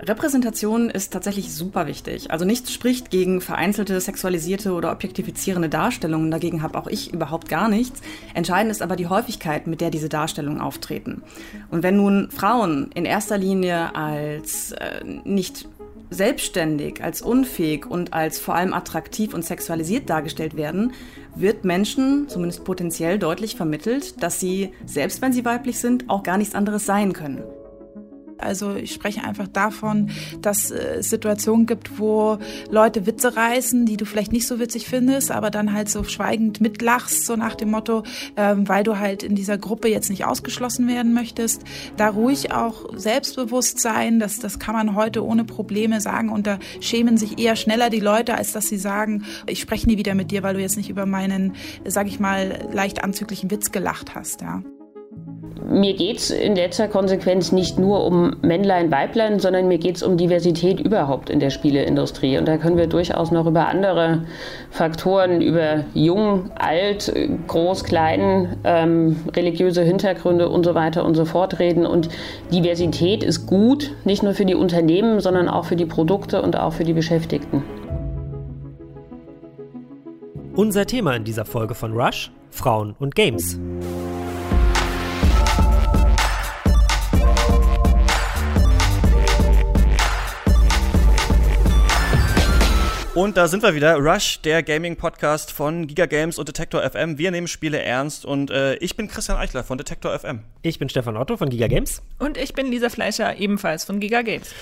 Repräsentation ist tatsächlich super wichtig. Also nichts spricht gegen vereinzelte sexualisierte oder objektifizierende Darstellungen. Dagegen habe auch ich überhaupt gar nichts. Entscheidend ist aber die Häufigkeit, mit der diese Darstellungen auftreten. Und wenn nun Frauen in erster Linie als äh, nicht selbstständig, als unfähig und als vor allem attraktiv und sexualisiert dargestellt werden, wird Menschen zumindest potenziell deutlich vermittelt, dass sie, selbst wenn sie weiblich sind, auch gar nichts anderes sein können. Also ich spreche einfach davon, dass es Situationen gibt, wo Leute Witze reißen, die du vielleicht nicht so witzig findest, aber dann halt so schweigend mitlachst, so nach dem Motto, ähm, weil du halt in dieser Gruppe jetzt nicht ausgeschlossen werden möchtest. Da ruhig auch selbstbewusst sein, das, das kann man heute ohne Probleme sagen und da schämen sich eher schneller die Leute, als dass sie sagen, ich spreche nie wieder mit dir, weil du jetzt nicht über meinen, sag ich mal, leicht anzüglichen Witz gelacht hast, ja mir geht es in letzter Konsequenz nicht nur um Männlein, Weiblein, sondern mir geht es um Diversität überhaupt in der Spieleindustrie. Und da können wir durchaus noch über andere Faktoren, über jung, alt, groß, klein, ähm, religiöse Hintergründe und so weiter und so fort reden. Und Diversität ist gut, nicht nur für die Unternehmen, sondern auch für die Produkte und auch für die Beschäftigten. Unser Thema in dieser Folge von Rush: Frauen und Games. Und da sind wir wieder. Rush, der Gaming-Podcast von Giga Games und Detektor FM. Wir nehmen Spiele ernst und äh, ich bin Christian Eichler von Detektor FM. Ich bin Stefan Otto von Giga Games. Und ich bin Lisa Fleischer, ebenfalls von Giga Games.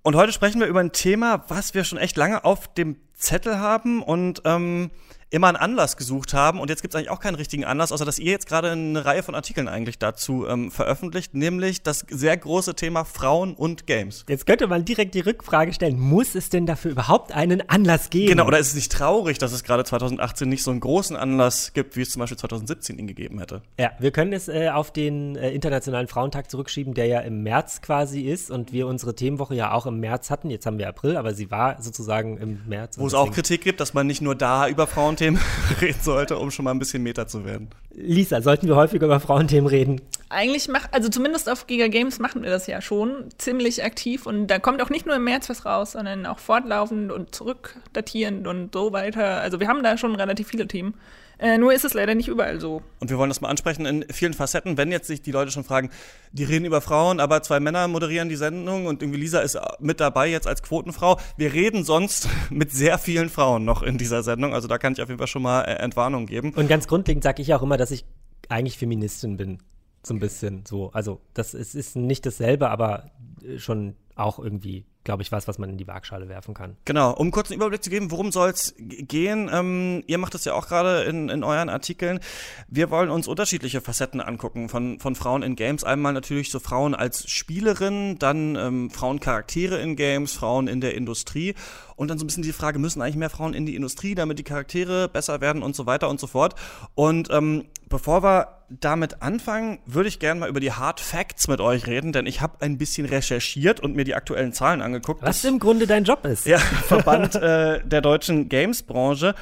Und heute sprechen wir über ein Thema, was wir schon echt lange auf dem Zettel haben und ähm, immer einen Anlass gesucht haben. Und jetzt gibt es eigentlich auch keinen richtigen Anlass, außer dass ihr jetzt gerade eine Reihe von Artikeln eigentlich dazu ähm, veröffentlicht, nämlich das sehr große Thema Frauen und Games. Jetzt könnte man direkt die Rückfrage stellen, muss es denn dafür überhaupt einen Anlass geben? Genau, oder ist es nicht traurig, dass es gerade 2018 nicht so einen großen Anlass gibt, wie es zum Beispiel 2017 ihn gegeben hätte? Ja, wir können es äh, auf den äh, Internationalen Frauentag zurückschieben, der ja im März quasi ist und wir unsere Themenwoche ja auch im März hatten. Jetzt haben wir April, aber sie war sozusagen im März. Wo es auch Kritik gibt, dass man nicht nur da über Frauen Frauenthemen reden sollte, um schon mal ein bisschen Meta zu werden. Lisa, sollten wir häufiger über Frauenthemen reden? Eigentlich macht, also zumindest auf Giga Games machen wir das ja schon ziemlich aktiv und da kommt auch nicht nur im März was raus, sondern auch fortlaufend und zurückdatierend und so weiter. Also wir haben da schon relativ viele Themen. Äh, nur ist es leider nicht überall so. Und wir wollen das mal ansprechen in vielen Facetten. Wenn jetzt sich die Leute schon fragen, die reden über Frauen, aber zwei Männer moderieren die Sendung und irgendwie Lisa ist mit dabei jetzt als Quotenfrau. Wir reden sonst mit sehr vielen Frauen noch in dieser Sendung. Also da kann ich auf jeden Fall schon mal äh, Entwarnung geben. Und ganz grundlegend sage ich auch immer, dass ich eigentlich Feministin bin. So ein bisschen so. Also das ist, ist nicht dasselbe, aber schon auch irgendwie glaube ich, was, was man in die Waagschale werfen kann. Genau, um kurz einen Überblick zu geben, worum soll es gehen? Ähm, ihr macht es ja auch gerade in, in euren Artikeln. Wir wollen uns unterschiedliche Facetten angucken von, von Frauen in Games. Einmal natürlich so Frauen als Spielerinnen, dann ähm, Frauencharaktere in Games, Frauen in der Industrie und dann so ein bisschen die Frage, müssen eigentlich mehr Frauen in die Industrie, damit die Charaktere besser werden und so weiter und so fort. Und ähm, bevor wir damit anfangen, würde ich gerne mal über die Hard Facts mit euch reden, denn ich habe ein bisschen recherchiert und mir die aktuellen Zahlen angeguckt. Was im Grunde dein Job ist. Ja, Verband äh, der deutschen Games-Branche.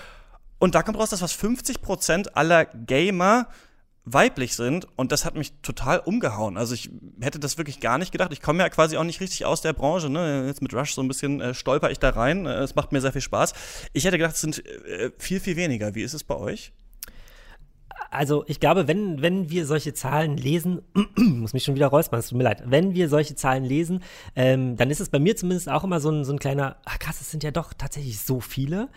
Und da kommt raus, dass fast 50 Prozent aller Gamer weiblich sind und das hat mich total umgehauen. Also ich hätte das wirklich gar nicht gedacht. Ich komme ja quasi auch nicht richtig aus der Branche. Ne? Jetzt mit Rush so ein bisschen äh, stolper ich da rein. Äh, es macht mir sehr viel Spaß. Ich hätte gedacht, es sind äh, viel, viel weniger. Wie ist es bei euch? Also ich glaube, wenn, wenn wir solche Zahlen lesen, muss mich schon wieder räuspern, es tut mir leid, wenn wir solche Zahlen lesen, ähm, dann ist es bei mir zumindest auch immer so ein, so ein kleiner, ach krass, es sind ja doch tatsächlich so viele.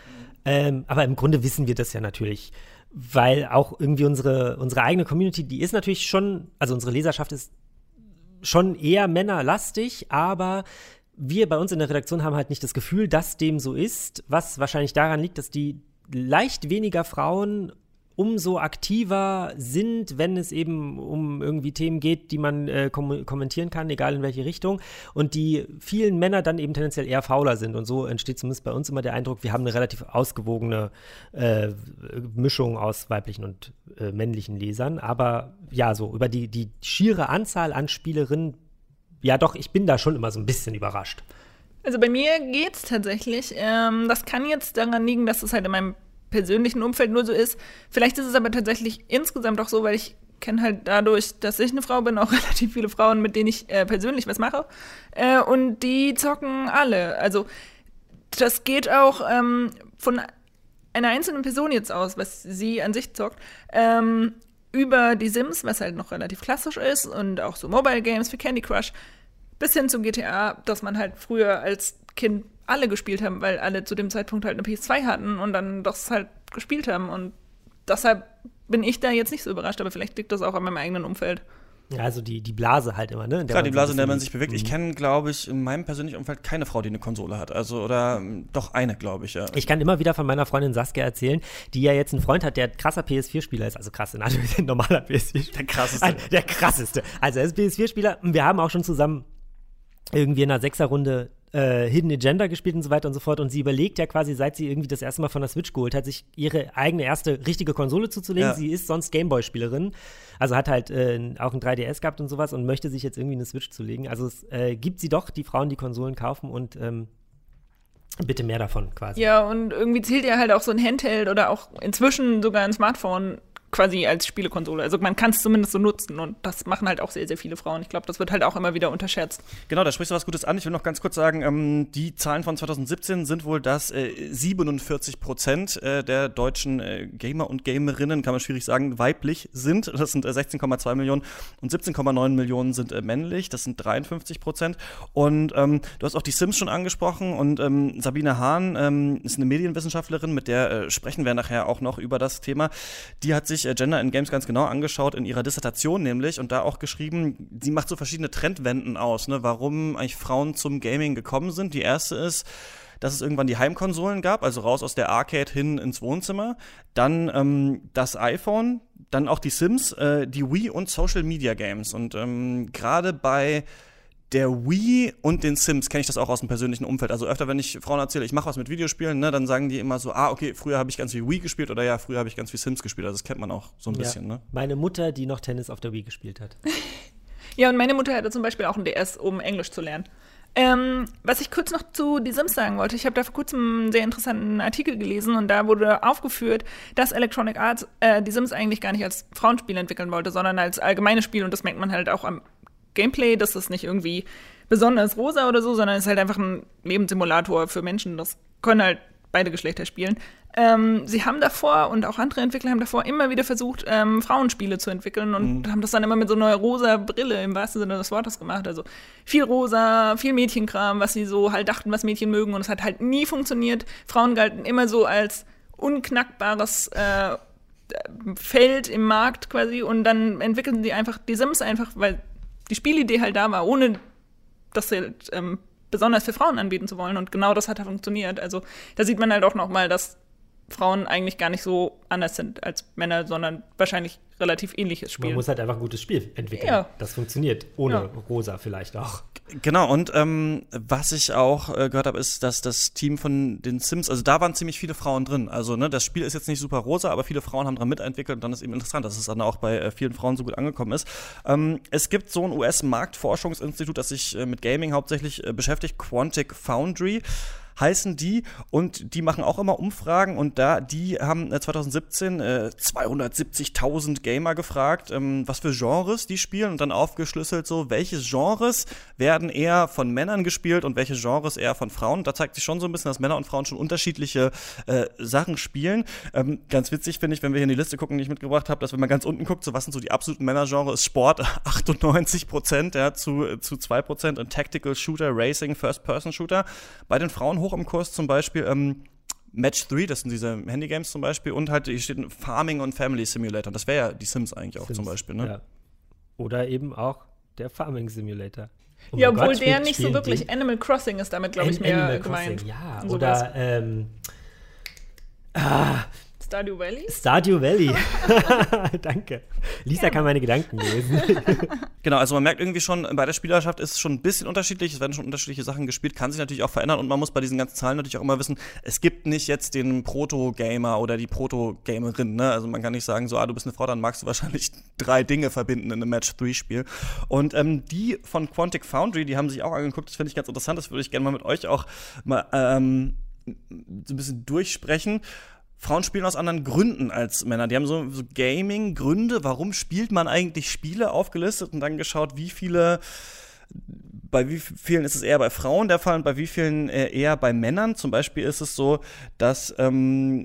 Ähm, aber im Grunde wissen wir das ja natürlich, weil auch irgendwie unsere, unsere eigene Community, die ist natürlich schon, also unsere Leserschaft ist schon eher männerlastig, aber wir bei uns in der Redaktion haben halt nicht das Gefühl, dass dem so ist, was wahrscheinlich daran liegt, dass die leicht weniger Frauen umso aktiver sind, wenn es eben um irgendwie Themen geht, die man äh, kom kommentieren kann, egal in welche Richtung. Und die vielen Männer dann eben tendenziell eher fauler sind. Und so entsteht zumindest bei uns immer der Eindruck, wir haben eine relativ ausgewogene äh, Mischung aus weiblichen und äh, männlichen Lesern. Aber ja, so über die, die schiere Anzahl an Spielerinnen, ja doch, ich bin da schon immer so ein bisschen überrascht. Also bei mir geht es tatsächlich. Ähm, das kann jetzt daran liegen, dass es halt in meinem persönlichen Umfeld nur so ist. Vielleicht ist es aber tatsächlich insgesamt auch so, weil ich kenne halt dadurch, dass ich eine Frau bin, auch relativ viele Frauen, mit denen ich äh, persönlich was mache. Äh, und die zocken alle. Also das geht auch ähm, von einer einzelnen Person jetzt aus, was sie an sich zockt. Ähm, über die Sims, was halt noch relativ klassisch ist, und auch so Mobile Games wie Candy Crush, bis hin zum GTA, dass man halt früher als Kind alle gespielt haben, weil alle zu dem Zeitpunkt halt eine PS2 hatten und dann das halt gespielt haben. Und deshalb bin ich da jetzt nicht so überrascht, aber vielleicht liegt das auch an meinem eigenen Umfeld. Ja, also die, die Blase halt immer, ne? Klar, die Blase, in der man sich bewegt. Ich mhm. kenne, glaube ich, in meinem persönlichen Umfeld keine Frau, die eine Konsole hat. Also, oder ähm, doch eine, glaube ich, ja. Ich kann immer wieder von meiner Freundin Saskia erzählen, die ja jetzt einen Freund hat, der krasser PS4-Spieler ist. Also krass, in ein normaler PS4-Spieler. Der krasseste. Der krasseste. Also er ist PS4-Spieler. Wir haben auch schon zusammen irgendwie in einer Sechserrunde äh, Hidden Agenda gespielt und so weiter und so fort. Und sie überlegt ja quasi, seit sie irgendwie das erste Mal von der Switch geholt hat, sich ihre eigene erste richtige Konsole zuzulegen. Ja. Sie ist sonst Gameboy-Spielerin. Also hat halt äh, auch ein 3DS gehabt und sowas und möchte sich jetzt irgendwie eine Switch zulegen. Also es äh, gibt sie doch, die Frauen, die Konsolen kaufen und ähm, bitte mehr davon quasi. Ja, und irgendwie zählt ja halt auch so ein Handheld oder auch inzwischen sogar ein Smartphone quasi als Spielekonsole. Also man kann es zumindest so nutzen und das machen halt auch sehr, sehr viele Frauen. Ich glaube, das wird halt auch immer wieder unterschätzt. Genau, da sprichst du was Gutes an. Ich will noch ganz kurz sagen, ähm, die Zahlen von 2017 sind wohl, dass äh, 47 Prozent äh, der deutschen äh, Gamer und Gamerinnen, kann man schwierig sagen, weiblich sind. Das sind 16,2 äh, Millionen und 17,9 Millionen sind äh, männlich. Das sind 53 Prozent. Und ähm, du hast auch die Sims schon angesprochen und ähm, Sabine Hahn ähm, ist eine Medienwissenschaftlerin, mit der äh, sprechen wir nachher auch noch über das Thema. Die hat sich sich äh, Gender in Games ganz genau angeschaut, in ihrer Dissertation nämlich, und da auch geschrieben, sie macht so verschiedene Trendwenden aus, ne, warum eigentlich Frauen zum Gaming gekommen sind. Die erste ist, dass es irgendwann die Heimkonsolen gab, also raus aus der Arcade hin ins Wohnzimmer. Dann ähm, das iPhone, dann auch die Sims, äh, die Wii und Social Media Games. Und ähm, gerade bei der Wii und den Sims kenne ich das auch aus dem persönlichen Umfeld. Also öfter, wenn ich Frauen erzähle, ich mache was mit Videospielen, ne, dann sagen die immer so, ah, okay, früher habe ich ganz viel Wii gespielt oder ja, früher habe ich ganz viel Sims gespielt. Also das kennt man auch so ein ja. bisschen, ne? Meine Mutter, die noch Tennis auf der Wii gespielt hat. ja, und meine Mutter hatte zum Beispiel auch ein DS, um Englisch zu lernen. Ähm, was ich kurz noch zu die Sims sagen wollte, ich habe da vor kurzem einen sehr interessanten Artikel gelesen und da wurde aufgeführt, dass Electronic Arts äh, die Sims eigentlich gar nicht als Frauenspiel entwickeln wollte, sondern als allgemeines Spiel und das merkt man halt auch am Gameplay, das ist nicht irgendwie besonders rosa oder so, sondern es ist halt einfach ein Lebenssimulator für Menschen. Das können halt beide Geschlechter spielen. Ähm, sie haben davor und auch andere Entwickler haben davor immer wieder versucht, ähm, Frauenspiele zu entwickeln und mhm. haben das dann immer mit so einer rosa Brille im wahrsten Sinne des Wortes gemacht. Also viel rosa, viel Mädchenkram, was sie so halt dachten, was Mädchen mögen und es hat halt nie funktioniert. Frauen galten immer so als unknackbares äh, Feld im Markt quasi und dann entwickelten sie einfach die Sims einfach, weil die Spielidee halt da war, ohne das halt, ähm, besonders für Frauen anbieten zu wollen. Und genau das hat ja funktioniert. Also da sieht man halt auch noch mal, dass Frauen eigentlich gar nicht so anders sind als Männer, sondern wahrscheinlich relativ ähnliches Spiel. Man muss halt einfach ein gutes Spiel entwickeln. Ja. Das funktioniert. Ohne ja. Rosa vielleicht auch. Genau, und ähm, was ich auch äh, gehört habe, ist, dass das Team von den Sims, also da waren ziemlich viele Frauen drin. Also, ne, das Spiel ist jetzt nicht super rosa, aber viele Frauen haben dran mitentwickelt und dann ist eben interessant, dass es dann auch bei äh, vielen Frauen so gut angekommen ist. Ähm, es gibt so ein US-Marktforschungsinstitut, das sich äh, mit Gaming hauptsächlich äh, beschäftigt, Quantic Foundry heißen die und die machen auch immer Umfragen und da, die haben 2017 äh, 270.000 äh, Gamer gefragt, ähm, was für Genres die spielen und dann aufgeschlüsselt so, welche Genres werden eher von Männern gespielt und welche Genres eher von Frauen. Da zeigt sich schon so ein bisschen, dass Männer und Frauen schon unterschiedliche äh, Sachen spielen. Ähm, ganz witzig finde ich, wenn wir hier in die Liste gucken, die ich mitgebracht habe, dass wenn man ganz unten guckt, so was sind so die absoluten Männergenres, ist Sport 98 Prozent, ja, zu, zu 2 Prozent und Tactical Shooter, Racing, First-Person-Shooter. Bei den Frauen hoch im Kurs zum Beispiel ähm, Match 3, das sind diese Handygames zum Beispiel, und halt hier steht Farming und Family Simulator. Das wäre ja die Sims eigentlich auch Sims, zum Beispiel, ne? Ja. Oder eben auch der Farming Simulator. Oh ja, obwohl Gott, der nicht so wirklich? Animal Crossing ist damit, glaube ich, mehr Animal gemeint. Crossing, ja, oder ähm, ah, Stardew Valley? Stardew Valley. Danke. Lisa ja. kann meine Gedanken lesen. genau, also man merkt irgendwie schon, bei der Spielerschaft ist es schon ein bisschen unterschiedlich. Es werden schon unterschiedliche Sachen gespielt, kann sich natürlich auch verändern. Und man muss bei diesen ganzen Zahlen natürlich auch immer wissen, es gibt nicht jetzt den Proto-Gamer oder die Proto-Gamerin. Ne? Also man kann nicht sagen, so, ah, du bist eine Frau, dann magst du wahrscheinlich drei Dinge verbinden in einem Match-3-Spiel. Und ähm, die von Quantic Foundry, die haben sich auch angeguckt, das finde ich ganz interessant. Das würde ich gerne mal mit euch auch mal ähm, so ein bisschen durchsprechen Frauen spielen aus anderen Gründen als Männer. Die haben so, so Gaming-Gründe. Warum spielt man eigentlich Spiele aufgelistet und dann geschaut, wie viele bei wie vielen ist es eher bei Frauen der Fall und bei wie vielen äh, eher bei Männern? Zum Beispiel ist es so, dass ähm,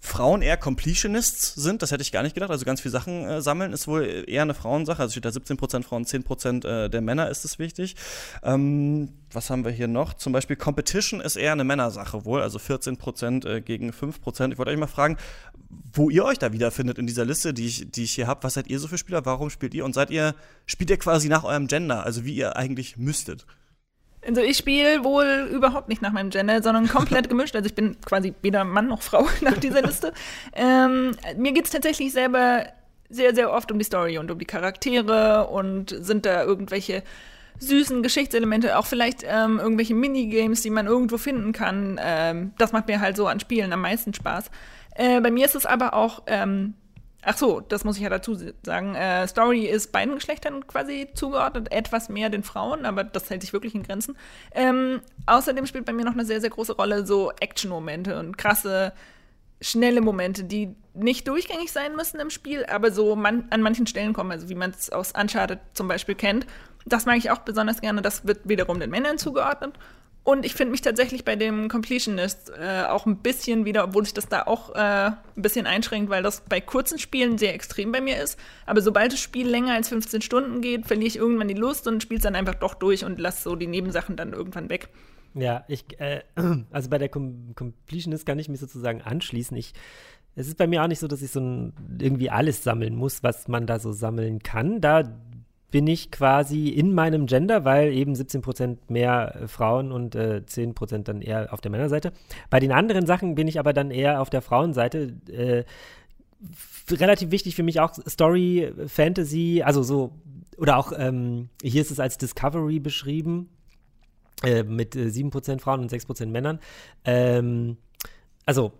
Frauen eher Completionists sind, das hätte ich gar nicht gedacht. Also ganz viele Sachen äh, sammeln ist wohl eher eine Frauensache. Also steht da 17% Frauen, 10% äh, der Männer ist es wichtig. Ähm, was haben wir hier noch? Zum Beispiel Competition ist eher eine Männersache wohl, also 14% äh, gegen 5%. Ich wollte euch mal fragen, wo ihr euch da wiederfindet in dieser Liste, die ich, die ich hier habe. Was seid ihr so für Spieler? Warum spielt ihr? Und seid ihr, spielt ihr quasi nach eurem Gender, also wie ihr eigentlich müsstet? Also ich spiele wohl überhaupt nicht nach meinem Gender, sondern komplett gemischt. Also ich bin quasi weder Mann noch Frau nach dieser Liste. Ähm, mir geht es tatsächlich selber sehr, sehr oft um die Story und um die Charaktere und sind da irgendwelche süßen Geschichtselemente, auch vielleicht ähm, irgendwelche Minigames, die man irgendwo finden kann. Ähm, das macht mir halt so an Spielen am meisten Spaß. Äh, bei mir ist es aber auch ähm, Ach so, das muss ich ja dazu sagen. Äh, Story ist beiden Geschlechtern quasi zugeordnet, etwas mehr den Frauen, aber das hält sich wirklich in Grenzen. Ähm, außerdem spielt bei mir noch eine sehr, sehr große Rolle so Action-Momente und krasse, schnelle Momente, die nicht durchgängig sein müssen im Spiel, aber so man an manchen Stellen kommen, also wie man es aus Uncharted zum Beispiel kennt. Das mag ich auch besonders gerne. Das wird wiederum den Männern zugeordnet. Und ich finde mich tatsächlich bei dem Completionist äh, auch ein bisschen wieder, obwohl sich das da auch äh, ein bisschen einschränkt, weil das bei kurzen Spielen sehr extrem bei mir ist. Aber sobald das Spiel länger als 15 Stunden geht, verliere ich irgendwann die Lust und spiele es dann einfach doch durch und lasse so die Nebensachen dann irgendwann weg. Ja, ich, äh, also bei der Com Completionist kann ich mich sozusagen anschließen. Ich, es ist bei mir auch nicht so, dass ich so ein, irgendwie alles sammeln muss, was man da so sammeln kann. Da bin ich quasi in meinem Gender, weil eben 17 Prozent mehr äh, Frauen und äh, 10 Prozent dann eher auf der Männerseite. Bei den anderen Sachen bin ich aber dann eher auf der Frauenseite. Äh, relativ wichtig für mich auch Story, Fantasy, also so, oder auch, ähm, hier ist es als Discovery beschrieben, äh, mit äh, 7% Frauen und 6% Männern. Ähm, also,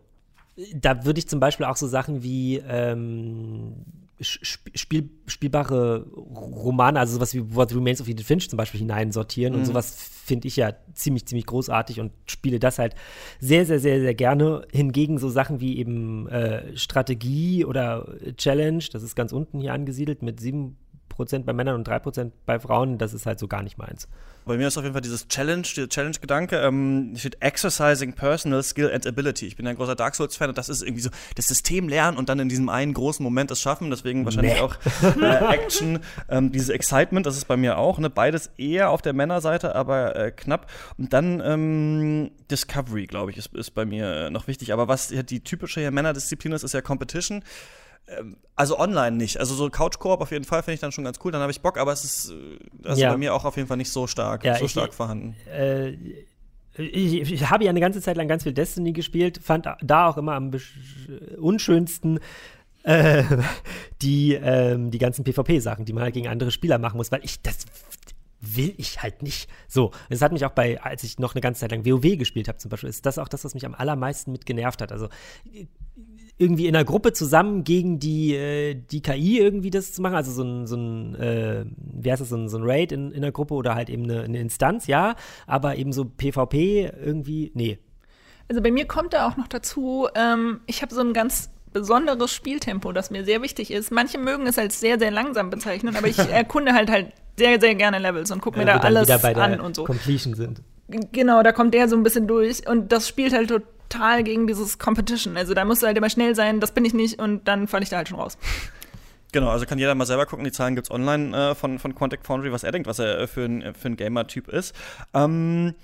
da würde ich zum Beispiel auch so Sachen wie ähm, spiel, spielbare Romane, also sowas wie What Remains of Edith Finch zum Beispiel hineinsortieren mhm. und sowas finde ich ja ziemlich, ziemlich großartig und spiele das halt sehr, sehr, sehr, sehr gerne. Hingegen so Sachen wie eben äh, Strategie oder Challenge, das ist ganz unten hier angesiedelt mit sieben Prozent bei Männern und 3% bei Frauen, das ist halt so gar nicht meins. Bei mir ist auf jeden Fall dieses Challenge, dieser Challenge-Gedanke, ähm, steht Exercising Personal Skill and Ability. Ich bin ein großer Dark Souls-Fan und das ist irgendwie so das System lernen und dann in diesem einen großen Moment es schaffen. Deswegen wahrscheinlich nee. auch äh, Action, ähm, dieses Excitement, das ist bei mir auch. Ne? Beides eher auf der Männerseite, aber äh, knapp. Und dann ähm, Discovery, glaube ich, ist, ist bei mir äh, noch wichtig. Aber was ja die typische Männerdisziplin ist, ist ja Competition. Ähm, also online nicht. Also so Couch-Koop auf jeden Fall finde ich dann schon ganz cool. Dann habe ich Bock, aber es ist also ja. bei mir auch auf jeden Fall nicht so stark, ja, so ich, stark vorhanden. Äh, ich, ich, habe ja eine ganze Zeit lang ganz viel Destiny gespielt, fand da auch immer am unschönsten äh, die, ähm, die ganzen PvP-Sachen, die man halt gegen andere Spieler machen muss, weil ich das will ich halt nicht. So, das hat mich auch bei, als ich noch eine ganze Zeit lang WoW gespielt habe zum Beispiel, ist das auch das, was mich am allermeisten mit genervt hat. Also irgendwie in einer Gruppe zusammen gegen die, äh, die KI irgendwie das zu machen, also so ein, so ein äh, wie heißt das, so ein, so ein Raid in, in einer Gruppe oder halt eben eine, eine Instanz, ja, aber eben so PvP irgendwie, nee. Also bei mir kommt da auch noch dazu, ähm, ich habe so ein ganz besonderes Spieltempo, das mir sehr wichtig ist. Manche mögen es als sehr, sehr langsam bezeichnen, aber ich erkunde halt halt sehr, sehr gerne Levels und gucke mir ja, da alles an und so. Completion sind. Genau, da kommt der so ein bisschen durch und das spielt halt total gegen dieses Competition. Also da musst du halt immer schnell sein, das bin ich nicht und dann falle ich da halt schon raus. Genau, also kann jeder mal selber gucken, die Zahlen gibt es online äh, von, von Quantic Foundry, was er denkt, was er äh, für ein, für ein Gamer-Typ ist. Ähm,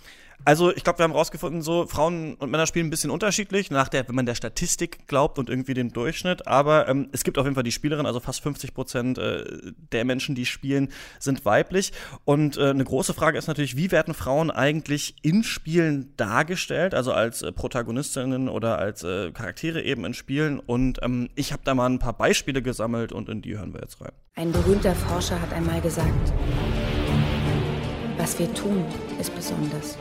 also, ich glaube, wir haben rausgefunden, so Frauen und Männer spielen ein bisschen unterschiedlich, nach der, wenn man der Statistik glaubt und irgendwie dem Durchschnitt. Aber ähm, es gibt auf jeden Fall die Spielerin, also fast 50 Prozent äh, der Menschen, die spielen, sind weiblich. Und äh, eine große Frage ist natürlich, wie werden Frauen eigentlich in Spielen dargestellt, also als äh, Protagonistinnen oder als äh, Charaktere eben in Spielen? Und ähm, ich habe da mal ein paar Beispiele gesammelt und in die hören wir jetzt rein. Ein berühmter Forscher hat einmal gesagt, was wir tun, ist besonders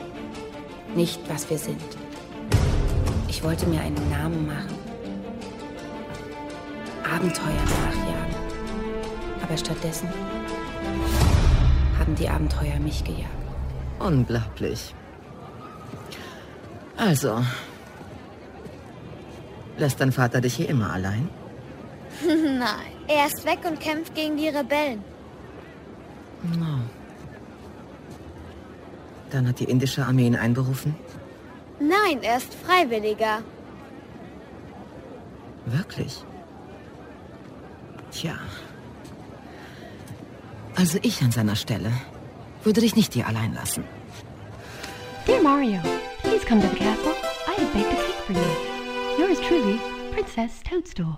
nicht was wir sind. Ich wollte mir einen Namen machen. Abenteuer nachjagen. Aber stattdessen haben die Abenteuer mich gejagt. Unglaublich. Also, Lässt dein Vater dich hier immer allein? Nein, er ist weg und kämpft gegen die Rebellen. Oh. Dann hat die indische Armee ihn einberufen? Nein, er ist Freiwilliger. Wirklich? Tja. Also ich an seiner Stelle würde dich nicht hier allein lassen. Dear Mario, please come to the castle. I have baked a cake for you. Yours truly, Princess Toadstool.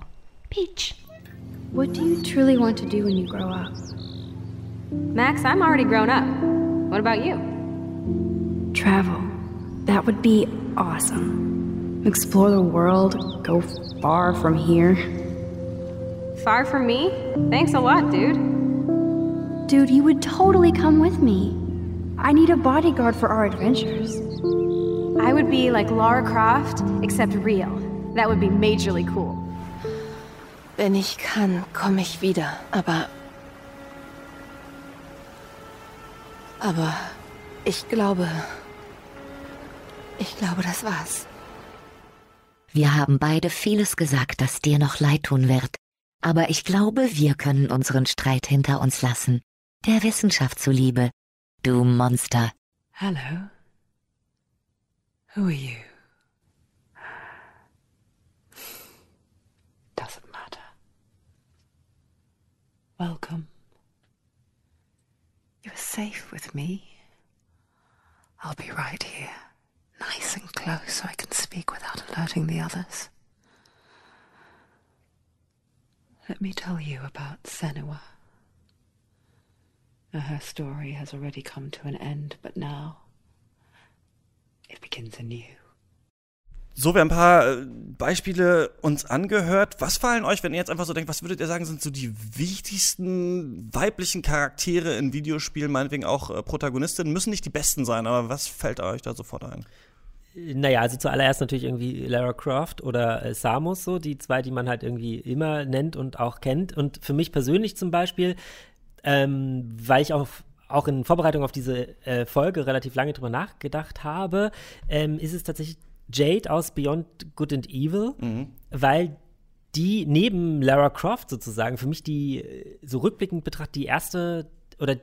Peach. What do you truly want to do when you grow up? Max, I'm already grown up. What about you? Travel. That would be awesome. Explore the world, go far from here. Far from me? Thanks a lot, dude. Dude, you would totally come with me. I need a bodyguard for our adventures. I would be like Lara Croft, except real. That would be majorly cool. Wenn ich kann, komme ich wieder. Aber. Aber ich glaube. Ich glaube, das war's. Wir haben beide vieles gesagt, das dir noch leid tun wird. Aber ich glaube, wir können unseren Streit hinter uns lassen. Der Wissenschaft zuliebe. Du Monster. Hello. Who are you? Doesn't matter. Welcome. You're safe with me. I'll be right here, nice and close so I can speak without alerting the others. Let me tell you about Senua. Her story has already come to an end, but now it begins anew. So, wir haben ein paar äh, Beispiele uns angehört. Was fallen euch, wenn ihr jetzt einfach so denkt, was würdet ihr sagen, sind so die wichtigsten weiblichen Charaktere in Videospielen, meinetwegen auch äh, Protagonistinnen? Müssen nicht die besten sein, aber was fällt euch da sofort ein? Naja, also zuallererst natürlich irgendwie Lara Croft oder äh, Samus, so die zwei, die man halt irgendwie immer nennt und auch kennt. Und für mich persönlich zum Beispiel, ähm, weil ich auch auch in Vorbereitung auf diese äh, Folge relativ lange drüber nachgedacht habe, ähm, ist es tatsächlich Jade aus Beyond Good and Evil, mhm. weil die neben Lara Croft sozusagen für mich die, äh, so rückblickend betrachtet, die erste oder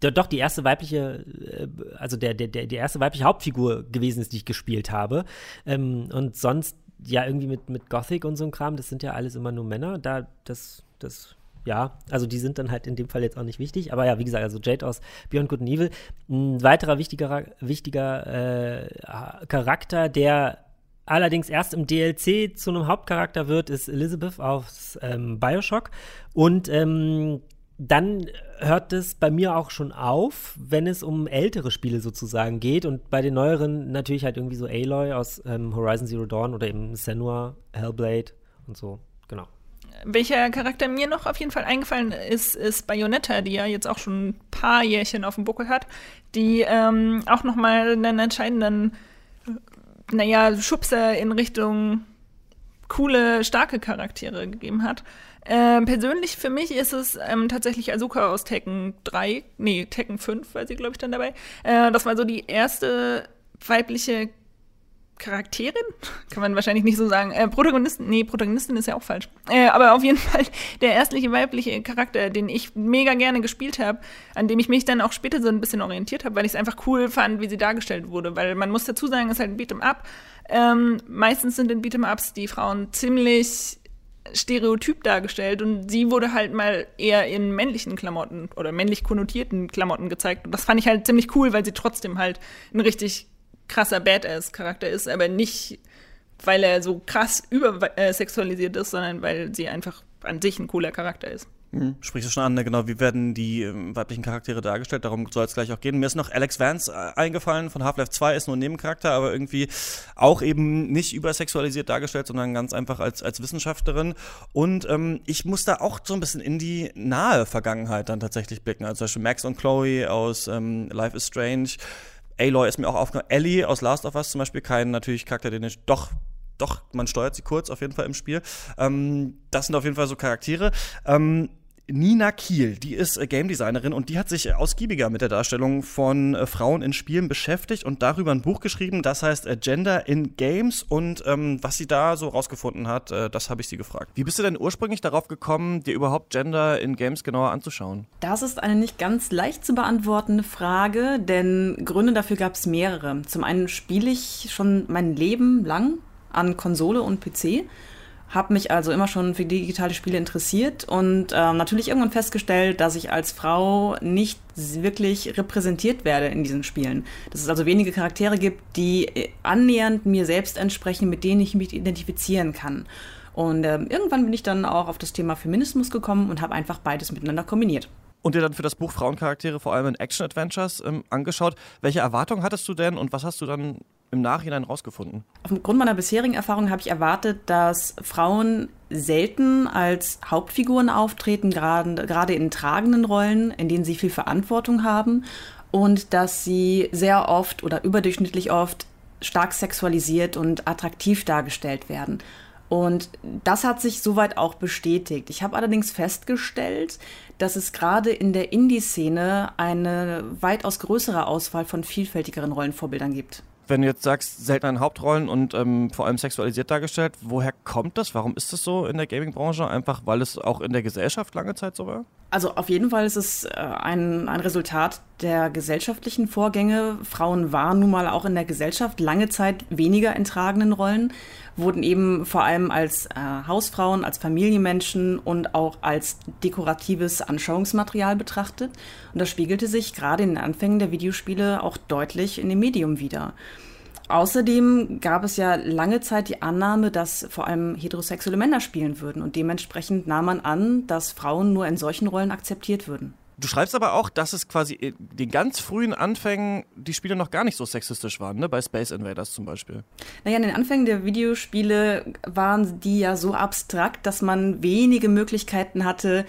doch die erste weibliche, äh, also der, der, der, die erste weibliche Hauptfigur gewesen ist, die ich gespielt habe. Ähm, und sonst ja irgendwie mit, mit Gothic und so ein Kram, das sind ja alles immer nur Männer. Da, das, das ja, also die sind dann halt in dem Fall jetzt auch nicht wichtig. Aber ja, wie gesagt, also Jade aus Beyond Good and Evil. Ein weiterer wichtiger, wichtiger äh, Charakter, der allerdings erst im DLC zu einem Hauptcharakter wird, ist Elizabeth aus ähm, Bioshock. Und ähm, dann hört es bei mir auch schon auf, wenn es um ältere Spiele sozusagen geht. Und bei den neueren natürlich halt irgendwie so Aloy aus ähm, Horizon Zero Dawn oder eben Senua, Hellblade und so. Welcher Charakter mir noch auf jeden Fall eingefallen ist, ist Bayonetta, die ja jetzt auch schon ein paar Jährchen auf dem Buckel hat, die ähm, auch noch mal einen entscheidenden, naja, Schubser in Richtung coole, starke Charaktere gegeben hat. Äh, persönlich für mich ist es ähm, tatsächlich Asuka aus Tekken 3, nee, Tekken 5 war sie, glaube ich, dann dabei. Äh, das war so die erste weibliche Charakterin, kann man wahrscheinlich nicht so sagen. Äh, Protagonisten, nee, Protagonistin ist ja auch falsch. Äh, aber auf jeden Fall der erstliche weibliche Charakter, den ich mega gerne gespielt habe, an dem ich mich dann auch später so ein bisschen orientiert habe, weil ich es einfach cool fand, wie sie dargestellt wurde. Weil man muss dazu sagen, es ist halt ein Beat'em Up. Ähm, meistens sind in Beat'em Ups die Frauen ziemlich stereotyp dargestellt und sie wurde halt mal eher in männlichen Klamotten oder männlich konnotierten Klamotten gezeigt. Und das fand ich halt ziemlich cool, weil sie trotzdem halt ein richtig krasser Badass-Charakter ist, aber nicht, weil er so krass übersexualisiert ist, sondern weil sie einfach an sich ein cooler Charakter ist. Mhm. Sprichst du schon an, ne? genau, wie werden die ähm, weiblichen Charaktere dargestellt? Darum soll es gleich auch gehen. Mir ist noch Alex Vance äh, eingefallen von Half-Life 2, ist nur ein Nebencharakter, aber irgendwie auch eben nicht übersexualisiert dargestellt, sondern ganz einfach als, als Wissenschaftlerin. Und ähm, ich muss da auch so ein bisschen in die nahe Vergangenheit dann tatsächlich blicken. Also zum Beispiel Max und Chloe aus ähm, Life is Strange Aloy ist mir auch aufgenommen. Ellie aus Last of Us zum Beispiel, kein natürlich Charakter, den ich doch doch, man steuert sie kurz auf jeden Fall im Spiel. Ähm, das sind auf jeden Fall so Charaktere. Ähm, Nina Kiel. Die ist äh, Game Designerin und die hat sich ausgiebiger mit der Darstellung von äh, Frauen in Spielen beschäftigt und darüber ein Buch geschrieben, das heißt äh, Gender in Games. Und ähm, was sie da so rausgefunden hat, äh, das habe ich sie gefragt. Wie bist du denn ursprünglich darauf gekommen, dir überhaupt Gender in Games genauer anzuschauen? Das ist eine nicht ganz leicht zu beantwortende Frage, denn Gründe dafür gab es mehrere. Zum einen spiele ich schon mein Leben lang an Konsole und PC habe mich also immer schon für digitale Spiele interessiert und äh, natürlich irgendwann festgestellt, dass ich als Frau nicht wirklich repräsentiert werde in diesen Spielen. Dass es also wenige Charaktere gibt, die äh, annähernd mir selbst entsprechen, mit denen ich mich identifizieren kann. Und äh, irgendwann bin ich dann auch auf das Thema Feminismus gekommen und habe einfach beides miteinander kombiniert und dir dann für das Buch Frauencharaktere vor allem in Action-Adventures ähm, angeschaut. Welche Erwartungen hattest du denn und was hast du dann im Nachhinein rausgefunden? Aufgrund meiner bisherigen Erfahrung habe ich erwartet, dass Frauen selten als Hauptfiguren auftreten, gerade in tragenden Rollen, in denen sie viel Verantwortung haben und dass sie sehr oft oder überdurchschnittlich oft stark sexualisiert und attraktiv dargestellt werden. Und das hat sich soweit auch bestätigt. Ich habe allerdings festgestellt, dass es gerade in der Indie-Szene eine weitaus größere Auswahl von vielfältigeren Rollenvorbildern gibt wenn du jetzt sagst, selten in Hauptrollen und ähm, vor allem sexualisiert dargestellt, woher kommt das? Warum ist das so in der Gaming-Branche? Einfach, weil es auch in der Gesellschaft lange Zeit so war? Also auf jeden Fall ist es äh, ein, ein Resultat der gesellschaftlichen Vorgänge. Frauen waren nun mal auch in der Gesellschaft lange Zeit weniger in tragenden Rollen, wurden eben vor allem als äh, Hausfrauen, als Familienmenschen und auch als dekoratives Anschauungsmaterial betrachtet. Und das spiegelte sich gerade in den Anfängen der Videospiele auch deutlich in dem Medium wider. Außerdem gab es ja lange Zeit die Annahme, dass vor allem heterosexuelle Männer spielen würden und dementsprechend nahm man an, dass Frauen nur in solchen Rollen akzeptiert würden. Du schreibst aber auch, dass es quasi in den ganz frühen Anfängen die Spiele noch gar nicht so sexistisch waren, ne? bei Space Invaders zum Beispiel. Naja, in den Anfängen der Videospiele waren die ja so abstrakt, dass man wenige Möglichkeiten hatte,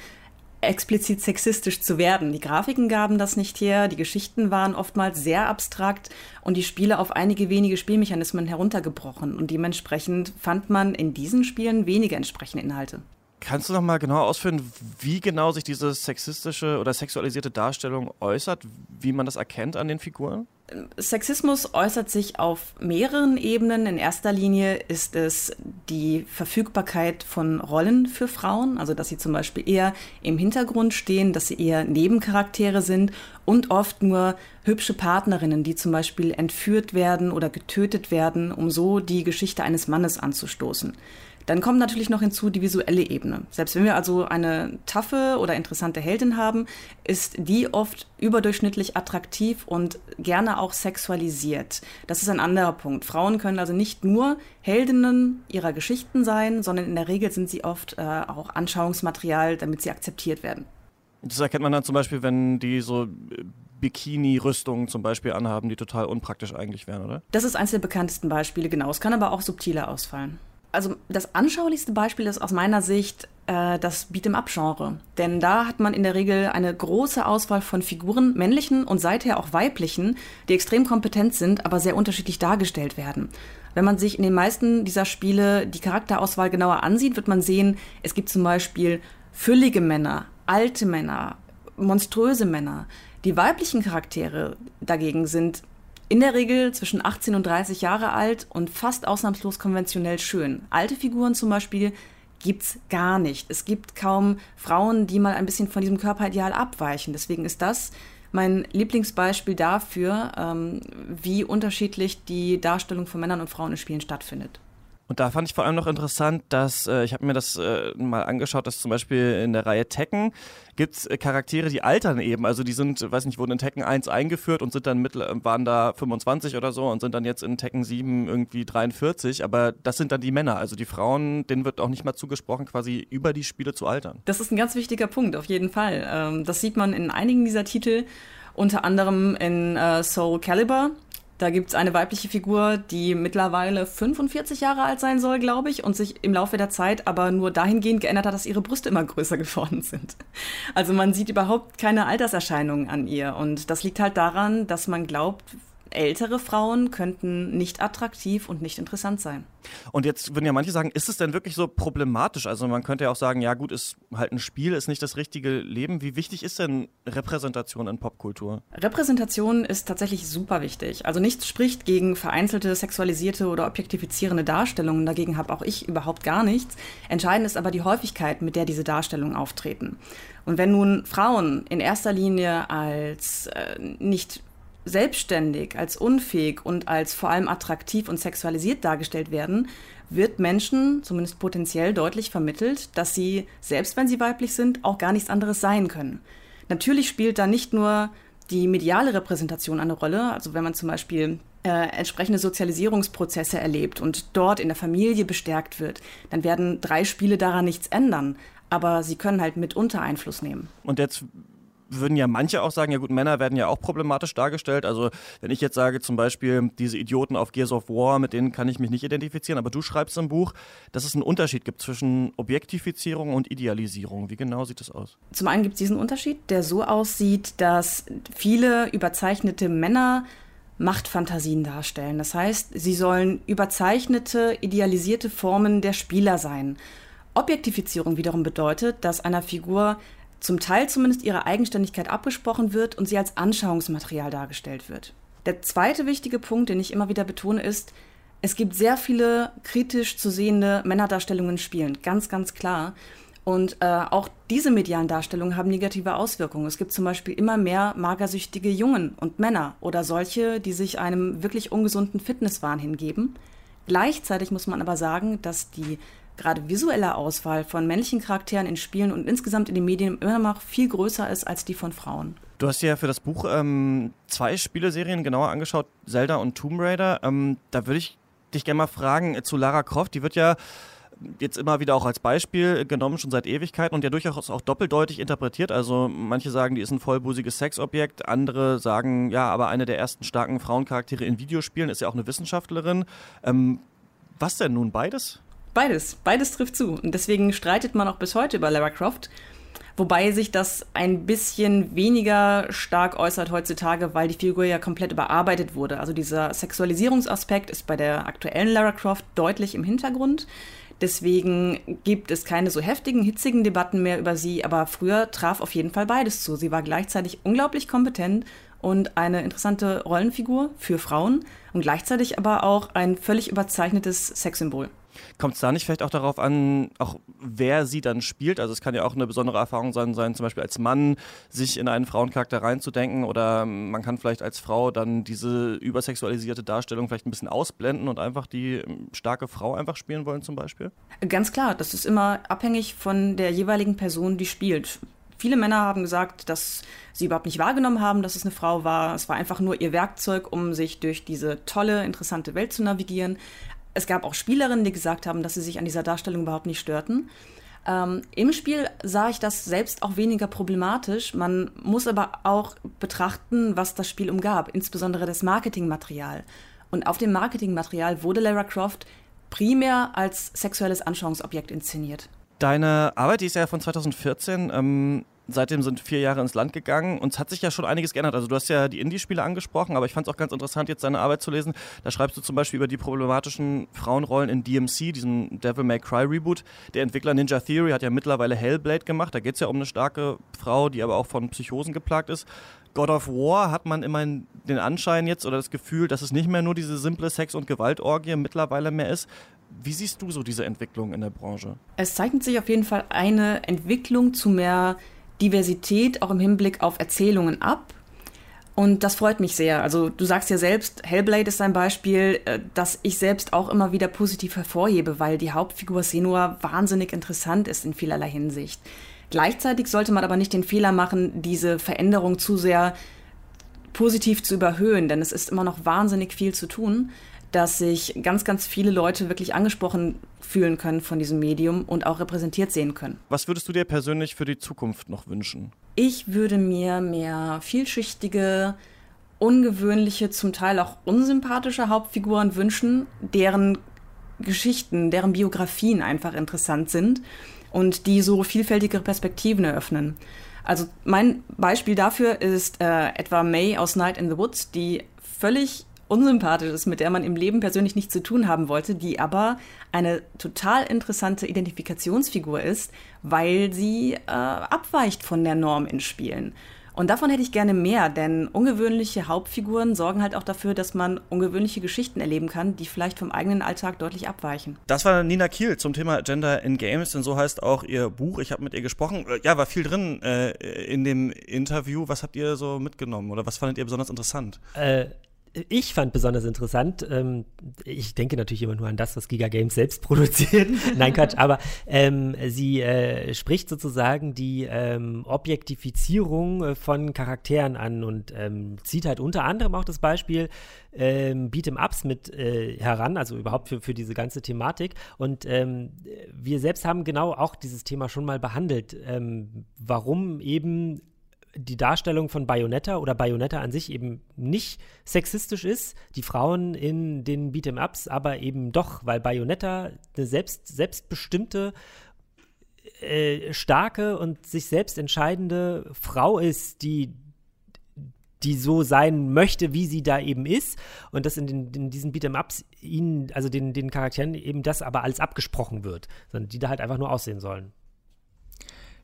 explizit sexistisch zu werden. Die Grafiken gaben das nicht her, die Geschichten waren oftmals sehr abstrakt und die Spiele auf einige wenige Spielmechanismen heruntergebrochen und dementsprechend fand man in diesen Spielen wenige entsprechende Inhalte. Kannst du noch mal genau ausführen, wie genau sich diese sexistische oder sexualisierte Darstellung äußert, wie man das erkennt an den Figuren? Sexismus äußert sich auf mehreren Ebenen. In erster Linie ist es die Verfügbarkeit von Rollen für Frauen, also dass sie zum Beispiel eher im Hintergrund stehen, dass sie eher Nebencharaktere sind und oft nur hübsche Partnerinnen, die zum Beispiel entführt werden oder getötet werden, um so die Geschichte eines Mannes anzustoßen. Dann kommt natürlich noch hinzu die visuelle Ebene. Selbst wenn wir also eine taffe oder interessante Heldin haben, ist die oft überdurchschnittlich attraktiv und gerne auch sexualisiert. Das ist ein anderer Punkt. Frauen können also nicht nur Heldinnen ihrer Geschichten sein, sondern in der Regel sind sie oft äh, auch Anschauungsmaterial, damit sie akzeptiert werden. Das erkennt man dann zum Beispiel, wenn die so äh, Bikini-Rüstungen zum Beispiel anhaben, die total unpraktisch eigentlich wären, oder? Das ist eines der bekanntesten Beispiele, genau. Es kann aber auch subtiler ausfallen also das anschaulichste Beispiel ist aus meiner Sicht äh, das Beat'em-up-Genre. Denn da hat man in der Regel eine große Auswahl von Figuren, männlichen und seither auch weiblichen, die extrem kompetent sind, aber sehr unterschiedlich dargestellt werden. Wenn man sich in den meisten dieser Spiele die Charakterauswahl genauer ansieht, wird man sehen, es gibt zum Beispiel füllige Männer, alte Männer, monströse Männer. Die weiblichen Charaktere dagegen sind in der Regel zwischen 18 und 30 Jahre alt und fast ausnahmslos konventionell schön. Alte Figuren zum Beispiel gibt's gar nicht. Es gibt kaum Frauen, die mal ein bisschen von diesem Körperideal abweichen. Deswegen ist das mein Lieblingsbeispiel dafür, ähm, wie unterschiedlich die Darstellung von Männern und Frauen in Spielen stattfindet. Und da fand ich vor allem noch interessant, dass äh, ich habe mir das äh, mal angeschaut, dass zum Beispiel in der Reihe Tekken gibt es äh, Charaktere, die altern eben. Also die sind, weiß nicht, wurden in Tekken 1 eingeführt und sind dann mittel, waren da 25 oder so und sind dann jetzt in Tekken 7 irgendwie 43. Aber das sind dann die Männer. Also die Frauen, denen wird auch nicht mal zugesprochen, quasi über die Spiele zu altern. Das ist ein ganz wichtiger Punkt, auf jeden Fall. Ähm, das sieht man in einigen dieser Titel, unter anderem in äh, Soul Calibur da gibt's eine weibliche Figur, die mittlerweile 45 Jahre alt sein soll, glaube ich, und sich im Laufe der Zeit aber nur dahingehend geändert hat, dass ihre Brüste immer größer geworden sind. Also man sieht überhaupt keine Alterserscheinungen an ihr. Und das liegt halt daran, dass man glaubt, ältere Frauen könnten nicht attraktiv und nicht interessant sein. Und jetzt würden ja manche sagen, ist es denn wirklich so problematisch? Also man könnte ja auch sagen, ja gut, ist halt ein Spiel, ist nicht das richtige Leben. Wie wichtig ist denn Repräsentation in Popkultur? Repräsentation ist tatsächlich super wichtig. Also nichts spricht gegen vereinzelte sexualisierte oder objektifizierende Darstellungen. Dagegen habe auch ich überhaupt gar nichts. Entscheidend ist aber die Häufigkeit, mit der diese Darstellungen auftreten. Und wenn nun Frauen in erster Linie als äh, nicht selbstständig, als unfähig und als vor allem attraktiv und sexualisiert dargestellt werden, wird Menschen zumindest potenziell deutlich vermittelt, dass sie, selbst wenn sie weiblich sind, auch gar nichts anderes sein können. Natürlich spielt da nicht nur die mediale Repräsentation eine Rolle, also wenn man zum Beispiel äh, entsprechende Sozialisierungsprozesse erlebt und dort in der Familie bestärkt wird, dann werden drei Spiele daran nichts ändern. Aber sie können halt mitunter Einfluss nehmen. Und jetzt würden ja manche auch sagen, ja gut, Männer werden ja auch problematisch dargestellt. Also wenn ich jetzt sage zum Beispiel, diese Idioten auf Gears of War, mit denen kann ich mich nicht identifizieren, aber du schreibst im Buch, dass es einen Unterschied gibt zwischen Objektifizierung und Idealisierung. Wie genau sieht das aus? Zum einen gibt es diesen Unterschied, der so aussieht, dass viele überzeichnete Männer Machtfantasien darstellen. Das heißt, sie sollen überzeichnete, idealisierte Formen der Spieler sein. Objektifizierung wiederum bedeutet, dass einer Figur zum Teil zumindest ihre Eigenständigkeit abgesprochen wird und sie als Anschauungsmaterial dargestellt wird. Der zweite wichtige Punkt, den ich immer wieder betone, ist, es gibt sehr viele kritisch zu sehende Männerdarstellungen in Spielen, ganz, ganz klar. Und äh, auch diese medialen Darstellungen haben negative Auswirkungen. Es gibt zum Beispiel immer mehr magersüchtige Jungen und Männer oder solche, die sich einem wirklich ungesunden Fitnesswahn hingeben. Gleichzeitig muss man aber sagen, dass die gerade visuelle Auswahl von männlichen Charakteren in Spielen und insgesamt in den Medien immer noch viel größer ist als die von Frauen. Du hast ja für das Buch ähm, zwei Spieleserien genauer angeschaut, Zelda und Tomb Raider. Ähm, da würde ich dich gerne mal fragen äh, zu Lara Croft. Die wird ja jetzt immer wieder auch als Beispiel genommen, schon seit Ewigkeiten und ja durchaus auch doppeldeutig interpretiert. Also manche sagen, die ist ein vollbusiges Sexobjekt, andere sagen, ja, aber eine der ersten starken Frauencharaktere in Videospielen ist ja auch eine Wissenschaftlerin. Ähm, was denn nun beides? Beides, beides trifft zu. Und deswegen streitet man auch bis heute über Lara Croft. Wobei sich das ein bisschen weniger stark äußert heutzutage, weil die Figur ja komplett überarbeitet wurde. Also dieser Sexualisierungsaspekt ist bei der aktuellen Lara Croft deutlich im Hintergrund. Deswegen gibt es keine so heftigen, hitzigen Debatten mehr über sie, aber früher traf auf jeden Fall beides zu. Sie war gleichzeitig unglaublich kompetent und eine interessante Rollenfigur für Frauen und gleichzeitig aber auch ein völlig überzeichnetes Sexsymbol. Kommt es da nicht vielleicht auch darauf an, auch wer sie dann spielt? Also es kann ja auch eine besondere Erfahrung sein, sein, zum Beispiel als Mann sich in einen Frauencharakter reinzudenken oder man kann vielleicht als Frau dann diese übersexualisierte Darstellung vielleicht ein bisschen ausblenden und einfach die ähm, starke Frau einfach spielen wollen zum Beispiel? Ganz klar, das ist immer abhängig von der jeweiligen Person, die spielt. Viele Männer haben gesagt, dass sie überhaupt nicht wahrgenommen haben, dass es eine Frau war. Es war einfach nur ihr Werkzeug, um sich durch diese tolle, interessante Welt zu navigieren. Es gab auch Spielerinnen, die gesagt haben, dass sie sich an dieser Darstellung überhaupt nicht störten. Ähm, Im Spiel sah ich das selbst auch weniger problematisch. Man muss aber auch betrachten, was das Spiel umgab, insbesondere das Marketingmaterial. Und auf dem Marketingmaterial wurde Lara Croft primär als sexuelles Anschauungsobjekt inszeniert. Deine Arbeit, die ist ja von 2014. Ähm, seitdem sind vier Jahre ins Land gegangen und es hat sich ja schon einiges geändert. Also du hast ja die Indie-Spiele angesprochen, aber ich fand es auch ganz interessant, jetzt deine Arbeit zu lesen. Da schreibst du zum Beispiel über die problematischen Frauenrollen in DMC, diesem Devil May Cry Reboot. Der Entwickler Ninja Theory hat ja mittlerweile Hellblade gemacht. Da geht es ja um eine starke Frau, die aber auch von Psychosen geplagt ist. God of War hat man immer den Anschein jetzt oder das Gefühl, dass es nicht mehr nur diese simple Sex- und Gewaltorgie mittlerweile mehr ist. Wie siehst du so diese Entwicklung in der Branche? Es zeichnet sich auf jeden Fall eine Entwicklung zu mehr Diversität auch im Hinblick auf Erzählungen ab. Und das freut mich sehr. Also du sagst ja selbst, Hellblade ist ein Beispiel, äh, das ich selbst auch immer wieder positiv hervorhebe, weil die Hauptfigur Senua wahnsinnig interessant ist in vielerlei Hinsicht. Gleichzeitig sollte man aber nicht den Fehler machen, diese Veränderung zu sehr positiv zu überhöhen, denn es ist immer noch wahnsinnig viel zu tun dass sich ganz, ganz viele Leute wirklich angesprochen fühlen können von diesem Medium und auch repräsentiert sehen können. Was würdest du dir persönlich für die Zukunft noch wünschen? Ich würde mir mehr vielschichtige, ungewöhnliche, zum Teil auch unsympathische Hauptfiguren wünschen, deren Geschichten, deren Biografien einfach interessant sind und die so vielfältige Perspektiven eröffnen. Also mein Beispiel dafür ist äh, etwa May aus Night in the Woods, die völlig unsympathisch ist, mit der man im Leben persönlich nichts zu tun haben wollte, die aber eine total interessante Identifikationsfigur ist, weil sie äh, abweicht von der Norm in Spielen. Und davon hätte ich gerne mehr, denn ungewöhnliche Hauptfiguren sorgen halt auch dafür, dass man ungewöhnliche Geschichten erleben kann, die vielleicht vom eigenen Alltag deutlich abweichen. Das war Nina Kiel zum Thema Gender in Games, denn so heißt auch ihr Buch. Ich habe mit ihr gesprochen. Äh, ja, war viel drin äh, in dem Interview. Was habt ihr so mitgenommen oder was fandet ihr besonders interessant? Äh, ich fand besonders interessant, ähm, ich denke natürlich immer nur an das, was Giga Games selbst produziert. Nein, Quatsch, aber ähm, sie äh, spricht sozusagen die ähm, Objektifizierung äh, von Charakteren an und ähm, zieht halt unter anderem auch das Beispiel ähm, Beat'em-Ups mit äh, heran, also überhaupt für, für diese ganze Thematik. Und ähm, wir selbst haben genau auch dieses Thema schon mal behandelt, ähm, warum eben die Darstellung von Bayonetta oder Bayonetta an sich eben nicht sexistisch ist, die Frauen in den Beat'em-Ups aber eben doch, weil Bayonetta eine selbst, selbstbestimmte, äh, starke und sich selbst entscheidende Frau ist, die die so sein möchte, wie sie da eben ist und dass in, den, in diesen Beat'em-Ups ihnen, also den, den Charakteren eben das aber alles abgesprochen wird, sondern die da halt einfach nur aussehen sollen.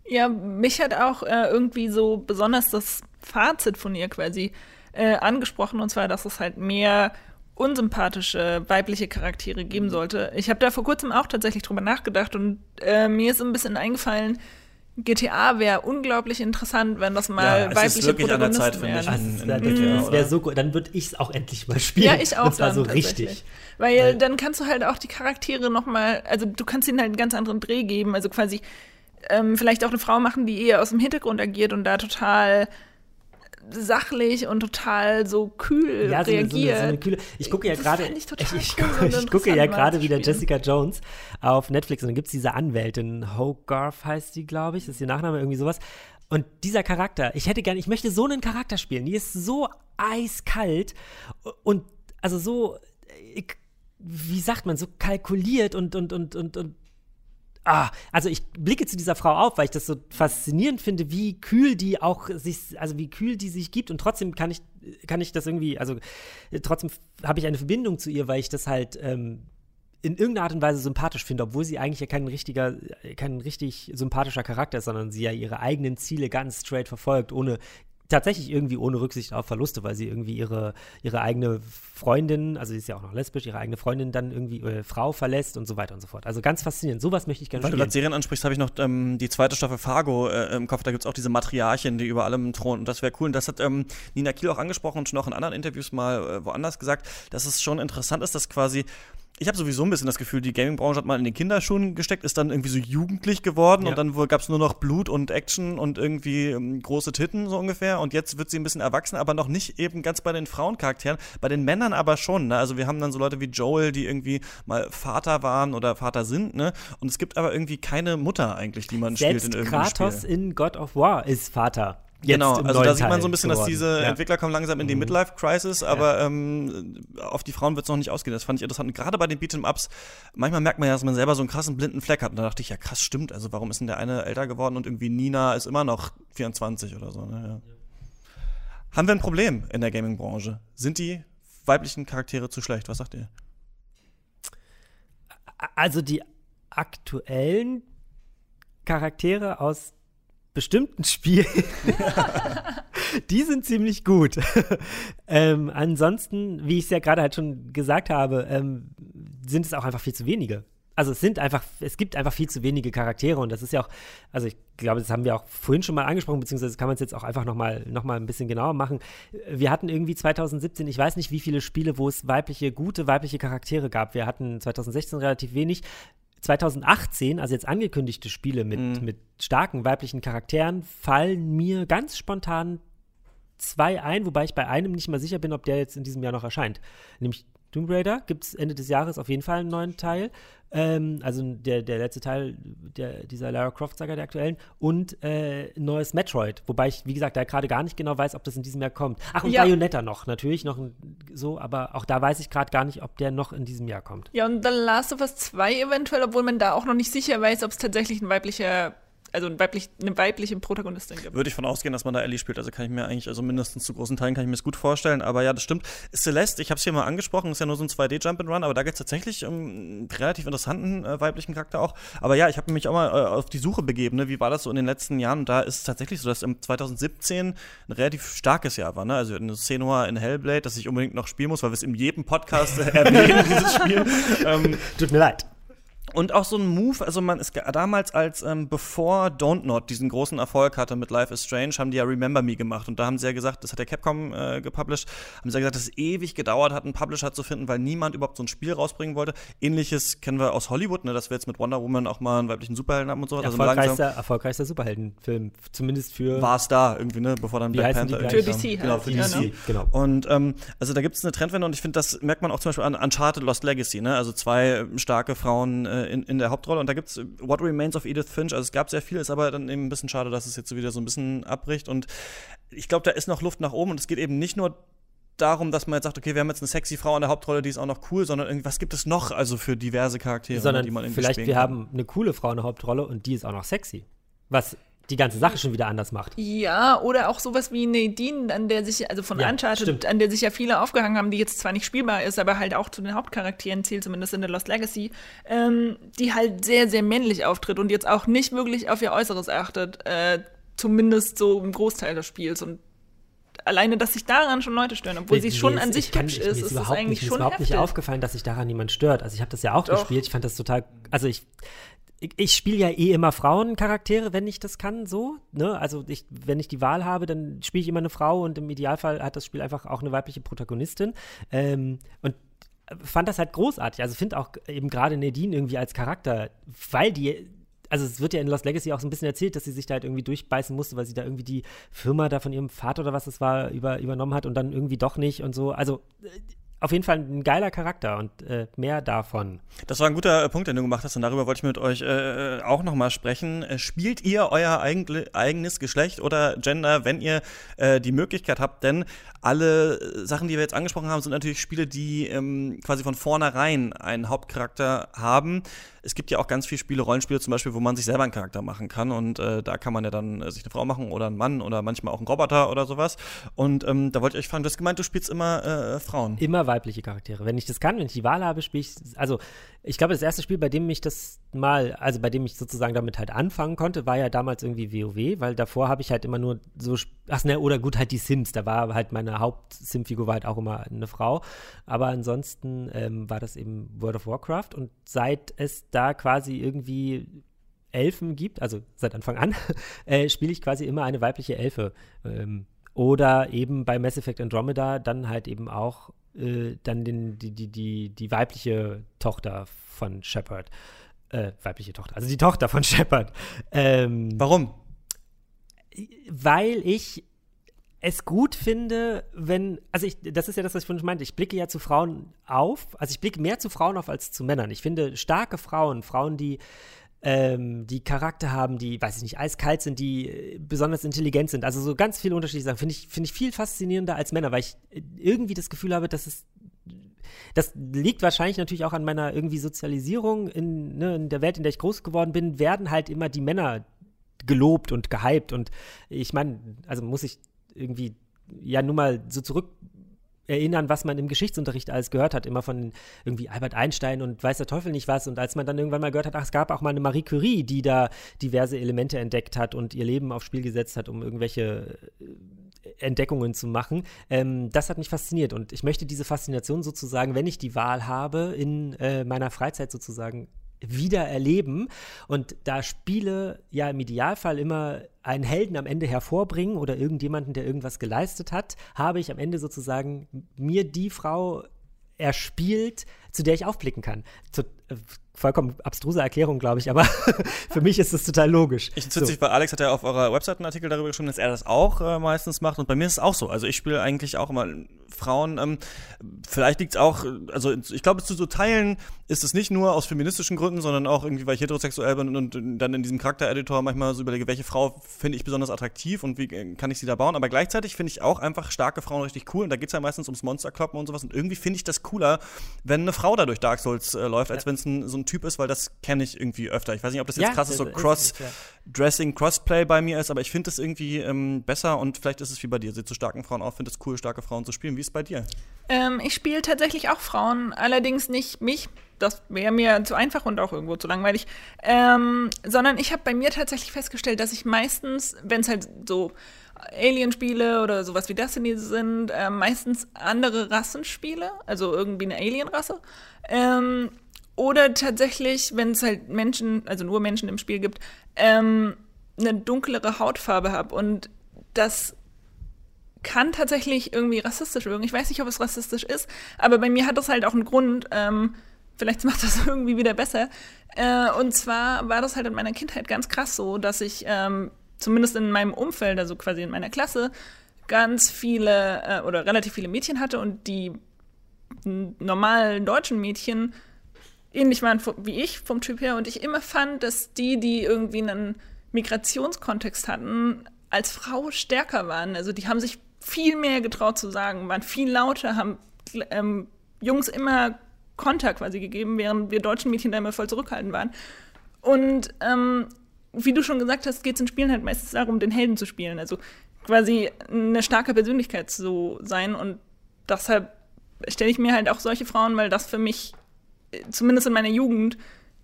Ja, mich hat auch äh, irgendwie so besonders das Fazit von ihr quasi äh, angesprochen, und zwar, dass es halt mehr unsympathische weibliche Charaktere geben sollte. Ich habe da vor kurzem auch tatsächlich drüber nachgedacht und äh, mir ist ein bisschen eingefallen, GTA wäre unglaublich interessant, wenn das mal ja, weibliche Protagonisten wären. Also, das wäre so gut. Dann würde ich es auch endlich mal spielen. Ja, ich auch. Das war so richtig. Weil, Weil, dann kannst du halt auch die Charaktere noch mal, also du kannst ihnen halt einen ganz anderen Dreh geben. Also quasi ähm, vielleicht auch eine Frau machen, die eher aus dem Hintergrund agiert und da total sachlich und total so kühl ja, so reagiert. Eine, so eine kühle, ich gucke ja gerade, ich, ich, ich, gucke, ich gucke ja gerade wieder Jessica Jones auf Netflix und dann gibt es diese Anwältin, Hogarth heißt die, glaube ich, das ist ihr Nachname, irgendwie sowas. Und dieser Charakter, ich hätte gerne, ich möchte so einen Charakter spielen, die ist so eiskalt und also so, wie sagt man, so kalkuliert und, und, und, und, und ah, also ich blicke zu dieser Frau auf, weil ich das so faszinierend finde, wie kühl die auch sich, also wie kühl die sich gibt. Und trotzdem kann ich, kann ich das irgendwie, also trotzdem habe ich eine Verbindung zu ihr, weil ich das halt ähm, in irgendeiner Art und Weise sympathisch finde, obwohl sie eigentlich ja kein richtiger, kein richtig sympathischer Charakter ist, sondern sie ja ihre eigenen Ziele ganz straight verfolgt, ohne tatsächlich irgendwie ohne Rücksicht auf Verluste, weil sie irgendwie ihre, ihre eigene Freundin, also sie ist ja auch noch lesbisch, ihre eigene Freundin dann irgendwie äh, Frau verlässt und so weiter und so fort. Also ganz faszinierend. Sowas möchte ich gerne Weil spielen. Du gerade Serien ansprichst, habe ich noch ähm, die zweite Staffel Fargo äh, im Kopf. Da gibt es auch diese Matriarchin, die über allem thronen. Und das wäre cool. Und das hat ähm, Nina Kiel auch angesprochen und schon auch in anderen Interviews mal äh, woanders gesagt, dass es schon interessant ist, dass quasi ich habe sowieso ein bisschen das Gefühl, die Gaming-Branche hat mal in den Kinderschuhen gesteckt, ist dann irgendwie so jugendlich geworden ja. und dann gab es nur noch Blut und Action und irgendwie ähm, große Titten so ungefähr. Und jetzt wird sie ein bisschen erwachsen, aber noch nicht eben ganz bei den Frauencharakteren. Bei den Männern aber schon. Ne? Also wir haben dann so Leute wie Joel, die irgendwie mal Vater waren oder Vater sind. Ne? Und es gibt aber irgendwie keine Mutter eigentlich, die man Selbst spielt in irgendeinem Kratos Spiel. in God of War ist Vater. Jetzt genau, also da sieht man so ein bisschen, dass diese ja. Entwickler kommen langsam in die mhm. Midlife-Crisis, aber ja. ähm, auf die Frauen wird es noch nicht ausgehen. Das fand ich interessant. gerade bei den Beat'em-Ups, manchmal merkt man ja, dass man selber so einen krassen blinden Fleck hat. Und da dachte ich, ja krass, stimmt. Also warum ist denn der eine älter geworden und irgendwie Nina ist immer noch 24 oder so. Ne? Ja. Haben wir ein Problem in der Gaming-Branche? Sind die weiblichen Charaktere zu schlecht? Was sagt ihr? Also die aktuellen Charaktere aus bestimmten Spielen, die sind ziemlich gut. ähm, ansonsten, wie ich es ja gerade halt schon gesagt habe, ähm, sind es auch einfach viel zu wenige. Also es sind einfach, es gibt einfach viel zu wenige Charaktere und das ist ja auch, also ich glaube, das haben wir auch vorhin schon mal angesprochen, beziehungsweise kann man es jetzt auch einfach nochmal noch mal ein bisschen genauer machen. Wir hatten irgendwie 2017, ich weiß nicht wie viele Spiele, wo es weibliche, gute weibliche Charaktere gab. Wir hatten 2016 relativ wenig. 2018, also jetzt angekündigte Spiele mit, mhm. mit starken weiblichen Charakteren, fallen mir ganz spontan zwei ein, wobei ich bei einem nicht mal sicher bin, ob der jetzt in diesem Jahr noch erscheint. Nämlich Tomb Raider gibt es Ende des Jahres auf jeden Fall einen neuen Teil. Ähm, also der, der letzte Teil der, dieser Lara Croft-Saga, der aktuellen. Und äh, neues Metroid. Wobei ich, wie gesagt, da gerade gar nicht genau weiß, ob das in diesem Jahr kommt. Ach, und ja. Bayonetta noch, natürlich noch so, aber auch da weiß ich gerade gar nicht, ob der noch in diesem Jahr kommt. Ja, und The Last of Us 2 eventuell, obwohl man da auch noch nicht sicher weiß, ob es tatsächlich ein weiblicher also ein weiblich, eine weibliche Protagonistin gibt. Würde ich von ausgehen, dass man da Ellie spielt. Also kann ich mir eigentlich, also mindestens zu großen Teilen kann ich mir das gut vorstellen. Aber ja, das stimmt. Celeste, ich habe es hier mal angesprochen, ist ja nur so ein 2D-Jump-and-Run, aber da geht es tatsächlich um einen relativ interessanten äh, weiblichen Charakter auch. Aber ja, ich habe mich auch mal äh, auf die Suche begeben, ne? wie war das so in den letzten Jahren? Und da ist es tatsächlich so, dass im 2017 ein relativ starkes Jahr war. Ne? Also eine Senua in Hellblade, das ich unbedingt noch spielen muss, weil wir es in jedem Podcast erwähnen, dieses Spiel. Ähm, Tut mir leid. Und auch so ein Move, also man ist damals als ähm, bevor Don't Not diesen großen Erfolg hatte mit Life is Strange, haben die ja Remember Me gemacht und da haben sie ja gesagt, das hat der Capcom äh, gepublished, haben sie ja gesagt, dass es ewig gedauert hat, einen Publisher zu finden, weil niemand überhaupt so ein Spiel rausbringen wollte. Ähnliches kennen wir aus Hollywood, ne, dass wir jetzt mit Wonder Woman auch mal einen weiblichen Superhelden haben und so. Also erfolgreichster, erfolgreichster Superheldenfilm, zumindest für war es da irgendwie, ne, bevor dann Wie Black die Panther gleich? Für DC Genau, halt, für ja, DC. ne? Genau. Und ähm, also da gibt es eine Trendwende und ich finde, das merkt man auch zum Beispiel an Uncharted Lost Legacy, ne? Also zwei äh, starke Frauen äh, in, in der Hauptrolle. Und da gibt es What Remains of Edith Finch. Also es gab sehr viel, ist aber dann eben ein bisschen schade, dass es jetzt so wieder so ein bisschen abbricht. Und ich glaube, da ist noch Luft nach oben und es geht eben nicht nur darum, dass man jetzt sagt, okay, wir haben jetzt eine sexy Frau in der Hauptrolle, die ist auch noch cool, sondern irgendwie, was gibt es noch also für diverse Charaktere, Sondern die man irgendwie vielleicht wir haben eine coole Frau in der Hauptrolle und die ist auch noch sexy. Was die ganze Sache schon wieder anders macht. Ja, oder auch sowas wie Nadine, an der sich, also von Ja, Uncharted, stimmt. an der sich ja viele aufgehangen haben, die jetzt zwar nicht spielbar ist, aber halt auch zu den Hauptcharakteren zählt, zumindest in der Lost Legacy, ähm, die halt sehr, sehr männlich auftritt und jetzt auch nicht wirklich auf ihr Äußeres achtet, äh, zumindest so im Großteil des Spiels. Und alleine, dass sich daran schon Leute stören, obwohl sie Nee, schon es- an ich sich hübsch ist, ist überhaupt eigentlich nicht, mir ist schon überhaupt heftig. nicht aufgefallen, dass sich daran niemand stört. Also ich habe das ja auch Doch. gespielt. Ich fand das total, also ich ich, ich spiele ja eh immer Frauencharaktere, wenn ich das kann, so. Ne? Also ich, wenn ich die Wahl habe, dann spiele ich immer eine Frau und im Idealfall hat das Spiel einfach auch eine weibliche Protagonistin. Ähm, und fand das halt großartig. Also finde auch eben gerade Nadine irgendwie als Charakter, weil die also es wird ja in Lost Legacy auch so ein bisschen erzählt, dass sie sich da halt irgendwie durchbeißen musste, weil sie da irgendwie die Firma da von ihrem Vater oder was es war über, übernommen hat und dann irgendwie doch nicht und so. Also äh, auf jeden Fall ein geiler Charakter und äh, mehr davon. Das war ein guter äh, Punkt, den du gemacht hast und darüber wollte ich mit euch äh, auch nochmal sprechen. Äh, Spielt ihr euer eigen, eigenes Geschlecht oder Gender, wenn ihr äh, die Möglichkeit habt? Denn alle äh, Sachen, die wir jetzt angesprochen haben, sind natürlich Spiele, die ähm, quasi von vornherein einen Hauptcharakter haben. Es gibt ja auch ganz viele Spiele, Rollenspiele zum Beispiel, wo man sich selber einen Charakter machen kann und äh, da kann man ja dann äh, sich eine Frau machen oder einen Mann oder manchmal auch einen Roboter oder sowas. Und ähm, da wollte ich euch fragen, du hast gemeint, du spielst immer äh, Frauen. Immer weibliche Charaktere. Wenn ich das kann, wenn ich die Wahl habe, spiele ich. Also, ich glaube, das erste Spiel, bei dem ich das mal, also bei dem ich sozusagen damit halt anfangen konnte, war ja damals irgendwie WoW, weil davor habe ich halt immer nur so. Ach ne, oder gut, halt die Sims. Da war halt meine Haupt-Sim-Figur halt auch immer eine Frau. Aber ansonsten ähm, war das eben World of Warcraft und seit es da quasi irgendwie Elfen gibt, also seit Anfang an, äh, spiele ich quasi immer eine weibliche Elfe. Ähm, oder eben bei Mass Effect Andromeda dann halt eben auch äh, dann den, die, die, die, die weibliche Tochter von Shepard. Äh, weibliche Tochter, also die Tochter von Shepard. Ähm, Warum? Weil ich es gut finde, wenn, also ich, das ist ja das, was ich vorhin meinte, ich blicke ja zu Frauen auf, also ich blicke mehr zu Frauen auf als zu Männern. Ich finde starke Frauen, Frauen, die ähm, die Charakter haben, die, weiß ich nicht, eiskalt sind, die äh, besonders intelligent sind. Also so ganz viele unterschiedliche Sachen. Finde ich, finde ich viel faszinierender als Männer, weil ich äh, irgendwie das Gefühl habe, dass es das liegt wahrscheinlich natürlich auch an meiner irgendwie Sozialisierung in, ne, in der Welt, in der ich groß geworden bin, werden halt immer die Männer gelobt und gehypt. Und ich meine, also muss ich irgendwie ja nur mal so zurück erinnern, was man im Geschichtsunterricht alles gehört hat, immer von irgendwie Albert Einstein und weiß der Teufel nicht was. Und als man dann irgendwann mal gehört hat, ach, es gab auch mal eine Marie Curie, die da diverse Elemente entdeckt hat und ihr Leben aufs Spiel gesetzt hat, um irgendwelche äh, Entdeckungen zu machen. Ähm, das hat mich fasziniert und ich möchte diese Faszination sozusagen, wenn ich die Wahl habe, in äh, meiner Freizeit sozusagen wieder erleben. Und da Spiele ja im Idealfall immer einen Helden am Ende hervorbringen oder irgendjemanden, der irgendwas geleistet hat, habe ich am Ende sozusagen mir die Frau erspielt, zu der ich aufblicken kann. Zu, äh, vollkommen abstruse Erklärung, glaube ich, aber für mich ist das total logisch. Ich finde witzig, weil Alex hat ja auf eurer Website einen Artikel darüber geschrieben, dass er das auch äh, meistens macht. Und bei mir ist es auch so. Also ich spiele eigentlich auch immer Frauen. Ähm, vielleicht liegt es auch, also ich glaube, zu so Teilen ist es nicht nur aus feministischen Gründen, sondern auch irgendwie, weil ich heterosexuell bin und, und dann in diesem Charaktereditor manchmal so überlege, welche Frau finde ich besonders attraktiv und wie äh, kann ich sie da bauen. Aber gleichzeitig finde ich auch einfach starke Frauen richtig cool. Und da geht es ja meistens ums Monsterkloppen und sowas. Und irgendwie finde ich das cooler, wenn eine Frau da durch Dark Souls äh, läuft, als wenn es so ein ein Typ ist, weil das kenne ich irgendwie öfter. Ich weiß nicht, ob das jetzt Ja, krass ist, so das Cross-Dressing, Crossplay bei mir ist, aber ich finde es irgendwie ähm, besser und vielleicht ist es wie bei dir. Seht zu starken Frauen auf, finde es cool, starke Frauen zu spielen. Wie ist es bei dir? Ähm, ich spiele tatsächlich auch Frauen, allerdings nicht mich. Das wäre mir zu einfach und auch irgendwo zu langweilig. Ähm, sondern ich habe bei mir tatsächlich festgestellt, dass ich meistens, wenn es halt so Alien-Spiele oder sowas wie Destiny sind, äh, meistens andere Rassen spiele, also irgendwie eine Alien-Rasse. Ähm, oder tatsächlich, wenn es halt Menschen, also nur Menschen im Spiel gibt, ähm, eine dunklere Hautfarbe habe. Und das kann tatsächlich irgendwie rassistisch wirken. Ich weiß nicht, ob es rassistisch ist, aber bei mir hat das halt auch einen Grund. Ähm, vielleicht macht das irgendwie wieder besser. Äh, und zwar war das halt in meiner Kindheit ganz krass so, dass ich ähm, zumindest in meinem Umfeld, also quasi in meiner Klasse, ganz viele äh, oder relativ viele Mädchen hatte und die normalen deutschen Mädchen ähnlich waren wie ich vom Typ her und ich immer fand, dass die, die irgendwie einen Migrationskontext hatten, als Frau stärker waren. Also die haben sich viel mehr getraut zu sagen, waren viel lauter, haben ähm, Jungs immer Konter quasi gegeben, während wir deutschen Mädchen da immer voll zurückhaltend waren. Und ähm, wie du schon gesagt hast, geht es in Spielen halt meistens darum, den Helden zu spielen. Also quasi eine starke Persönlichkeit zu sein. Und deshalb stelle ich mir halt auch solche Frauen, weil das für mich, zumindest in meiner Jugend,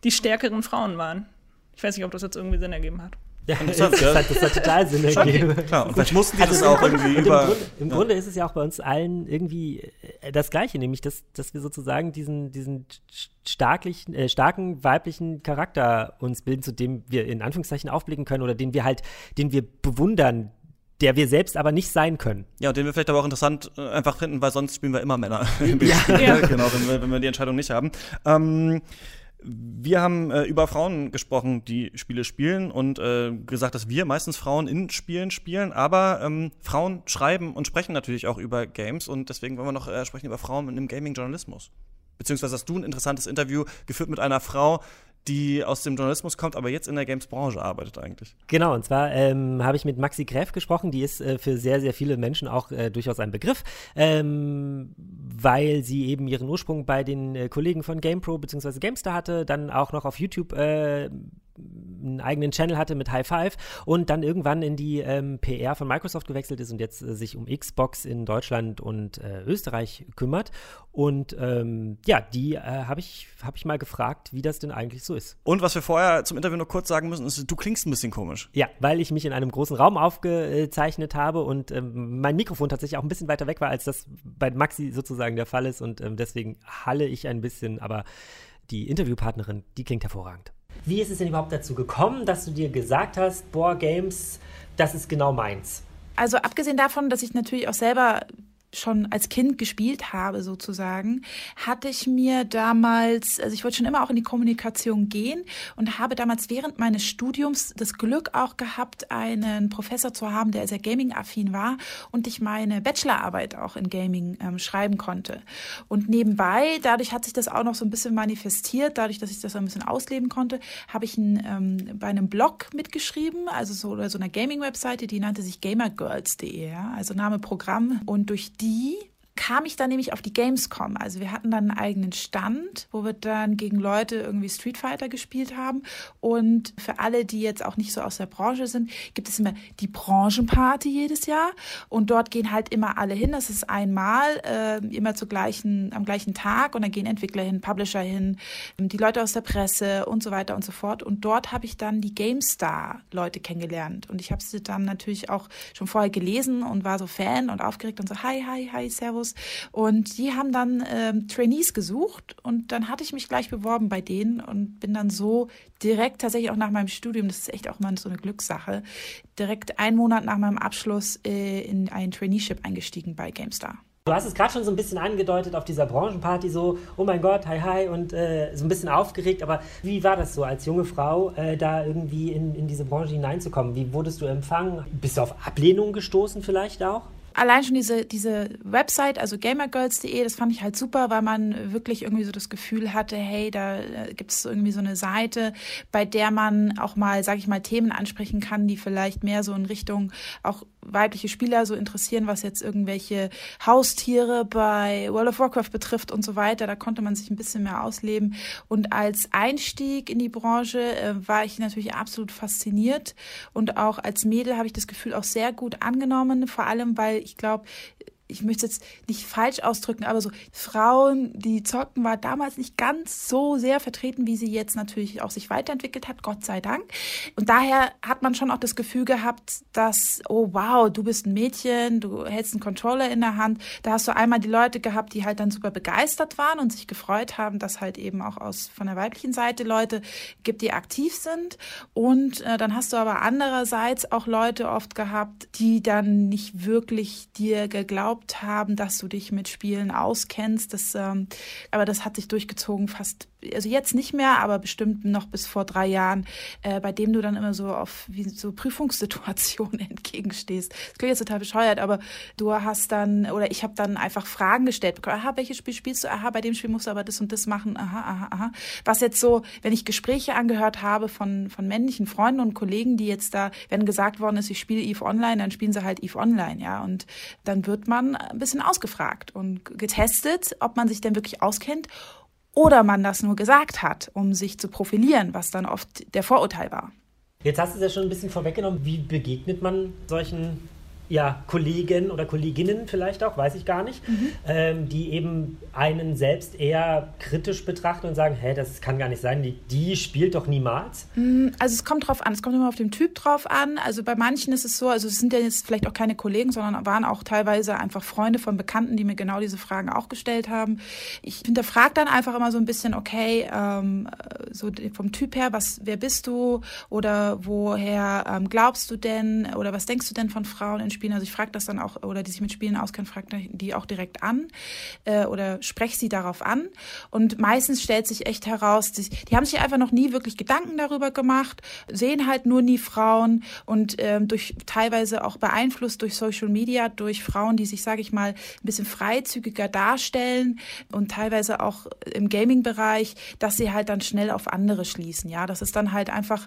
die stärkeren Frauen waren. Ich weiß nicht, ob das jetzt irgendwie Sinn ergeben hat. Ja, das, ja. hat, das hat total Sinn ergeben. klar. Und vielleicht mussten die das im auch Grunde- irgendwie und über- Im, Grunde, im ja. Grunde ist es ja auch bei uns allen irgendwie äh, das Gleiche, nämlich, dass, dass wir sozusagen diesen, diesen starklichen, äh, starken weiblichen Charakter uns bilden, zu dem wir in Anführungszeichen aufblicken können oder den wir halt, den wir bewundern, der wir selbst aber nicht sein können. Ja, und den wir vielleicht aber auch interessant äh, einfach finden, weil sonst spielen wir immer Männer. im Ja. Ja. Genau, wenn wir, wenn wir die Entscheidung nicht haben. Ähm, wir haben äh, über Frauen gesprochen, die Spiele spielen und äh, gesagt, dass wir meistens Frauen in Spielen spielen, aber ähm, Frauen schreiben und sprechen natürlich auch über Games und deswegen wollen wir noch äh, sprechen über Frauen im Gaming-Journalismus. Beziehungsweise hast du ein interessantes Interview geführt mit einer Frau, die aus dem Journalismus kommt, aber jetzt in der Games-Branche arbeitet eigentlich. Genau, und zwar ähm, habe ich mit Maxi Gräf gesprochen, die ist äh, für sehr, sehr viele Menschen auch äh, durchaus ein Begriff, ähm, weil sie eben ihren Ursprung bei den äh, Kollegen von GamePro bzw. GameStar hatte, dann auch noch auf YouTube äh, einen eigenen Channel hatte mit High Five und dann irgendwann in die ähm, PR von Microsoft gewechselt ist und jetzt äh, sich um Xbox in Deutschland und äh, Österreich kümmert. Und ähm, ja, die äh, habe ich, hab ich mal gefragt, wie das denn eigentlich so ist. Und was wir vorher zum Interview noch kurz sagen müssen, ist, du klingst ein bisschen komisch. Ja, weil ich mich in einem großen Raum aufgezeichnet habe und ähm, mein Mikrofon tatsächlich auch ein bisschen weiter weg war, als das bei Maxi sozusagen der Fall ist. Und ähm, deswegen halle ich ein bisschen, aber die Interviewpartnerin, die klingt hervorragend. Wie ist es denn überhaupt dazu gekommen, dass du dir gesagt hast, boah, Games, das ist genau meins? Also abgesehen davon, dass ich natürlich auch selber schon als Kind gespielt habe, sozusagen, hatte ich mir damals, also ich wollte schon immer auch in die Kommunikation gehen und habe damals während meines Studiums das Glück auch gehabt, einen Professor zu haben, der sehr gaming-affin war und ich meine Bachelorarbeit auch in Gaming ähm, schreiben konnte. Und nebenbei, dadurch hat sich das auch noch so ein bisschen manifestiert, dadurch, dass ich das so ein bisschen ausleben konnte, habe ich ein, ähm, bei einem Blog mitgeschrieben, also so, so einer Gaming-Webseite, die nannte sich gamergirls.de, ja, also Name Programm. Und durch die kam ich dann nämlich auf die Gamescom. Also wir hatten dann einen eigenen Stand, wo wir dann gegen Leute irgendwie Street Fighter gespielt haben. Und für alle, die jetzt auch nicht so aus der Branche sind, gibt es immer die Branchenparty jedes Jahr. Und dort gehen halt immer alle hin. Das ist einmal, äh, immer zu gleichen, am gleichen Tag. Und dann gehen Entwickler hin, Publisher hin, die Leute aus der Presse und so weiter und so fort. Und dort habe ich dann die GameStar-Leute kennengelernt. Und ich habe sie dann natürlich auch schon vorher gelesen und war so Fan und aufgeregt und so, hi, hi, hi, servus. Und die haben dann ähm, Trainees gesucht und dann hatte ich mich gleich beworben bei denen und bin dann so direkt tatsächlich auch nach meinem Studium, das ist echt auch mal so eine Glückssache, direkt einen Monat nach meinem Abschluss äh, in ein Traineeship eingestiegen bei GameStar. Du hast es gerade schon so ein bisschen angedeutet auf dieser Branchenparty, so, oh mein Gott, hi, hi, und äh, so ein bisschen aufgeregt. Aber wie war das so als junge Frau, äh, da irgendwie in, in diese Branche hineinzukommen? Wie wurdest du empfangen? Bist du auf Ablehnung gestoßen vielleicht auch? Allein schon diese, diese Website, also gamergirls.de, das fand ich halt super, weil man wirklich irgendwie so das Gefühl hatte, hey, da gibt es irgendwie so eine Seite, bei der man auch mal, sag ich mal, Themen ansprechen kann, die vielleicht mehr so in Richtung auch weibliche Spieler so interessieren, was jetzt irgendwelche Haustiere bei World of Warcraft betrifft und so weiter. Da konnte man sich ein bisschen mehr ausleben. Und als Einstieg in die Branche äh, war ich natürlich absolut fasziniert. Und auch als Mädel habe ich das Gefühl auch sehr gut angenommen, vor allem weil ich glaube, ich möchte jetzt nicht falsch ausdrücken, aber so Frauen, die zocken, war damals nicht ganz so sehr vertreten, wie sie jetzt natürlich auch sich weiterentwickelt hat, Gott sei Dank. Und daher hat man schon auch das Gefühl gehabt, dass, oh wow, du bist ein Mädchen, du hältst einen Controller in der Hand. Da hast du einmal die Leute gehabt, die halt dann super begeistert waren und sich gefreut haben, dass halt eben auch aus von der weiblichen Seite Leute gibt, die aktiv sind. Und äh, dann hast du aber andererseits auch Leute oft gehabt, die dann nicht wirklich dir geglaubt geglaubt haben, dass du dich mit Spielen auskennst. Das, ähm, aber das hat sich durchgezogen fast also jetzt nicht mehr, aber bestimmt noch bis vor drei Jahren, äh, bei dem du dann immer so auf wie so Prüfungssituationen entgegenstehst. Das klingt jetzt total bescheuert, aber du hast dann, oder ich habe dann einfach Fragen gestellt. Aha, welches Spiel spielst du? Aha, bei dem Spiel musst du aber das und das machen. Aha, aha, aha. Was jetzt so, wenn ich Gespräche angehört habe von, von männlichen Freunden und Kollegen, die jetzt da, wenn gesagt worden ist, ich spiele Eve Online, dann spielen sie halt Eve Online, ja. Und dann wird man ein bisschen ausgefragt und getestet, ob man sich denn wirklich auskennt oder man das nur gesagt hat, um sich zu profilieren, was dann oft der Vorurteil war. Jetzt hast du es ja schon ein bisschen vorweggenommen. Wie begegnet man solchen ja, Kollegen oder Kolleginnen vielleicht auch, weiß ich gar nicht, mhm. ähm, die eben einen selbst eher kritisch betrachten und sagen, hä, das kann gar nicht sein, die, die spielt doch niemals? Mm, also es kommt drauf an, es kommt immer auf den Typ drauf an. Also bei manchen ist es so, also es sind ja jetzt vielleicht auch keine Kollegen, sondern waren auch teilweise einfach Freunde von Bekannten, die mir genau diese Fragen auch gestellt haben. Ich hinterfrage dann einfach immer so ein bisschen, okay, ähm, so vom Typ her, was, wer bist du oder woher ähm, glaubst du denn oder was denkst du denn von Frauen in Spielen. Also ich frage das dann auch, oder die sich mit Spielen auskennen, frage die auch direkt an äh, oder spreche sie darauf an. Und meistens stellt sich echt heraus, die, die haben sich einfach noch nie wirklich Gedanken darüber gemacht, sehen halt nur nie Frauen und ähm, durch teilweise auch beeinflusst durch Social Media, durch Frauen, die sich, sage ich mal, ein bisschen freizügiger darstellen und teilweise auch im Gaming-Bereich, dass sie halt dann schnell auf andere schließen. Ja, das ist dann halt einfach,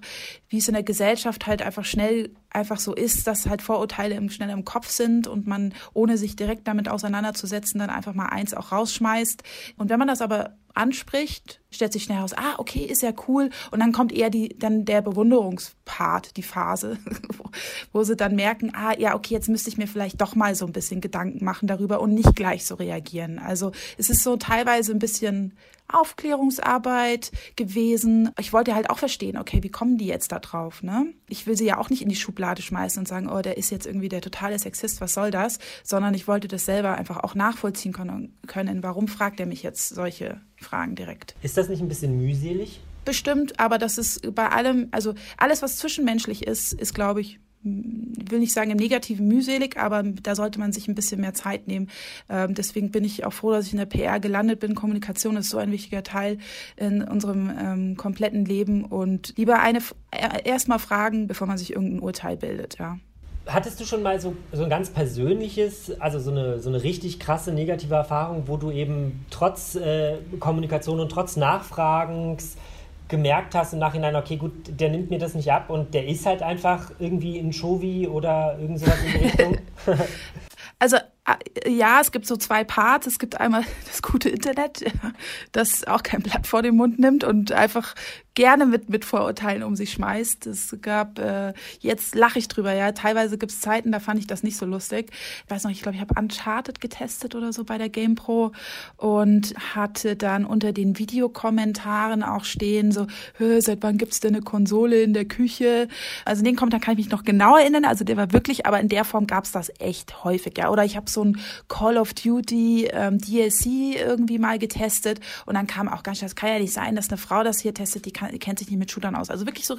wie es in der Gesellschaft halt einfach schnell einfach so ist, dass halt Vorurteile im, schnell im Kopf sind und man, ohne sich direkt damit auseinanderzusetzen, dann einfach mal eins auch rausschmeißt. Und wenn man das aber anspricht, stellt sich schnell heraus, ah, okay, ist ja cool. Und dann kommt eher die, dann der Bewunderungspart, die Phase, wo, wo sie dann merken, ah, ja, okay, jetzt müsste ich mir vielleicht doch mal so ein bisschen Gedanken machen darüber und nicht gleich so reagieren. Also es ist so teilweise ein bisschen Aufklärungsarbeit gewesen. Ich wollte halt auch verstehen, okay, wie kommen die jetzt da drauf, ne? Ich will sie ja auch nicht in die Schublade schmeißen und sagen, oh, der ist jetzt irgendwie der totale Sexist, was soll das? Sondern ich wollte das selber einfach auch nachvollziehen können. Warum fragt er mich jetzt solche Fragen direkt? Ist das nicht ein bisschen mühselig? Bestimmt, aber das ist bei allem, also alles, was zwischenmenschlich ist, ist, glaube ich, ich will nicht sagen im Negativen mühselig, aber da sollte man sich ein bisschen mehr Zeit nehmen. Ähm, deswegen bin ich auch froh, dass ich in der PR gelandet bin. Kommunikation ist so ein wichtiger Teil in unserem ähm, kompletten Leben und lieber eine äh, erstmal fragen, bevor man sich irgendein Urteil bildet, ja. Hattest du schon mal so, so ein ganz persönliches, also so eine, so eine richtig krasse negative Erfahrung, wo du eben trotz äh, Kommunikation und trotz Nachfragens gemerkt hast im Nachhinein, okay, gut, der nimmt mir das nicht ab und der ist halt einfach irgendwie ein Shovi oder irgend sowas in die Richtung? also ja, es gibt so zwei Parts. Es gibt einmal das gute Internet, das auch kein Blatt vor den Mund nimmt und einfach gerne mit, mit Vorurteilen um sich schmeißt. Es gab, äh, jetzt lache ich drüber, ja. Teilweise gibt es Zeiten, da fand ich das nicht so lustig. Ich weiß noch, ich glaube, ich habe Uncharted getestet oder so bei der GamePro und hatte dann unter den Videokommentaren auch stehen, so, seit wann gibt's denn eine Konsole in der Küche? Also den Kommentar kann ich mich noch genau erinnern. Also der war wirklich, aber in der Form gab's das echt häufig, ja. Oder ich habe so ein Call of Duty ähm, DLC irgendwie mal getestet und dann kam auch ganz schön, das kann ja nicht sein, dass eine Frau das hier testet, die, kann, die kennt sich nicht mit Shootern aus. Also wirklich so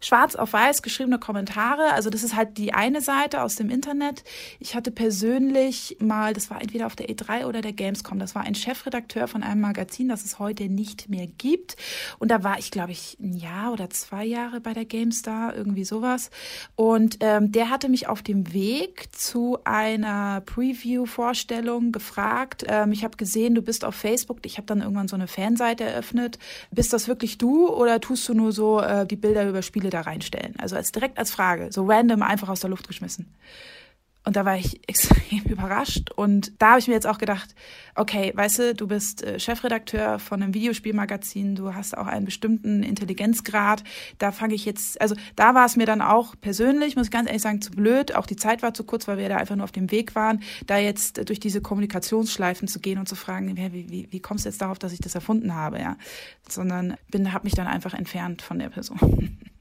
schwarz auf weiß geschriebene Kommentare. Also das ist halt die eine Seite aus dem Internet. Ich hatte persönlich mal, das war entweder auf der E3 oder der Gamescom, das war ein Chefredakteur von einem Magazin, das es heute nicht mehr gibt. Und da war ich, glaube ich, ein Jahr oder zwei Jahre bei der GameStar, irgendwie sowas. Und ähm, der hatte mich auf dem Weg zu einer Preview-Vorstellung gefragt. Ähm, ich habe gesehen, du bist auf Facebook. Ich habe dann irgendwann so eine Fanseite eröffnet. Bist das wirklich du oder tust du nur so äh, die Bilder über Spiele da reinstellen? Also als direkt als Frage, so random einfach aus der Luft geschmissen. Und da war ich extrem überrascht. Und da habe ich mir jetzt auch gedacht, okay, weißt du, du bist äh, Chefredakteur von einem Videospielmagazin, du hast auch einen bestimmten Intelligenzgrad. Da fange ich jetzt, also da war es mir dann auch persönlich, muss ich ganz ehrlich sagen, zu blöd. Auch die Zeit war zu kurz, weil wir da einfach nur auf dem Weg waren, da jetzt durch diese Kommunikationsschleifen zu gehen und zu fragen, wie, wie, wie kommst du jetzt darauf, dass ich das erfunden habe, ja? Sondern bin, habe mich dann einfach entfernt von der Person.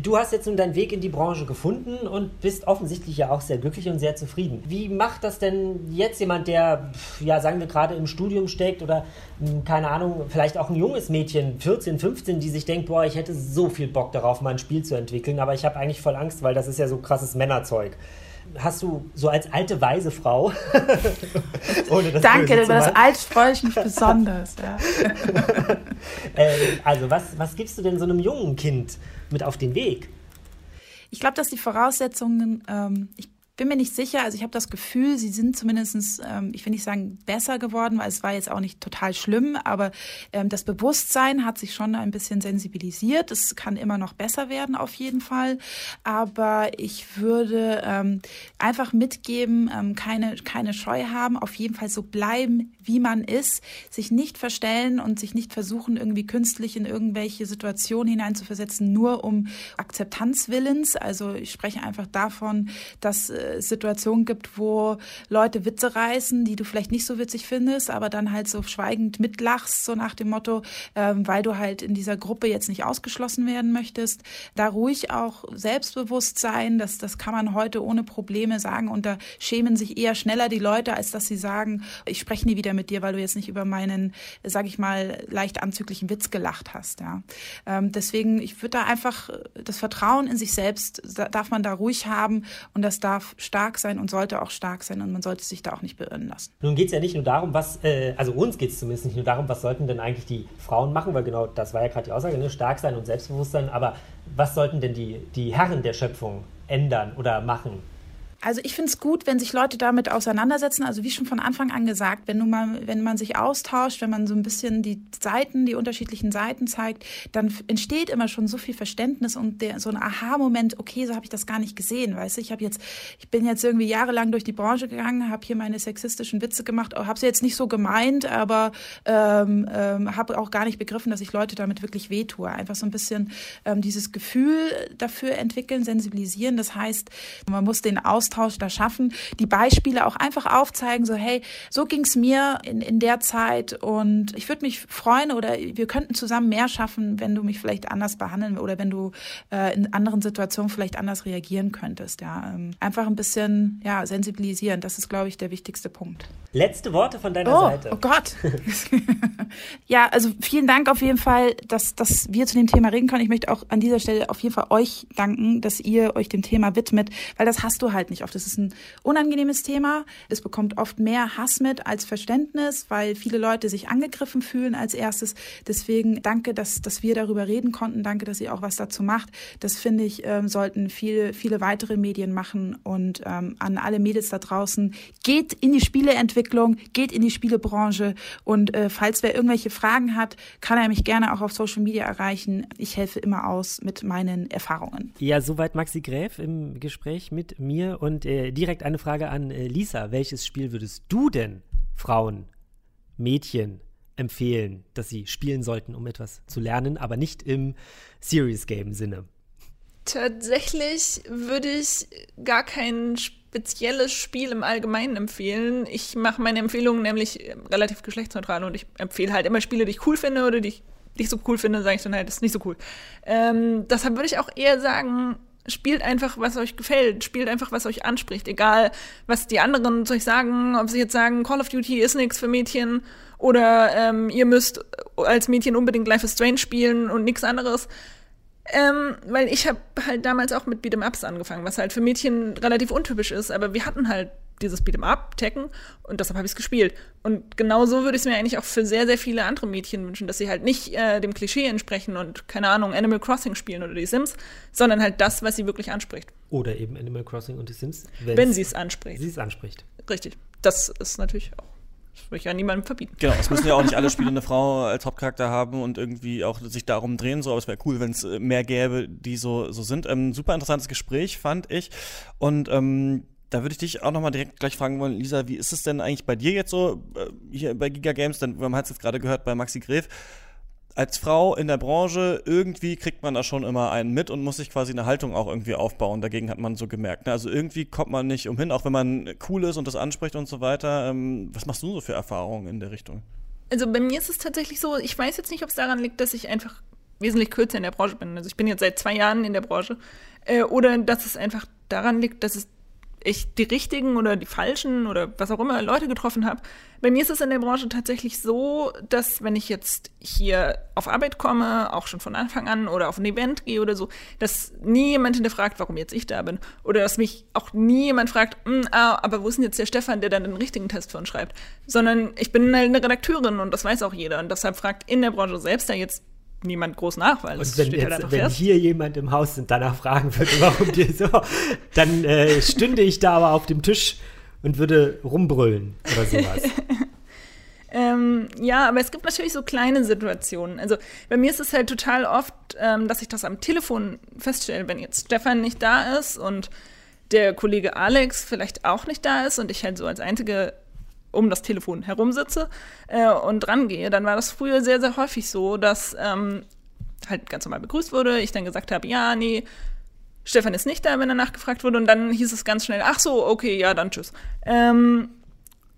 Du hast jetzt nun deinen Weg in die Branche gefunden und bist offensichtlich ja auch sehr glücklich und sehr zufrieden. Wie macht das denn jetzt jemand, der, ja, sagen wir gerade im Studium steckt oder, hm, keine Ahnung, vielleicht auch ein junges Mädchen, 14, 15, die sich denkt, boah, ich hätte so viel Bock darauf, mal ein Spiel zu entwickeln, aber ich habe eigentlich voll Angst, weil das ist ja so krasses Männerzeug hast du so als alte weise Frau. Danke, über das alt freue ich mich besonders. Ja. äh, also, was, was gibst du denn so einem jungen Kind mit auf den Weg? Ich glaube, dass die Voraussetzungen, ähm, ich bin mir nicht sicher, also ich habe das Gefühl, sie sind zumindest, ähm, ich will nicht sagen besser geworden, weil es war jetzt auch nicht total schlimm, aber ähm, das Bewusstsein hat sich schon ein bisschen sensibilisiert. Es kann immer noch besser werden, auf jeden Fall. Aber ich würde ähm, einfach mitgeben, ähm, keine, keine Scheu haben, auf jeden Fall so bleiben, wie man ist, sich nicht verstellen und sich nicht versuchen, irgendwie künstlich in irgendwelche Situationen hineinzuversetzen, nur um Akzeptanzwillens. Also ich spreche einfach davon, dass äh, Situationen gibt, wo Leute Witze reißen, die du vielleicht nicht so witzig findest, aber dann halt so schweigend mitlachst, so nach dem Motto, ähm, weil du halt in dieser Gruppe jetzt nicht ausgeschlossen werden möchtest. Da ruhig auch selbstbewusst sein, das, das kann man heute ohne Probleme sagen und da schämen sich eher schneller die Leute, als dass sie sagen, ich spreche nie wieder mit dir, weil du jetzt nicht über meinen, sag ich mal, leicht anzüglichen Witz gelacht hast. Ja. Ähm, deswegen, ich würde da einfach das Vertrauen in sich selbst, darf man da ruhig haben und das darf stark sein und sollte auch stark sein und man sollte sich da auch nicht beirren lassen. Nun geht es ja nicht nur darum, was, äh, also uns geht es zumindest nicht nur darum, was sollten denn eigentlich die Frauen machen, weil genau das war ja gerade die Aussage, ne? stark sein und selbstbewusst sein, aber was sollten denn die, die Herren der Schöpfung ändern oder machen? Also ich finde es gut, wenn sich Leute damit auseinandersetzen. Also wie schon von Anfang an gesagt, wenn, du mal, wenn man sich austauscht, wenn man so ein bisschen die Seiten, die unterschiedlichen Seiten zeigt, dann entsteht immer schon so viel Verständnis und der, so ein Aha-Moment, okay, so habe ich das gar nicht gesehen. Weißt du, ich habe jetzt, ich bin jetzt irgendwie jahrelang durch die Branche gegangen, habe hier meine sexistischen Witze gemacht, habe sie jetzt nicht so gemeint, aber ähm, ähm, habe auch gar nicht begriffen, dass ich Leute damit wirklich wehtue. Einfach so ein bisschen ähm, dieses Gefühl dafür entwickeln, sensibilisieren. Das heißt, man muss den Austausch Austausch da schaffen, die Beispiele auch einfach aufzeigen, so hey, so ging's mir in, in der Zeit und ich würde mich freuen oder wir könnten zusammen mehr schaffen, wenn du mich vielleicht anders behandeln oder wenn du äh, in anderen Situationen vielleicht anders reagieren könntest. Ja, ähm, einfach ein bisschen ja sensibilisieren. Das ist, glaube ich, der wichtigste Punkt. Letzte Worte von deiner oh, Seite. Oh Gott. ja, also vielen Dank auf jeden Fall, dass, dass wir zu dem Thema reden können. Ich möchte auch an dieser Stelle auf jeden Fall euch danken, dass ihr euch dem Thema widmet, weil das hast du halt nicht oft. Das ist ein unangenehmes Thema. Es bekommt oft mehr Hass mit als Verständnis, weil viele Leute sich angegriffen fühlen als erstes. Deswegen danke, dass, dass wir darüber reden konnten. Danke, dass ihr auch was dazu macht. Das finde ich, ähm, sollten viele, viele weitere Medien machen. Und ähm, an alle Mädels da draußen, geht in die Spieleentwicklung, geht in die Spielebranche. Und äh, falls wer irgendwelche Fragen hat, kann er mich gerne auch auf Social Media erreichen. Ich helfe immer aus mit meinen Erfahrungen. Ja, soweit Maxi Gräf im Gespräch mit mir und und äh, direkt eine Frage an äh, Lisa. Welches Spiel würdest du denn Frauen, Mädchen empfehlen, dass sie spielen sollten, um etwas zu lernen, aber nicht im Serious Game Sinne? Tatsächlich würde ich gar kein spezielles Spiel im Allgemeinen empfehlen. Ich mache meine Empfehlungen nämlich relativ geschlechtsneutral und ich empfehle halt immer Spiele, die ich cool finde oder die ich nicht so cool finde, sage ich dann halt, das ist nicht so cool. Ähm, deshalb würde ich auch eher sagen, spielt einfach, was euch gefällt, spielt einfach, was euch anspricht, egal was die anderen zu euch sagen, ob sie jetzt sagen, Call of Duty ist nichts für Mädchen oder ähm, ihr müsst als Mädchen unbedingt Life is Strange spielen und nichts anderes. Ähm, weil ich habe halt damals auch mit Beat'em Ups angefangen, was halt für Mädchen relativ untypisch ist, aber wir hatten halt dieses Beat'em Up, Tekken, und deshalb habe ich es gespielt. Und genau so würde ich es mir eigentlich auch für sehr, sehr viele andere Mädchen wünschen, dass sie halt nicht äh, dem Klischee entsprechen und, keine Ahnung, Animal Crossing spielen oder die Sims, sondern halt das, was sie wirklich anspricht. Oder eben Animal Crossing und die Sims. Wenn sie es anspricht. Sie es anspricht. Richtig. Das ist natürlich auch das würde ich ja niemandem verbieten. Genau, es müssen ja auch nicht alle Spiele eine Frau als Hauptcharakter haben und irgendwie auch sich darum drehen, so, aber es wäre cool, wenn es äh, mehr gäbe, die so, so sind. Ähm, super interessantes Gespräch, fand ich. Und ähm, da würde ich dich auch nochmal direkt gleich fragen wollen, Lisa, wie ist es denn eigentlich bei dir jetzt so, äh, hier bei Giga Games, denn man hat es jetzt gerade gehört bei Maxi Gref, als Frau in der Branche, irgendwie kriegt man da schon immer einen mit und muss sich quasi eine Haltung auch irgendwie aufbauen. Dagegen hat man so gemerkt. Ne? Also irgendwie kommt man nicht umhin, auch wenn man cool ist und das anspricht und so weiter. Ähm, was machst du so für Erfahrungen in der Richtung? Also bei mir ist es tatsächlich so, ich weiß jetzt nicht, ob es daran liegt, dass ich einfach wesentlich kürzer in der Branche bin. Also ich bin jetzt seit zwei Jahren in der Branche. Äh, oder dass es einfach daran liegt, dass es ich die richtigen oder die falschen oder was auch immer Leute getroffen habe. Bei mir ist es in der Branche tatsächlich so, dass wenn ich jetzt hier auf Arbeit komme, auch schon von Anfang an oder auf ein Event gehe oder so, dass nie jemand hinterfragt, warum jetzt ich da bin. Oder dass mich auch nie jemand fragt, hm, ah, aber wo ist denn jetzt der Stefan, der dann den richtigen Test für uns schreibt? Sondern ich bin halt eine Redakteurin und das weiß auch jeder. Und deshalb fragt in der Branche selbst da jetzt niemand groß nach, weil und wenn, jetzt, wenn hier jemand im Haus sind, danach fragen würde, warum dir so, dann äh, stünde ich da aber auf dem Tisch und würde rumbrüllen oder sowas. ähm, ja, aber es gibt natürlich so kleine Situationen. Also bei mir ist es halt total oft, ähm, dass ich das am Telefon feststelle, wenn jetzt Stefan nicht da ist und der Kollege Alex vielleicht auch nicht da ist und ich halt so als einzige um das Telefon herum sitze äh, und dran gehe, dann war das früher sehr, sehr häufig so, dass ähm, halt ganz normal begrüßt wurde, ich dann gesagt habe, ja, nee, Stefan ist nicht da, wenn er nachgefragt wurde und dann hieß es ganz schnell, ach so, okay, ja, dann tschüss. Ähm,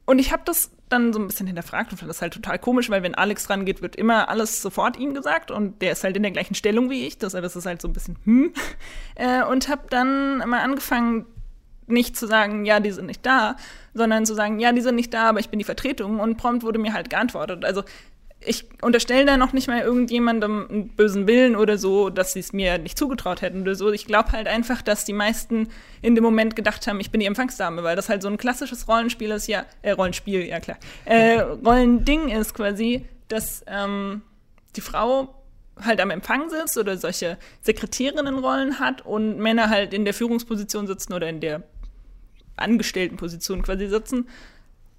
und ich habe das dann so ein bisschen hinterfragt und fand das halt total komisch, weil wenn Alex dran geht, wird immer alles sofort ihm gesagt und der ist halt in der gleichen Stellung wie ich, deshalb ist es halt so ein bisschen hm. Äh, und habe dann mal angefangen, nicht zu sagen, ja, die sind nicht da, sondern zu sagen, ja, die sind nicht da, aber ich bin die Vertretung. Und prompt wurde mir halt geantwortet. Also ich unterstelle da noch nicht mal irgendjemandem einen bösen Willen oder so, dass sie es mir nicht zugetraut hätten oder so. Ich glaube halt einfach, dass die meisten in dem Moment gedacht haben, ich bin die Empfangsdame, weil das halt so ein klassisches Rollenspiel ist, ja, äh, Rollenspiel, ja klar, äh, Rollending ist quasi, dass ähm, die Frau halt am Empfang sitzt oder solche Sekretärinnenrollen hat und Männer halt in der Führungsposition sitzen oder in der Angestelltenposition quasi sitzen.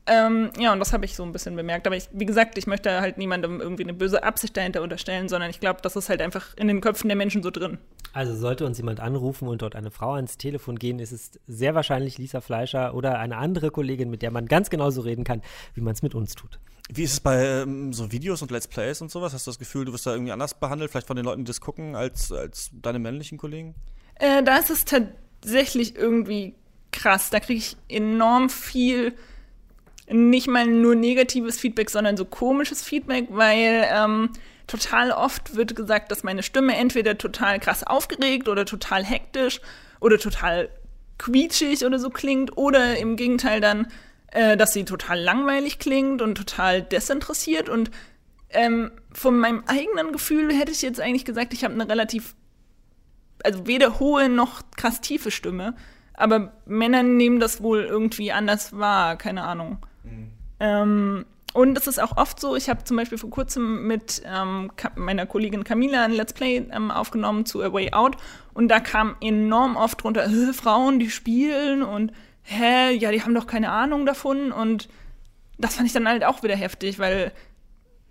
Ähm, ja, und das habe ich so ein bisschen bemerkt. Aber ich, wie gesagt, ich möchte halt niemandem irgendwie eine böse Absicht dahinter unterstellen, sondern ich glaube, das ist halt einfach in den Köpfen der Menschen so drin. Also sollte uns jemand anrufen und dort eine Frau ans Telefon gehen, ist es sehr wahrscheinlich Lisa Fleischer oder eine andere Kollegin, mit der man ganz genauso reden kann, wie man es mit uns tut. Wie ist es bei ähm, so Videos und Let's Plays und sowas? Hast du das Gefühl, du wirst da irgendwie anders behandelt, vielleicht von den Leuten, die das gucken, als, als deine männlichen Kollegen? Äh, da ist es tatsächlich irgendwie krass. Da kriege ich enorm viel, nicht mal nur negatives Feedback, sondern so komisches Feedback, weil ähm, total oft wird gesagt, dass meine Stimme entweder total krass aufgeregt oder total hektisch oder total quietschig oder so klingt oder im Gegenteil dann, äh, dass sie total langweilig klingt und total desinteressiert und ähm, von meinem eigenen Gefühl hätte ich jetzt eigentlich gesagt, ich habe eine relativ, also weder hohe noch krass tiefe Stimme. Aber Männer nehmen das wohl irgendwie anders wahr, keine Ahnung. Mhm. Ähm, und es ist auch oft so, ich habe zum Beispiel vor kurzem mit ähm, meiner Kollegin Camila ein Let's Play ähm, aufgenommen zu A Way Out und da kam enorm oft drunter, Frauen, die spielen und hä, ja, die haben doch keine Ahnung davon und das fand ich dann halt auch wieder heftig, weil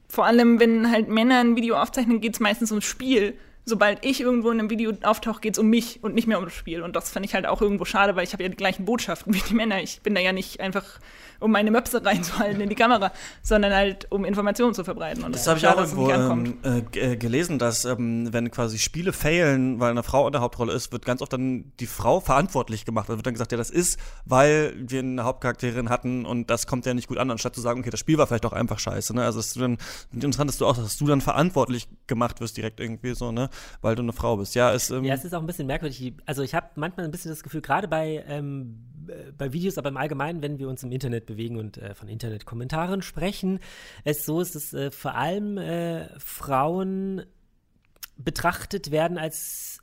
vor allem, wenn halt Männer ein Video aufzeichnen, geht es meistens ums Spiel sobald ich irgendwo in einem Video auftauche, geht es um mich und nicht mehr um das Spiel. Und das fand ich halt auch irgendwo schade, weil ich habe ja die gleichen Botschaften wie die Männer. Ich bin da ja nicht einfach, um meine Möpse reinzuhalten in die Kamera, sondern halt, um Informationen zu verbreiten. Und das, habe ich auch irgendwo ähm, äh, äh, gelesen, dass ähm, wenn quasi Spiele failen, weil eine Frau in der Hauptrolle ist, wird ganz oft dann die Frau verantwortlich gemacht. Da wird dann gesagt, ja, das ist, weil wir eine Hauptcharakterin hatten und das kommt ja nicht gut an, anstatt zu sagen, okay, das Spiel war vielleicht auch einfach scheiße. Ne? Also es ist dann interessant, dass du auch, dass du dann verantwortlich gemacht wirst direkt irgendwie so, ne? weil du eine Frau bist. Ja, es, ähm ja, es ist auch ein bisschen merkwürdig. Also ich habe manchmal ein bisschen das Gefühl, gerade bei, ähm, bei Videos, aber im Allgemeinen, wenn wir uns im Internet bewegen und äh, von Internetkommentaren sprechen, es so ist, dass äh, vor allem äh, Frauen betrachtet werden als,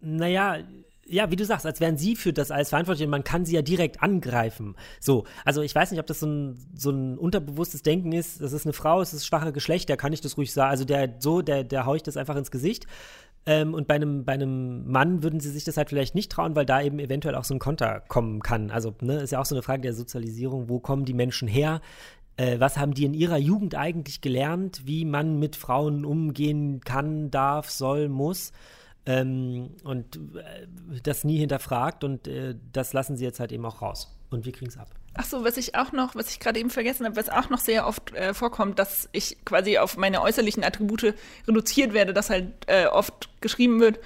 naja, ja, wie du sagst, als wären sie für das alles verantwortlich und man kann sie ja direkt angreifen. So, also ich weiß nicht, ob das so ein, so ein unterbewusstes Denken ist, das ist eine Frau, es ist schwache Geschlecht, da kann ich das ruhig sagen. Also der, so, der, der haue ich das einfach ins Gesicht. Ähm, und bei einem, bei einem Mann würden sie sich das halt vielleicht nicht trauen, weil da eben eventuell auch so ein Konter kommen kann. Also, ne, ist ja auch so eine Frage der Sozialisierung, wo kommen die Menschen her? Äh, was haben die in ihrer Jugend eigentlich gelernt, wie man mit Frauen umgehen kann, darf, soll, muss? ähm, und äh, das nie hinterfragt und äh, das lassen sie jetzt halt eben auch raus. Und wir kriegen es ab. Ach so, was ich auch noch, was ich gerade eben vergessen habe, was auch noch sehr oft äh, vorkommt, dass ich quasi auf meine äußerlichen Attribute reduziert werde, dass halt äh, oft geschrieben wird,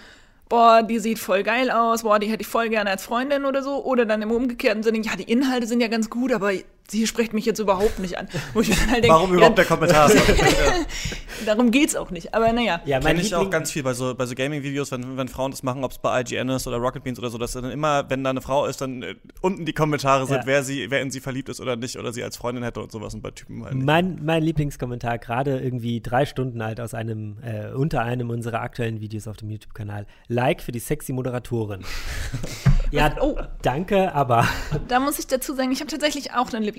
boah, die sieht voll geil aus, boah, die hätte ich voll gerne als Freundin oder so. Oder dann im umgekehrten Sinne, ja, die Inhalte sind ja ganz gut, aber sie spricht mich jetzt überhaupt nicht an. Halt denk, Warum überhaupt ja, der Kommentar? darum geht's auch nicht. Aber naja. Ja, kenne ich auch ganz viel bei so, bei so Gaming-Videos, wenn, wenn Frauen das machen, ob es bei IGN ist oder Rocket Beans oder so, dass dann immer, wenn da eine Frau ist, dann äh, unten die Kommentare sind, ja. wer, sie, wer in sie verliebt ist oder nicht oder sie als Freundin hätte und sowas und bei Typen halt Mein, mein Lieblingskommentar, gerade irgendwie drei Stunden alt aus einem, äh, unter einem unserer aktuellen Videos auf dem YouTube-Kanal. Like für die sexy Moderatorin. ja, oh. danke, aber. Da muss ich dazu sagen, ich habe tatsächlich auch einen Lieblingskommentar,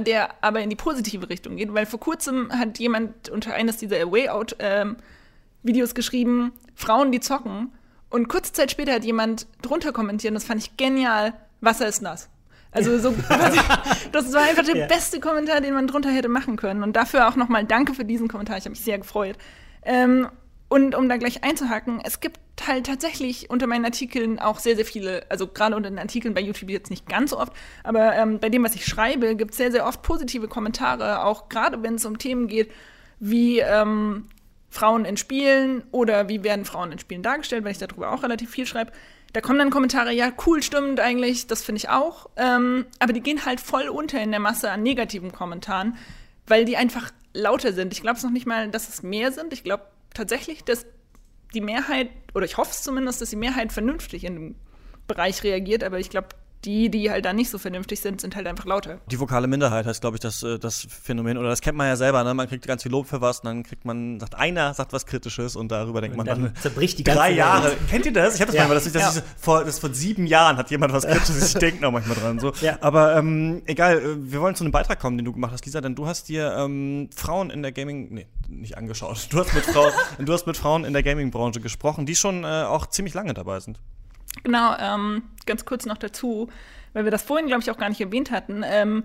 der aber in die positive Richtung geht, weil vor kurzem hat jemand unter eines dieser Way-Out-Videos ähm, geschrieben, Frauen, die zocken. Und kurze Zeit später hat jemand drunter kommentiert, das fand ich genial, Wasser ist nass. Also so, das war einfach der ja. beste Kommentar, den man drunter hätte machen können. Und dafür auch nochmal danke für diesen Kommentar. Ich habe mich sehr gefreut. Ähm, und um da gleich einzuhaken, es gibt halt tatsächlich unter meinen Artikeln auch sehr, sehr viele, also gerade unter den Artikeln bei YouTube jetzt nicht ganz so oft, aber ähm, bei dem, was ich schreibe, gibt es sehr, sehr oft positive Kommentare, auch gerade wenn es um Themen geht, wie ähm, Frauen in Spielen oder wie werden Frauen in Spielen dargestellt, weil ich darüber auch relativ viel schreibe. Da kommen dann Kommentare, ja, cool, stimmt eigentlich, das finde ich auch. Ähm, aber die gehen halt voll unter in der Masse an negativen Kommentaren, weil die einfach lauter sind. Ich glaube es noch nicht mal, dass es mehr sind. Ich glaube tatsächlich, dass die Mehrheit, oder ich hoffe es zumindest, dass die Mehrheit vernünftig in dem Bereich reagiert, aber ich glaube, die, die halt da nicht so vernünftig sind, sind halt einfach lauter. Die vokale Minderheit heißt, glaube ich, das, äh, das Phänomen. Oder das kennt man ja selber, ne? Man kriegt ganz viel Lob für was und dann kriegt man, sagt einer, sagt was Kritisches und darüber denkt man dann, dann zerbricht die ganze drei Jahre. Welt. Kennt ihr das? Ich habe das ja. manchmal, das, das, ja. ist, vor, das vor sieben Jahren hat jemand was Kritisches. ich denke noch manchmal dran. So. Ja. Aber ähm, egal, äh, wir wollen zu einem Beitrag kommen, den du gemacht hast, Lisa, denn du hast dir ähm, Frauen in der Gaming, nee, nicht angeschaut. Du hast mit, Frau, du hast mit Frauen in der Gaming-Branche gesprochen, die schon äh, auch ziemlich lange dabei sind. Genau, ähm, ganz kurz noch dazu weil wir das vorhin, glaube ich, auch gar nicht erwähnt hatten. Ähm,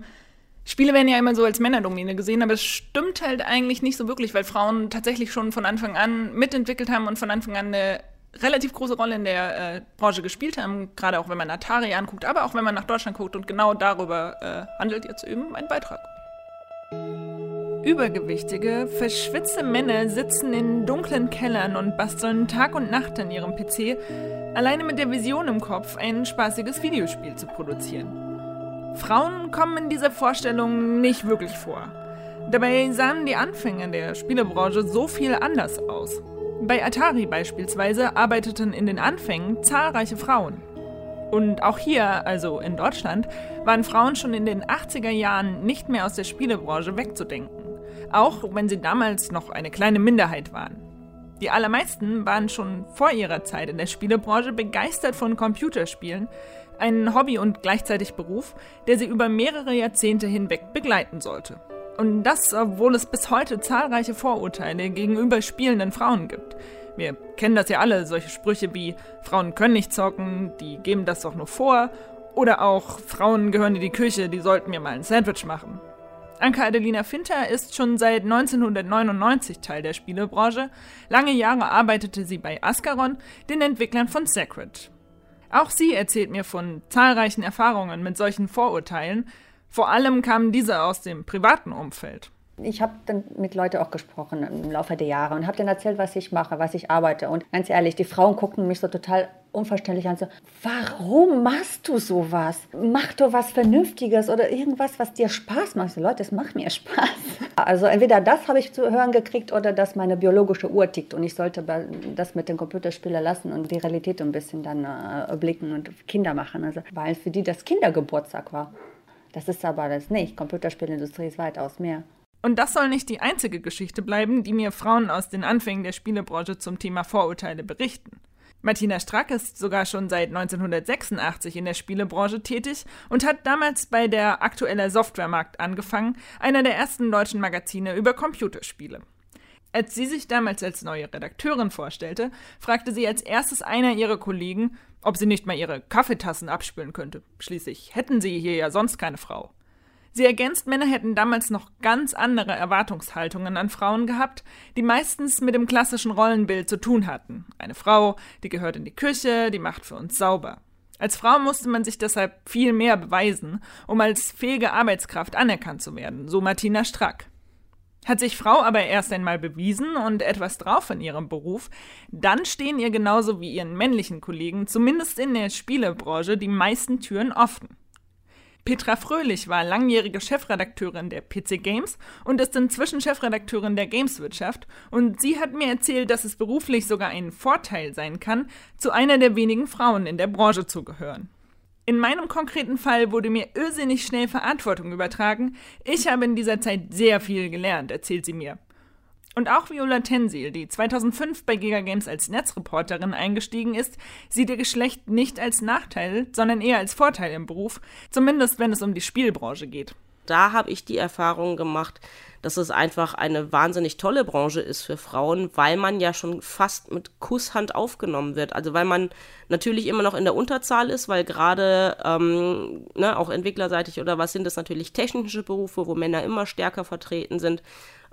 Spiele werden ja immer so als Männerdomäne gesehen, aber es stimmt halt eigentlich nicht so wirklich, weil Frauen tatsächlich schon von Anfang an mitentwickelt haben und von Anfang an eine relativ große Rolle in der äh, Branche gespielt haben, gerade auch wenn man Atari anguckt, aber auch wenn man nach Deutschland guckt und genau darüber äh, handelt jetzt eben mein Beitrag. Übergewichtige, verschwitzte Männer sitzen in dunklen Kellern und basteln Tag und Nacht an ihrem PC, alleine mit der Vision im Kopf, ein spaßiges Videospiel zu produzieren. Frauen kommen in dieser Vorstellung nicht wirklich vor. Dabei sahen die Anfänge der Spielebranche so viel anders aus. Bei Atari beispielsweise arbeiteten in den Anfängen zahlreiche Frauen. Und auch hier, also in Deutschland, waren Frauen schon in den 80er Jahren nicht mehr aus der Spielebranche wegzudenken. Auch wenn sie damals noch eine kleine Minderheit waren. Die allermeisten waren schon vor ihrer Zeit in der Spielebranche begeistert von Computerspielen, ein Hobby und gleichzeitig Beruf, der sie über mehrere Jahrzehnte hinweg begleiten sollte. Und das, obwohl es bis heute zahlreiche Vorurteile gegenüber spielenden Frauen gibt. Wir kennen das ja alle, solche Sprüche wie Frauen können nicht zocken, die geben das doch nur vor, oder auch Frauen gehören in die Küche, die sollten mir mal ein Sandwich machen. Anka Adelina Finter ist schon seit 1999 Teil der Spielebranche. Lange Jahre arbeitete sie bei Ascaron, den Entwicklern von Sacred. Auch sie erzählt mir von zahlreichen Erfahrungen mit solchen Vorurteilen. Vor allem kamen diese aus dem privaten Umfeld ich habe dann mit Leuten auch gesprochen im Laufe der Jahre und habe dann erzählt, was ich mache, was ich arbeite. Und ganz ehrlich, die Frauen gucken mich so total unverständlich an, so, warum machst du sowas? Mach doch was Vernünftiges oder irgendwas, was dir Spaß macht. So, Leute, das macht mir Spaß. Also entweder das habe ich zu hören gekriegt oder dass meine biologische Uhr tickt und ich sollte das mit den Computerspielen lassen und die Realität ein bisschen dann äh, blicken und Kinder machen. Also, weil für die das Kindergeburtstag war. Das ist aber das nicht. Computerspielindustrie ist weitaus mehr. Und das soll nicht die einzige Geschichte bleiben, die mir Frauen aus den Anfängen der Spielebranche zum Thema Vorurteile berichten. Martina Strack ist sogar schon seit 1986 in der Spielebranche tätig und hat damals bei der Aktueller Softwaremarkt angefangen, einer der ersten deutschen Magazine über Computerspiele. Als sie sich damals als neue Redakteurin vorstellte, fragte sie als erstes einer ihrer Kollegen, ob sie nicht mal ihre Kaffeetassen abspülen könnte. Schließlich hätten sie hier ja sonst keine Frau. Sie ergänzt, Männer hätten damals noch ganz andere Erwartungshaltungen an Frauen gehabt, die meistens mit dem klassischen Rollenbild zu tun hatten. Eine Frau, die gehört in die Küche, die macht für uns sauber. Als Frau musste man sich deshalb viel mehr beweisen, um als fähige Arbeitskraft anerkannt zu werden, so Martina Strack. Hat sich Frau aber erst einmal bewiesen und etwas drauf in ihrem Beruf, dann stehen ihr genauso wie ihren männlichen Kollegen, zumindest in der Spielebranche, die meisten Türen offen. Petra Fröhlich war langjährige Chefredakteurin der PC Games und ist inzwischen Chefredakteurin der Gameswirtschaft und sie hat mir erzählt, dass es beruflich sogar ein Vorteil sein kann, zu einer der wenigen Frauen in der Branche zu gehören. In meinem konkreten Fall wurde mir irrsinnig schnell Verantwortung übertragen. Ich habe in dieser Zeit sehr viel gelernt, erzählt sie mir. Und auch Viola Tensil, die 2005 bei Giga Games als Netzreporterin eingestiegen ist, sieht ihr Geschlecht nicht als Nachteil, sondern eher als Vorteil im Beruf, zumindest wenn es um die Spielbranche geht. Da habe ich die Erfahrung gemacht, dass es einfach eine wahnsinnig tolle Branche ist für Frauen, weil man ja schon fast mit Kusshand aufgenommen wird. Also weil man natürlich immer noch in der Unterzahl ist, weil gerade ähm, ne, auch entwicklerseitig oder was sind das natürlich technische Berufe, wo Männer immer stärker vertreten sind.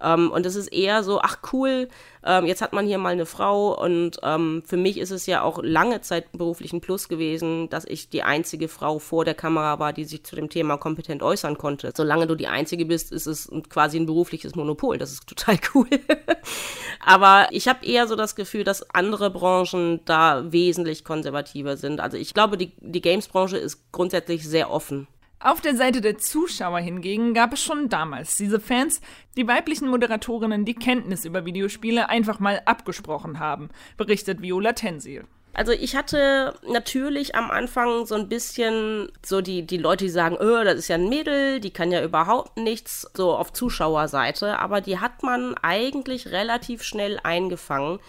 Ähm, und es ist eher so, ach cool, ähm, jetzt hat man hier mal eine Frau. Und ähm, für mich ist es ja auch lange Zeit beruflich ein Plus gewesen, dass ich die einzige Frau vor der Kamera war, die sich zu dem Thema kompetent äußern konnte. Solange du die einzige bist, ist es quasi ein berufliches Monopol. Das ist total cool. Aber ich habe eher so das Gefühl, dass andere Branchen da wesentlich konservativer sind. Also ich glaube, die, die Games-Branche ist grundsätzlich sehr offen. Auf der Seite der Zuschauer hingegen gab es schon damals diese Fans, die weiblichen Moderatorinnen die Kenntnis über Videospiele einfach mal abgesprochen haben, berichtet Viola Tensil. Also ich hatte natürlich am Anfang so ein bisschen so die, die Leute, die sagen, oh, das ist ja ein Mädel, die kann ja überhaupt nichts, so auf Zuschauerseite, aber die hat man eigentlich relativ schnell eingefangen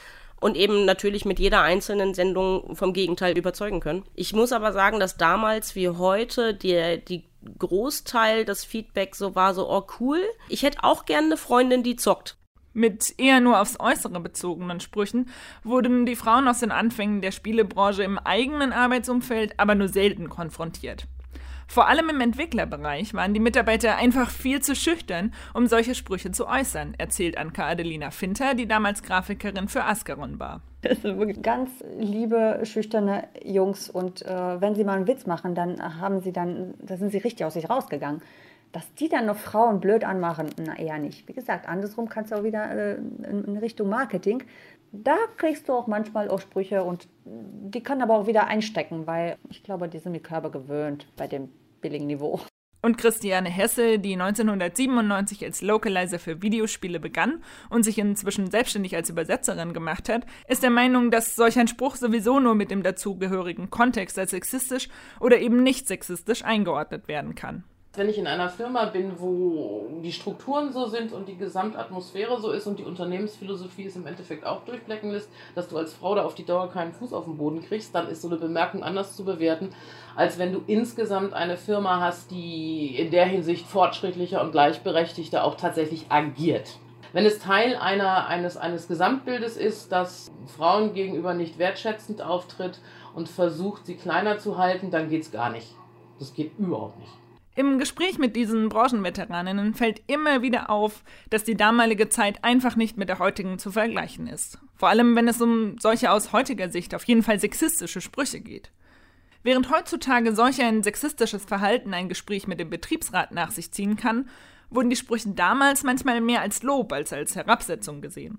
und eben natürlich mit jeder einzelnen Sendung vom Gegenteil überzeugen können. Ich muss aber sagen, dass damals wie heute die, die Großteil des Feedbacks so war, so, oh cool, ich hätte auch gerne eine Freundin, die zockt. Mit eher nur aufs Äußere bezogenen Sprüchen wurden die Frauen aus den Anfängen der Spielebranche im eigenen Arbeitsumfeld aber nur selten konfrontiert. Vor allem im Entwicklerbereich waren die Mitarbeiter einfach viel zu schüchtern, um solche Sprüche zu äußern, erzählt Anka Adelina Finter, die damals Grafikerin für Ascaron war. Das sind wirklich ganz liebe, schüchterne Jungs und äh, wenn sie mal einen Witz machen, dann haben sie dann, da sind sie richtig aus sich rausgegangen. Dass die dann noch Frauen blöd anmachen, na eher nicht. Wie gesagt, andersrum kannst du auch wieder äh, in Richtung Marketing. Da kriegst du auch manchmal auch Sprüche und die können aber auch wieder einstecken, weil ich glaube, die sind die Körper gewöhnt bei dem billigen Niveau. Und Christiane Hesse, die 1997 als Localizer für Videospiele begann und sich inzwischen selbstständig als Übersetzerin gemacht hat, ist der Meinung, dass solch ein Spruch sowieso nur mit dem dazugehörigen Kontext als sexistisch oder eben nicht sexistisch eingeordnet werden kann wenn ich in einer Firma bin, wo die Strukturen so sind und die Gesamtatmosphäre so ist und die Unternehmensphilosophie es im Endeffekt auch durchblecken lässt, dass du als Frau da auf die Dauer keinen Fuß auf den Boden kriegst, dann ist so eine Bemerkung anders zu bewerten, als wenn du insgesamt eine Firma hast, die in der Hinsicht fortschrittlicher und gleichberechtigter auch tatsächlich agiert. Wenn es Teil einer, eines, eines Gesamtbildes ist, das Frauen gegenüber nicht wertschätzend auftritt und versucht, sie kleiner zu halten, dann geht es gar nicht. Das geht überhaupt nicht. Im Gespräch mit diesen Branchenveteraninnen fällt immer wieder auf, dass die damalige Zeit einfach nicht mit der heutigen zu vergleichen ist. Vor allem, wenn es um solche aus heutiger Sicht auf jeden Fall sexistische Sprüche geht. Während heutzutage solch ein sexistisches Verhalten ein Gespräch mit dem Betriebsrat nach sich ziehen kann, wurden die Sprüche damals manchmal mehr als Lob als als Herabsetzung gesehen.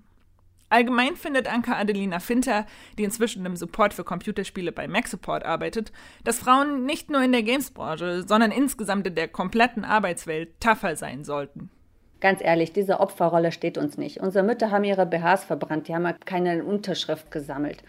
Allgemein findet Anka Adelina Finter, die inzwischen im Support für Computerspiele bei Mac Support arbeitet, dass Frauen nicht nur in der Gamesbranche, sondern insgesamt in der kompletten Arbeitswelt tougher sein sollten. Ganz ehrlich, diese Opferrolle steht uns nicht. Unsere Mütter haben ihre BHs verbrannt, die haben keine Unterschrift gesammelt.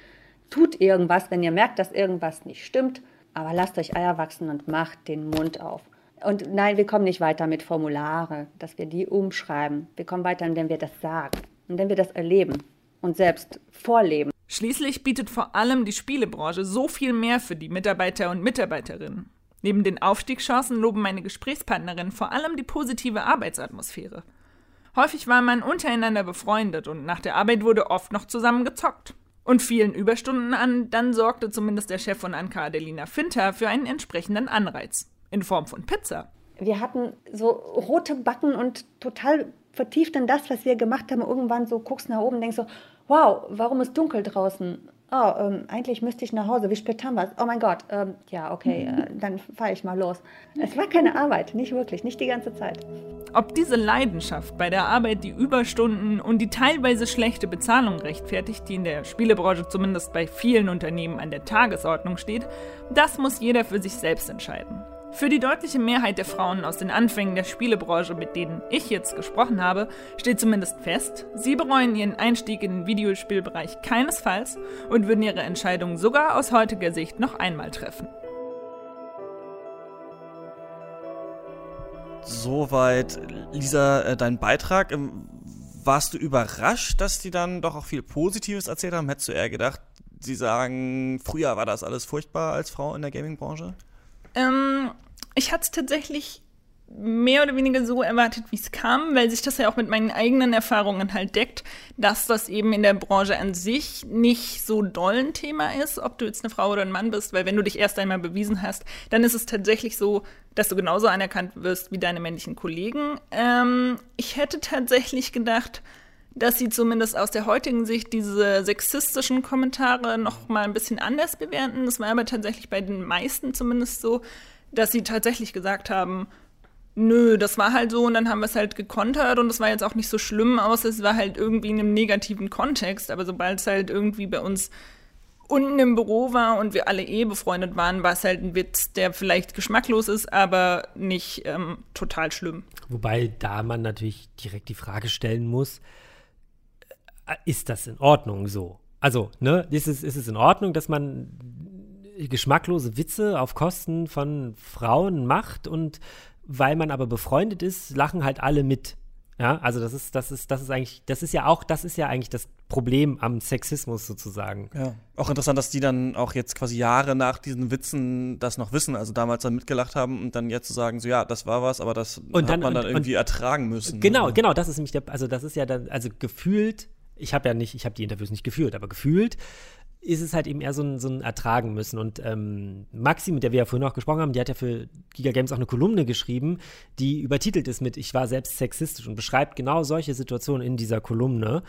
Tut irgendwas, wenn ihr merkt, dass irgendwas nicht stimmt, aber lasst euch Eier wachsen und macht den Mund auf. Und nein, wir kommen nicht weiter mit Formulare, dass wir die umschreiben. Wir kommen weiter, indem wir das sagen, indem wir das erleben und selbst vorleben. Schließlich bietet vor allem die Spielebranche so viel mehr für die Mitarbeiter und Mitarbeiterinnen. Neben den Aufstiegschancen loben meine Gesprächspartnerinnen vor allem die positive Arbeitsatmosphäre. Häufig war man untereinander befreundet und nach der Arbeit wurde oft noch zusammen gezockt. Und vielen Überstunden an, dann sorgte zumindest der Chef von Anka Adelina Finter für einen entsprechenden Anreiz. In Form von Pizza. wir hatten so rote Backen und total vertieft in das, was wir gemacht haben. Irgendwann so guckst nach oben und denkst so, wow, warum ist dunkel draußen? Oh, ähm, eigentlich müsste ich nach Hause. Wie spät haben wir es? Oh mein Gott. Ähm, ja, okay, äh, dann fahre ich mal los. Es war keine Arbeit, nicht wirklich, nicht die ganze Zeit. Ob diese Leidenschaft bei der Arbeit die Überstunden und die teilweise schlechte Bezahlung rechtfertigt, die in der Spielebranche zumindest bei vielen Unternehmen an der Tagesordnung steht, das muss jeder für sich selbst entscheiden. Für die deutliche Mehrheit der Frauen aus den Anfängen der Spielebranche, mit denen ich jetzt gesprochen habe, steht zumindest fest, sie bereuen ihren Einstieg in den Videospielbereich keinesfalls und würden ihre Entscheidung sogar aus heutiger Sicht noch einmal treffen. Soweit, Lisa, äh, dein Beitrag. Ähm, warst du überrascht, dass die dann doch auch viel Positives erzählt haben? Hättest du eher gedacht, sie sagen, früher war das alles furchtbar als Frau in der Gaming-Branche? Ähm, ich hatte es tatsächlich mehr oder weniger so erwartet, wie es kam, weil sich das ja auch mit meinen eigenen Erfahrungen halt deckt, dass das eben in der Branche an sich nicht so doll ein Thema ist, ob du jetzt eine Frau oder ein Mann bist, weil wenn du dich erst einmal bewiesen hast, dann ist es tatsächlich so, dass du genauso anerkannt wirst wie deine männlichen Kollegen. Ähm, ich hätte tatsächlich gedacht, dass sie zumindest aus der heutigen Sicht diese sexistischen Kommentare noch mal ein bisschen anders bewerten. Das war aber tatsächlich bei den meisten zumindest so, dass sie tatsächlich gesagt haben, nö, das war halt so und dann haben wir es halt gekontert und es war jetzt auch nicht so schlimm aus, es war halt irgendwie in einem negativen Kontext, aber sobald es halt irgendwie bei uns unten im Büro war und wir alle eh befreundet waren, war es halt ein Witz, der vielleicht geschmacklos ist, aber nicht ähm, total schlimm. Wobei da man natürlich direkt die Frage stellen muss, ist das in Ordnung so? Also, ne, ist es, ist es in Ordnung, dass man geschmacklose Witze auf Kosten von Frauen macht und weil man aber befreundet ist, lachen halt alle mit. Ja, also das ist, das ist, das ist eigentlich, das ist ja auch, das ist ja eigentlich das Problem am Sexismus sozusagen. Ja. Auch interessant, dass die dann auch jetzt quasi Jahre nach diesen Witzen das noch wissen, also damals dann mitgelacht haben und dann jetzt zu sagen, so ja, das war was, aber das und hat man dann und, irgendwie und, ertragen müssen. Genau, ne? genau, das ist nämlich der, also das ist ja dann, also gefühlt, ich habe ja nicht, ich habe die Interviews nicht geführt, aber gefühlt ist es halt eben eher so ein, so ein Ertragen müssen. Und ähm, Maxi, mit der wir ja vorhin auch gesprochen haben, die hat ja für Giga Games auch eine Kolumne geschrieben, die übertitelt ist mit Ich war selbst sexistisch und beschreibt genau solche Situationen in dieser Kolumne.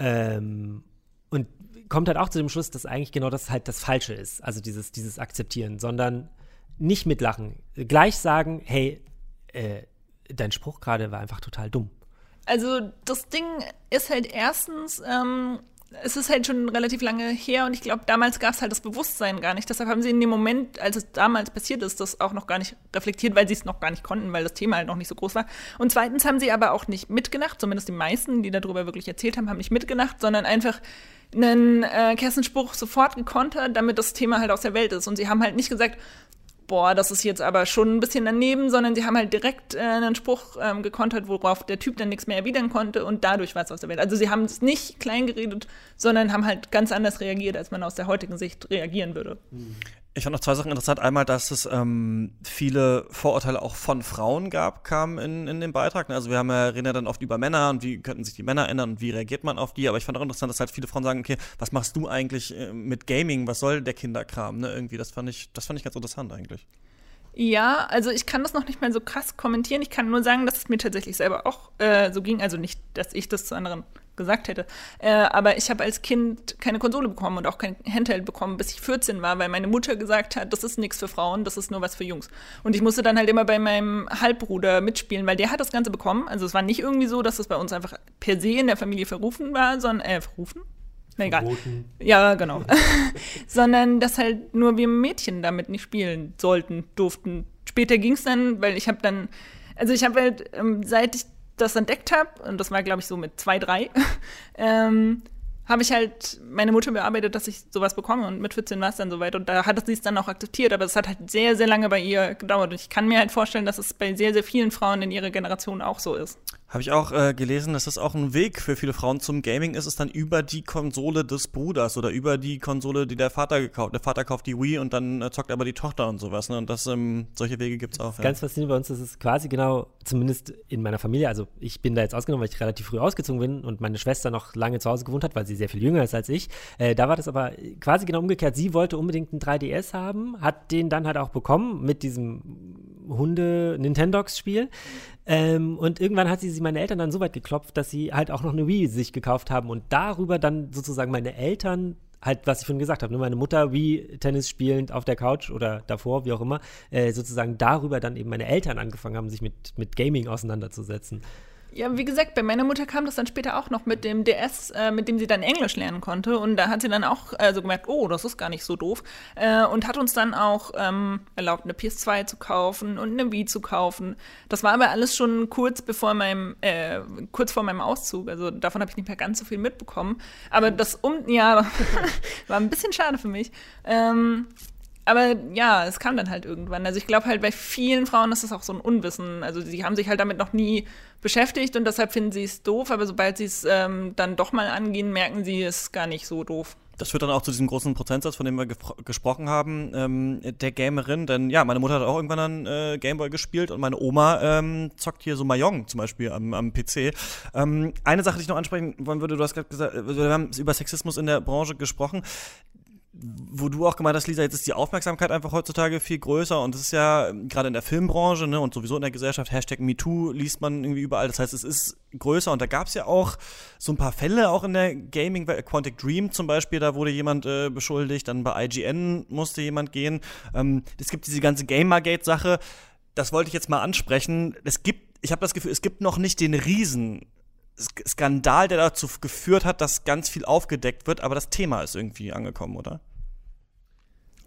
Ähm, und kommt halt auch zu dem Schluss, dass eigentlich genau das halt das Falsche ist, also dieses, dieses Akzeptieren, sondern nicht mitlachen. Gleich sagen, hey, äh, dein Spruch gerade war einfach total dumm. Also das Ding ist halt erstens, ähm, es ist halt schon relativ lange her und ich glaube, damals gab es halt das Bewusstsein gar nicht. Deshalb haben sie in dem Moment, als es damals passiert ist, das auch noch gar nicht reflektiert, weil sie es noch gar nicht konnten, weil das Thema halt noch nicht so groß war. Und zweitens haben sie aber auch nicht mitgedacht, zumindest die meisten, die darüber wirklich erzählt haben, haben nicht mitgedacht, sondern einfach einen äh, Kessenspruch sofort gekontert, damit das Thema halt aus der Welt ist. Und sie haben halt nicht gesagt, boah, das ist jetzt aber schon ein bisschen daneben, sondern sie haben halt direkt äh, einen Spruch ähm, gekontert, worauf der Typ dann nichts mehr erwidern konnte und dadurch war es aus der Welt. Also sie haben es nicht klein geredet, sondern haben halt ganz anders reagiert, als man aus der heutigen Sicht reagieren würde. Ich fand noch zwei Sachen interessant. Einmal, dass es ähm, viele Vorurteile auch von Frauen gab, kam in, in dem Beitrag. Also wir haben ja, reden ja dann oft über Männer und wie könnten sich die Männer ändern und wie reagiert man auf die. Aber ich fand auch interessant, dass halt viele Frauen sagen, okay, was machst du eigentlich äh, mit Gaming? Was soll der Kinderkram? Ne? Irgendwie, das fand ich, das fand ich ganz interessant eigentlich. Ja, also ich kann das noch nicht mal so krass kommentieren. Ich kann nur sagen, dass es mir tatsächlich selber auch äh, so ging. Also nicht, dass ich das zu anderen gesagt hätte. Äh, aber ich habe als Kind keine Konsole bekommen und auch kein Handheld bekommen, bis ich 14 war, weil meine Mutter gesagt hat, das ist nichts für Frauen, das ist nur was für Jungs. Und ich musste dann halt immer bei meinem Halbbruder mitspielen, weil der hat das Ganze bekommen. Also es war nicht irgendwie so, dass es bei uns einfach per se in der Familie verrufen war, sondern, äh, verrufen? Na egal. Verboten. Ja, genau. sondern dass halt nur wir Mädchen damit nicht spielen sollten, durften. Später ging es dann, weil ich habe dann, also ich habe halt, ähm, seit ich das entdeckt habe, und das war, glaube ich, so mit zwei, drei, ähm, habe ich halt meine Mutter bearbeitet, dass ich sowas bekomme und mit 14 war es dann soweit und da hat sie es dann auch akzeptiert, aber es hat halt sehr, sehr lange bei ihr gedauert und ich kann mir halt vorstellen, dass es bei sehr, sehr vielen Frauen in ihrer Generation auch so ist. Habe ich auch äh, gelesen, dass das auch ein Weg für viele Frauen zum Gaming ist, es dann über die Konsole des Bruders oder über die Konsole, die der Vater gekauft Der Vater kauft die Wii und dann äh, zockt aber die Tochter und sowas. Ne? Und das, ähm, solche Wege gibt es auch. Ja. Ganz faszinierend bei uns ist es quasi genau, zumindest in meiner Familie, also ich bin da jetzt ausgenommen, weil ich relativ früh ausgezogen bin und meine Schwester noch lange zu Hause gewohnt hat, weil sie sehr viel jünger ist als ich. Äh, da war das aber quasi genau umgekehrt. Sie wollte unbedingt einen 3DS haben, hat den dann halt auch bekommen mit diesem Hunde-Nintendogs-Spiel. Ähm, und irgendwann hat sie, sie meine Eltern dann so weit geklopft, dass sie halt auch noch eine Wii sich gekauft haben und darüber dann sozusagen meine Eltern halt, was ich vorhin gesagt habe, ne, meine Mutter wie Tennis spielend auf der Couch oder davor, wie auch immer, äh, sozusagen darüber dann eben meine Eltern angefangen haben, sich mit, mit Gaming auseinanderzusetzen. Ja, wie gesagt, bei meiner Mutter kam das dann später auch noch mit dem DS, äh, mit dem sie dann Englisch lernen konnte. Und da hat sie dann auch äh, so gemerkt, oh, das ist gar nicht so doof. Äh, und hat uns dann auch ähm, erlaubt, eine PS2 zu kaufen und eine Wii zu kaufen. Das war aber alles schon kurz bevor meinem, äh, kurz vor meinem Auszug. Also davon habe ich nicht mehr ganz so viel mitbekommen. Aber das um, ja, war ein bisschen schade für mich. Ähm, aber ja, es kam dann halt irgendwann. Also ich glaube halt bei vielen Frauen ist das auch so ein Unwissen. Also sie haben sich halt damit noch nie beschäftigt und deshalb finden sie es doof, aber sobald sie es ähm, dann doch mal angehen, merken sie es gar nicht so doof. Das führt dann auch zu diesem großen Prozentsatz, von dem wir gesprochen haben, ähm, der Gamerin. Denn ja, meine Mutter hat auch irgendwann dann äh, Gameboy gespielt und meine Oma ähm, zockt hier so Mahjong zum Beispiel am, am PC. Ähm, eine Sache, die ich noch ansprechen wollen würde, du hast gerade gesagt, wir haben über Sexismus in der Branche gesprochen wo du auch gemeint hast, Lisa, jetzt ist die Aufmerksamkeit einfach heutzutage viel größer und es ist ja ähm, gerade in der Filmbranche ne, und sowieso in der Gesellschaft, Hashtag MeToo liest man irgendwie überall. Das heißt, es ist größer und da gab es ja auch so ein paar Fälle auch in der Gaming, Quantic Dream zum Beispiel, da wurde jemand äh, beschuldigt, dann bei IGN musste jemand gehen. Ähm, es gibt diese ganze Gamergate-Sache, das wollte ich jetzt mal ansprechen. Es gibt, ich habe das Gefühl, es gibt noch nicht den Riesen Skandal, der dazu geführt hat, dass ganz viel aufgedeckt wird, aber das Thema ist irgendwie angekommen, oder?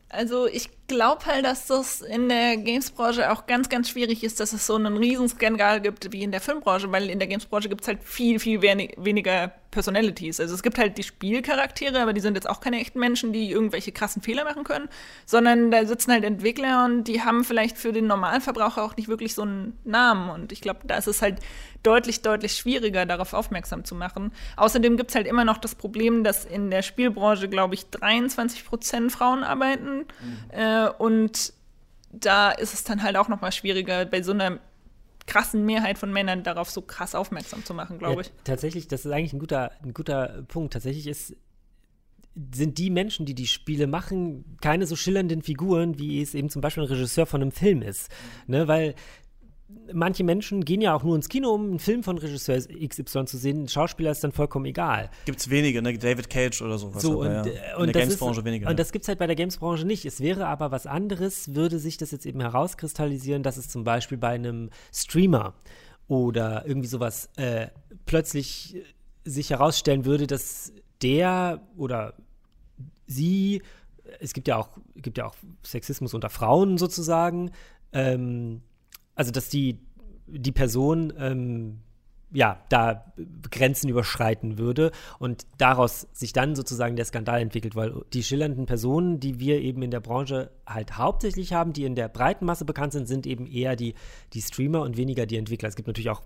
Also ich glaube halt, dass das in der Games-Branche auch ganz, ganz schwierig ist, dass es so einen Riesenskandal gibt wie in der Filmbranche, weil in der Games-Branche gibt es halt viel, viel weniger Personalities. Also es gibt halt die Spielcharaktere, aber die sind jetzt auch keine echten Menschen, die irgendwelche krassen Fehler machen können, sondern da sitzen halt Entwickler und die haben vielleicht für den Normalverbraucher auch nicht wirklich so einen Namen. Und ich glaube, da ist es halt deutlich, deutlich schwieriger, darauf aufmerksam zu machen. Außerdem gibt es halt immer noch das Problem, dass in der Spielbranche, glaube ich, 23 Prozent Frauen arbeiten. Mhm. Äh, und da ist es dann halt auch noch mal schwieriger, bei so einer krassen Mehrheit von Männern darauf so krass aufmerksam zu machen, glaube ja, ich. Tatsächlich, das ist eigentlich ein guter, ein guter Punkt. Tatsächlich ist sind die Menschen, die die Spiele machen, keine so schillernden Figuren, wie es eben zum Beispiel ein Regisseur von einem Film ist. Ne, weil manche Menschen gehen ja auch nur ins Kino, um einen Film von Regisseur XY zu sehen. Ein Schauspieler ist dann vollkommen egal. Gibt's wenige, ne? David Cage oder sowas. So, und, ja. Äh, und In der Games-Branche weniger. Und das gibt's halt bei der Games-Branche nicht. Es wäre aber was anderes, würde sich das jetzt eben herauskristallisieren, dass es zum Beispiel bei einem Streamer oder irgendwie sowas äh, plötzlich sich herausstellen würde, dass der oder sie, es gibt ja auch, gibt ja auch Sexismus unter Frauen sozusagen, ähm, also dass die, die Person ähm, ja, da Grenzen überschreiten würde und daraus sich dann sozusagen der Skandal entwickelt, weil die schillernden Personen, die wir eben in der Branche halt hauptsächlich haben, die in der breiten Masse bekannt sind, sind eben eher die, die Streamer und weniger die Entwickler. Es gibt natürlich auch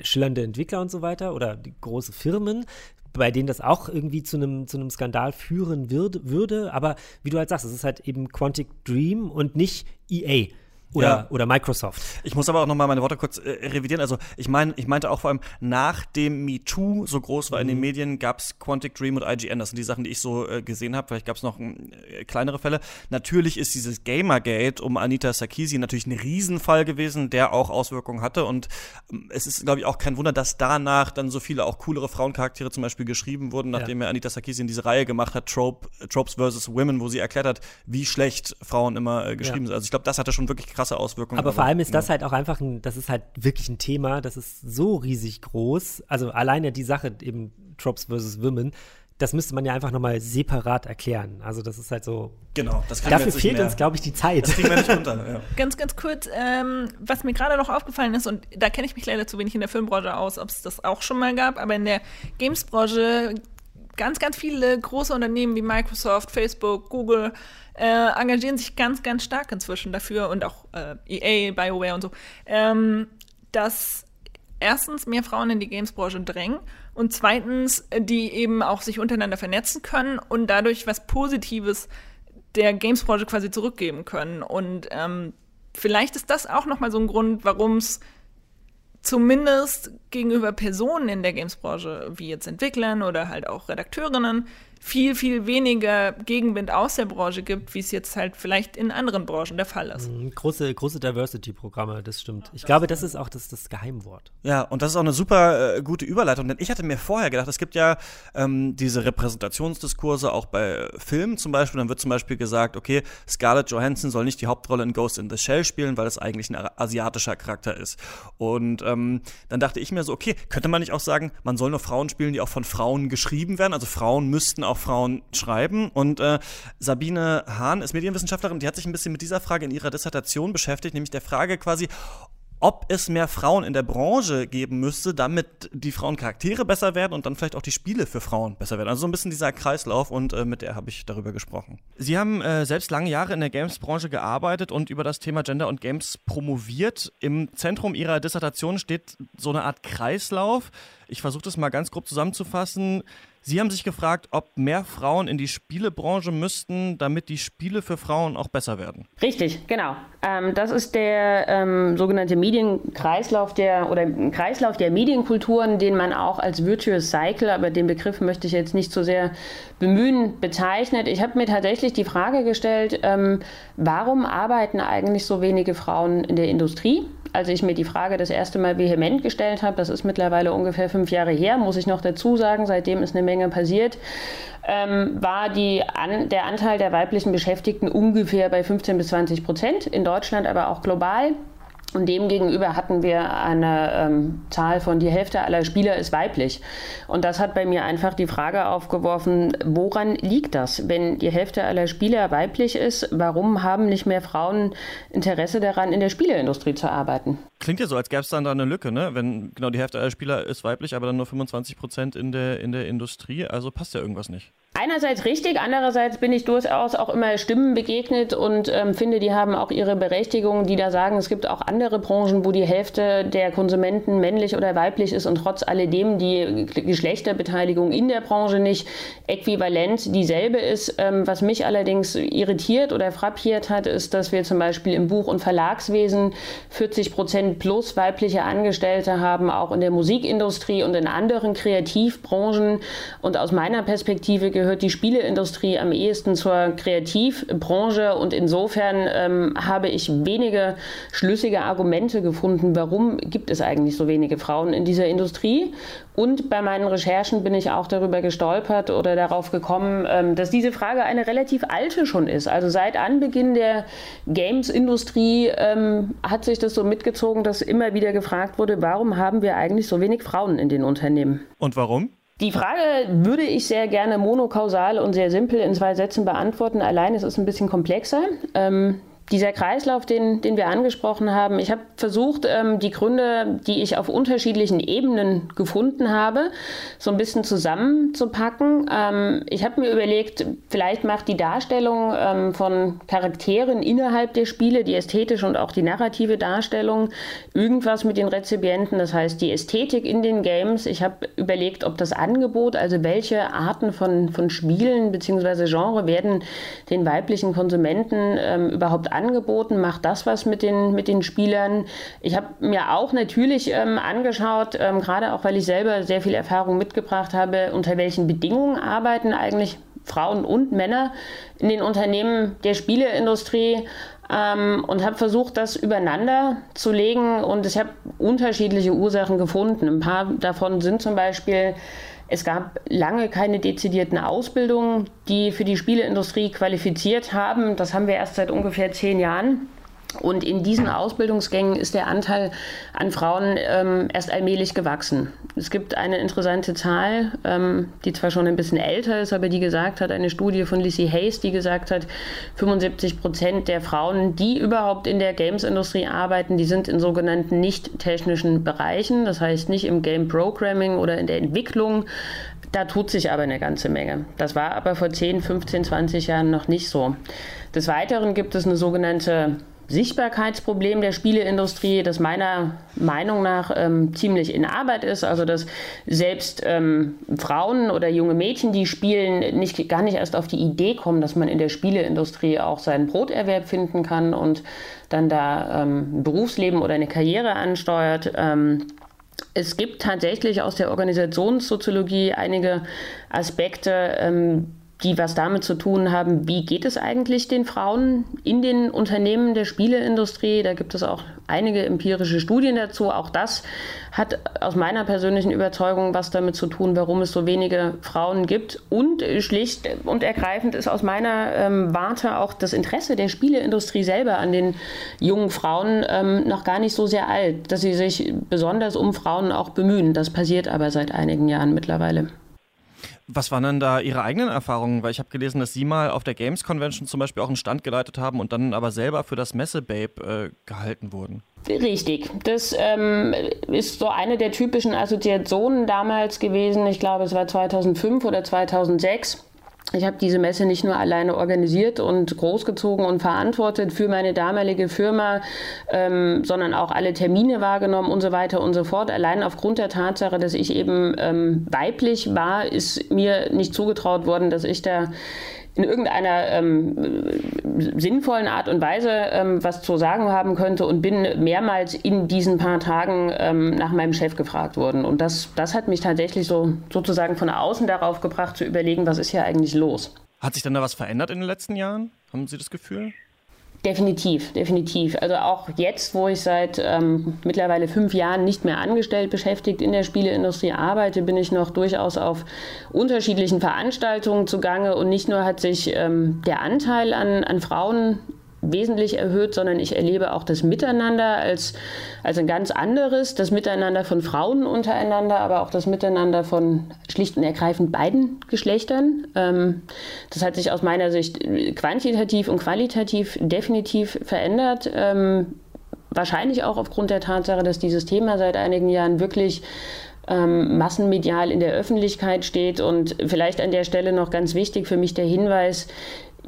schillernde Entwickler und so weiter oder große Firmen, bei denen das auch irgendwie zu einem zu einem Skandal führen würd, würde, aber wie du halt sagst, es ist halt eben Quantic Dream und nicht EA oder, ja. oder Microsoft. Ich muss aber auch nochmal meine Worte kurz äh, revidieren. Also ich meine, ich meinte auch vor allem, nachdem MeToo so groß war mhm. in den mhm. Medien, gab es Quantic Dream und IGN. Das sind die Sachen, die ich so äh, gesehen habe. Vielleicht gab es noch äh, kleinere Fälle. Natürlich ist dieses Gamergate um Anita Sarkeesian natürlich ein Riesenfall gewesen, der auch Auswirkungen hatte. Und ähm, es ist, glaube ich, auch kein Wunder, dass danach dann so viele auch coolere Frauencharaktere zum Beispiel geschrieben wurden, nachdem ja. Anita Sarkeesian diese Reihe gemacht hat, Trope, Tropes vs. Women, wo sie erklärt hat, wie schlecht Frauen immer äh, geschrieben ja. sind. Also ich glaube, das hatte schon wirklich krasse Auswirkungen. Aber, aber vor allem ist ja. das halt auch einfach ein, das ist halt wirklich ein Thema, das ist so riesig groß. Also alleine die Sache eben Tropes versus Women, das müsste man ja einfach nochmal separat erklären. Also das ist halt so. Genau, das kann Dafür fehlt uns, glaube ich, die Zeit. Das kriegen wir nicht runter, ja. Ganz, ganz kurz, ähm, was mir gerade noch aufgefallen ist, und da kenne ich mich leider zu wenig in der Filmbranche aus, ob es das auch schon mal gab, aber in der Games-Branche ganz, ganz viele große Unternehmen wie Microsoft, Facebook, Google äh, engagieren sich ganz, ganz stark inzwischen dafür und auch äh, EA, BioWare und so, ähm, dass erstens mehr Frauen in die Games-Branche drängen und zweitens, die eben auch sich untereinander vernetzen können und dadurch was Positives der Games-Branche quasi zurückgeben können. Und ähm, vielleicht ist das auch nochmal so ein Grund, warum es zumindest gegenüber Personen in der Games-Branche, wie jetzt Entwicklern oder halt auch Redakteurinnen, viel, viel weniger Gegenwind aus der Branche gibt, wie es jetzt halt vielleicht in anderen Branchen der Fall ist. Mhm, große, große Diversity-Programme, das stimmt. Ich glaube, das ist auch das, das Geheimwort. Ja, und das ist auch eine super äh, gute Überleitung, denn ich hatte mir vorher gedacht, es gibt ja ähm, diese Repräsentationsdiskurse auch bei Filmen zum Beispiel. Dann wird zum Beispiel gesagt, okay, Scarlett Johansson soll nicht die Hauptrolle in Ghost in the Shell spielen, weil es eigentlich ein asiatischer Charakter ist. Und ähm, dann dachte ich mir so, okay, könnte man nicht auch sagen, man soll nur Frauen spielen, die auch von Frauen geschrieben werden? Also Frauen müssten auch Frauen schreiben. Und äh, Sabine Hahn ist Medienwissenschaftlerin, die hat sich ein bisschen mit dieser Frage in ihrer Dissertation beschäftigt, nämlich der Frage quasi, ob es mehr Frauen in der Branche geben müsste, damit die Frauencharaktere besser werden und dann vielleicht auch die Spiele für Frauen besser werden. Also so ein bisschen dieser Kreislauf und äh, mit der habe ich darüber gesprochen. Sie haben äh, selbst lange Jahre in der Games-Branche gearbeitet und über das Thema Gender und Games promoviert. Im Zentrum Ihrer Dissertation steht so eine Art Kreislauf. Ich versuche das mal ganz grob zusammenzufassen. Sie haben sich gefragt, ob mehr Frauen in die Spielebranche müssten, damit die Spiele für Frauen auch besser werden. Richtig, genau. Ähm, das ist der ähm, sogenannte Medienkreislauf der oder Kreislauf der Medienkulturen, den man auch als Virtuous Cycle, aber den Begriff möchte ich jetzt nicht so sehr bemühen, bezeichnet. Ich habe mir tatsächlich die Frage gestellt, ähm, warum arbeiten eigentlich so wenige Frauen in der Industrie? Als ich mir die Frage das erste Mal vehement gestellt habe, das ist mittlerweile ungefähr fünf Jahre her, muss ich noch dazu sagen, seitdem ist eine Menge passiert, ähm, war die an, der Anteil der weiblichen Beschäftigten ungefähr bei 15 bis 20 Prozent, in Deutschland aber auch global. Und demgegenüber hatten wir eine ähm, Zahl von die Hälfte aller Spieler ist weiblich. Und das hat bei mir einfach die Frage aufgeworfen, woran liegt das? Wenn die Hälfte aller Spieler weiblich ist, warum haben nicht mehr Frauen Interesse daran, in der Spieleindustrie zu arbeiten? Klingt ja so, als gäbe es dann da eine Lücke, ne? Wenn genau die Hälfte aller Spieler ist weiblich, aber dann nur 25 Prozent in der, in der Industrie. Also passt ja irgendwas nicht. Einerseits richtig, andererseits bin ich durchaus auch immer Stimmen begegnet und ähm, finde, die haben auch ihre Berechtigung, die da sagen, es gibt auch andere Branchen, wo die Hälfte der Konsumenten männlich oder weiblich ist und trotz alledem die Geschlechterbeteiligung in der Branche nicht äquivalent dieselbe ist. Ähm, was mich allerdings irritiert oder frappiert hat, ist, dass wir zum Beispiel im Buch- und Verlagswesen 40 Prozent plus weibliche Angestellte haben, auch in der Musikindustrie und in anderen Kreativbranchen. Und aus meiner Perspektive gehört die Spieleindustrie am ehesten zur Kreativbranche und insofern ähm, habe ich wenige schlüssige Argumente gefunden, warum gibt es eigentlich so wenige Frauen in dieser Industrie. Und bei meinen Recherchen bin ich auch darüber gestolpert oder darauf gekommen, ähm, dass diese Frage eine relativ alte schon ist. Also seit Anbeginn der Games-Industrie ähm, hat sich das so mitgezogen, dass immer wieder gefragt wurde, warum haben wir eigentlich so wenig Frauen in den Unternehmen? Und warum? Die Frage würde ich sehr gerne monokausal und sehr simpel in zwei Sätzen beantworten. Allein ist es ein bisschen komplexer. Ähm, dieser Kreislauf, den, den wir angesprochen haben, ich habe versucht, ähm, die Gründe, die ich auf unterschiedlichen Ebenen gefunden habe, so ein bisschen zusammenzupacken. Ähm, ich habe mir überlegt, vielleicht macht die Darstellung ähm, von Charakteren innerhalb der Spiele, die ästhetische und auch die narrative Darstellung, irgendwas mit den Rezipienten, das heißt die Ästhetik in den Games. Ich habe überlegt, ob das Angebot, also welche Arten von, von Spielen bzw. Genre werden den weiblichen Konsumenten ähm, überhaupt angeboten, macht das was mit den, mit den Spielern. Ich habe mir auch natürlich ähm, angeschaut, ähm, gerade auch weil ich selber sehr viel Erfahrung mitgebracht habe, unter welchen Bedingungen arbeiten eigentlich Frauen und Männer in den Unternehmen der Spieleindustrie. Ähm, und habe versucht, das übereinander zu legen und ich habe unterschiedliche Ursachen gefunden. Ein paar davon sind zum Beispiel es gab lange keine dezidierten Ausbildungen, die für die Spieleindustrie qualifiziert haben. Das haben wir erst seit ungefähr zehn Jahren. Und in diesen Ausbildungsgängen ist der Anteil an Frauen ähm, erst allmählich gewachsen. Es gibt eine interessante Zahl, ähm, die zwar schon ein bisschen älter ist, aber die gesagt hat, eine Studie von Lizzie Hayes, die gesagt hat, 75 Prozent der Frauen, die überhaupt in der Games-Industrie arbeiten, die sind in sogenannten nicht technischen Bereichen, das heißt nicht im Game Programming oder in der Entwicklung. Da tut sich aber eine ganze Menge. Das war aber vor 10, 15, 20 Jahren noch nicht so. Des Weiteren gibt es eine sogenannte Sichtbarkeitsproblem der Spieleindustrie, das meiner Meinung nach ähm, ziemlich in Arbeit ist. Also dass selbst ähm, Frauen oder junge Mädchen, die spielen, nicht, gar nicht erst auf die Idee kommen, dass man in der Spieleindustrie auch seinen Broterwerb finden kann und dann da ähm, ein Berufsleben oder eine Karriere ansteuert. Ähm, Es gibt tatsächlich aus der Organisationssoziologie einige Aspekte, ähm, die was damit zu tun haben, wie geht es eigentlich den Frauen in den Unternehmen der Spieleindustrie. Da gibt es auch einige empirische Studien dazu. Auch das hat aus meiner persönlichen Überzeugung was damit zu tun, warum es so wenige Frauen gibt. Und schlicht und ergreifend ist aus meiner ähm, Warte auch das Interesse der Spieleindustrie selber an den jungen Frauen ähm, noch gar nicht so sehr alt, dass sie sich besonders um Frauen auch bemühen. Das passiert aber seit einigen Jahren mittlerweile. Was waren denn da Ihre eigenen Erfahrungen? Weil ich habe gelesen, dass Sie mal auf der Games Convention zum Beispiel auch einen Stand geleitet haben und dann aber selber für das Messe-Babe äh, gehalten wurden. Richtig. Das ähm, ist so eine der typischen Assoziationen damals gewesen. Ich glaube, es war 2005 oder 2006 ich habe diese Messe nicht nur alleine organisiert und großgezogen und verantwortet für meine damalige Firma, ähm, sondern auch alle Termine wahrgenommen und so weiter und so fort. Allein aufgrund der Tatsache, dass ich eben ähm, weiblich war, ist mir nicht zugetraut worden, dass ich da in irgendeiner ähm, sinnvollen Art und Weise ähm, was zu sagen haben könnte und bin mehrmals in diesen paar Tagen ähm, nach meinem Chef gefragt worden. Und das, das hat mich tatsächlich so sozusagen von außen darauf gebracht zu überlegen, was ist hier eigentlich los. Hat sich dann da was verändert in den letzten Jahren? Haben Sie das Gefühl? Definitiv, definitiv. Also auch jetzt, wo ich seit ähm, mittlerweile fünf Jahren nicht mehr angestellt beschäftigt in der Spieleindustrie arbeite, bin ich noch durchaus auf unterschiedlichen Veranstaltungen zugange und nicht nur hat sich ähm, der Anteil an, an Frauen wesentlich erhöht, sondern ich erlebe auch das Miteinander als, als ein ganz anderes, das Miteinander von Frauen untereinander, aber auch das Miteinander von schlicht und ergreifend beiden Geschlechtern. Ähm, das hat sich aus meiner Sicht quantitativ und qualitativ definitiv verändert. Ähm, wahrscheinlich auch aufgrund der Tatsache, dass dieses Thema seit einigen Jahren wirklich ähm, massenmedial in der Öffentlichkeit steht. Und vielleicht an der Stelle noch ganz wichtig für mich der Hinweis,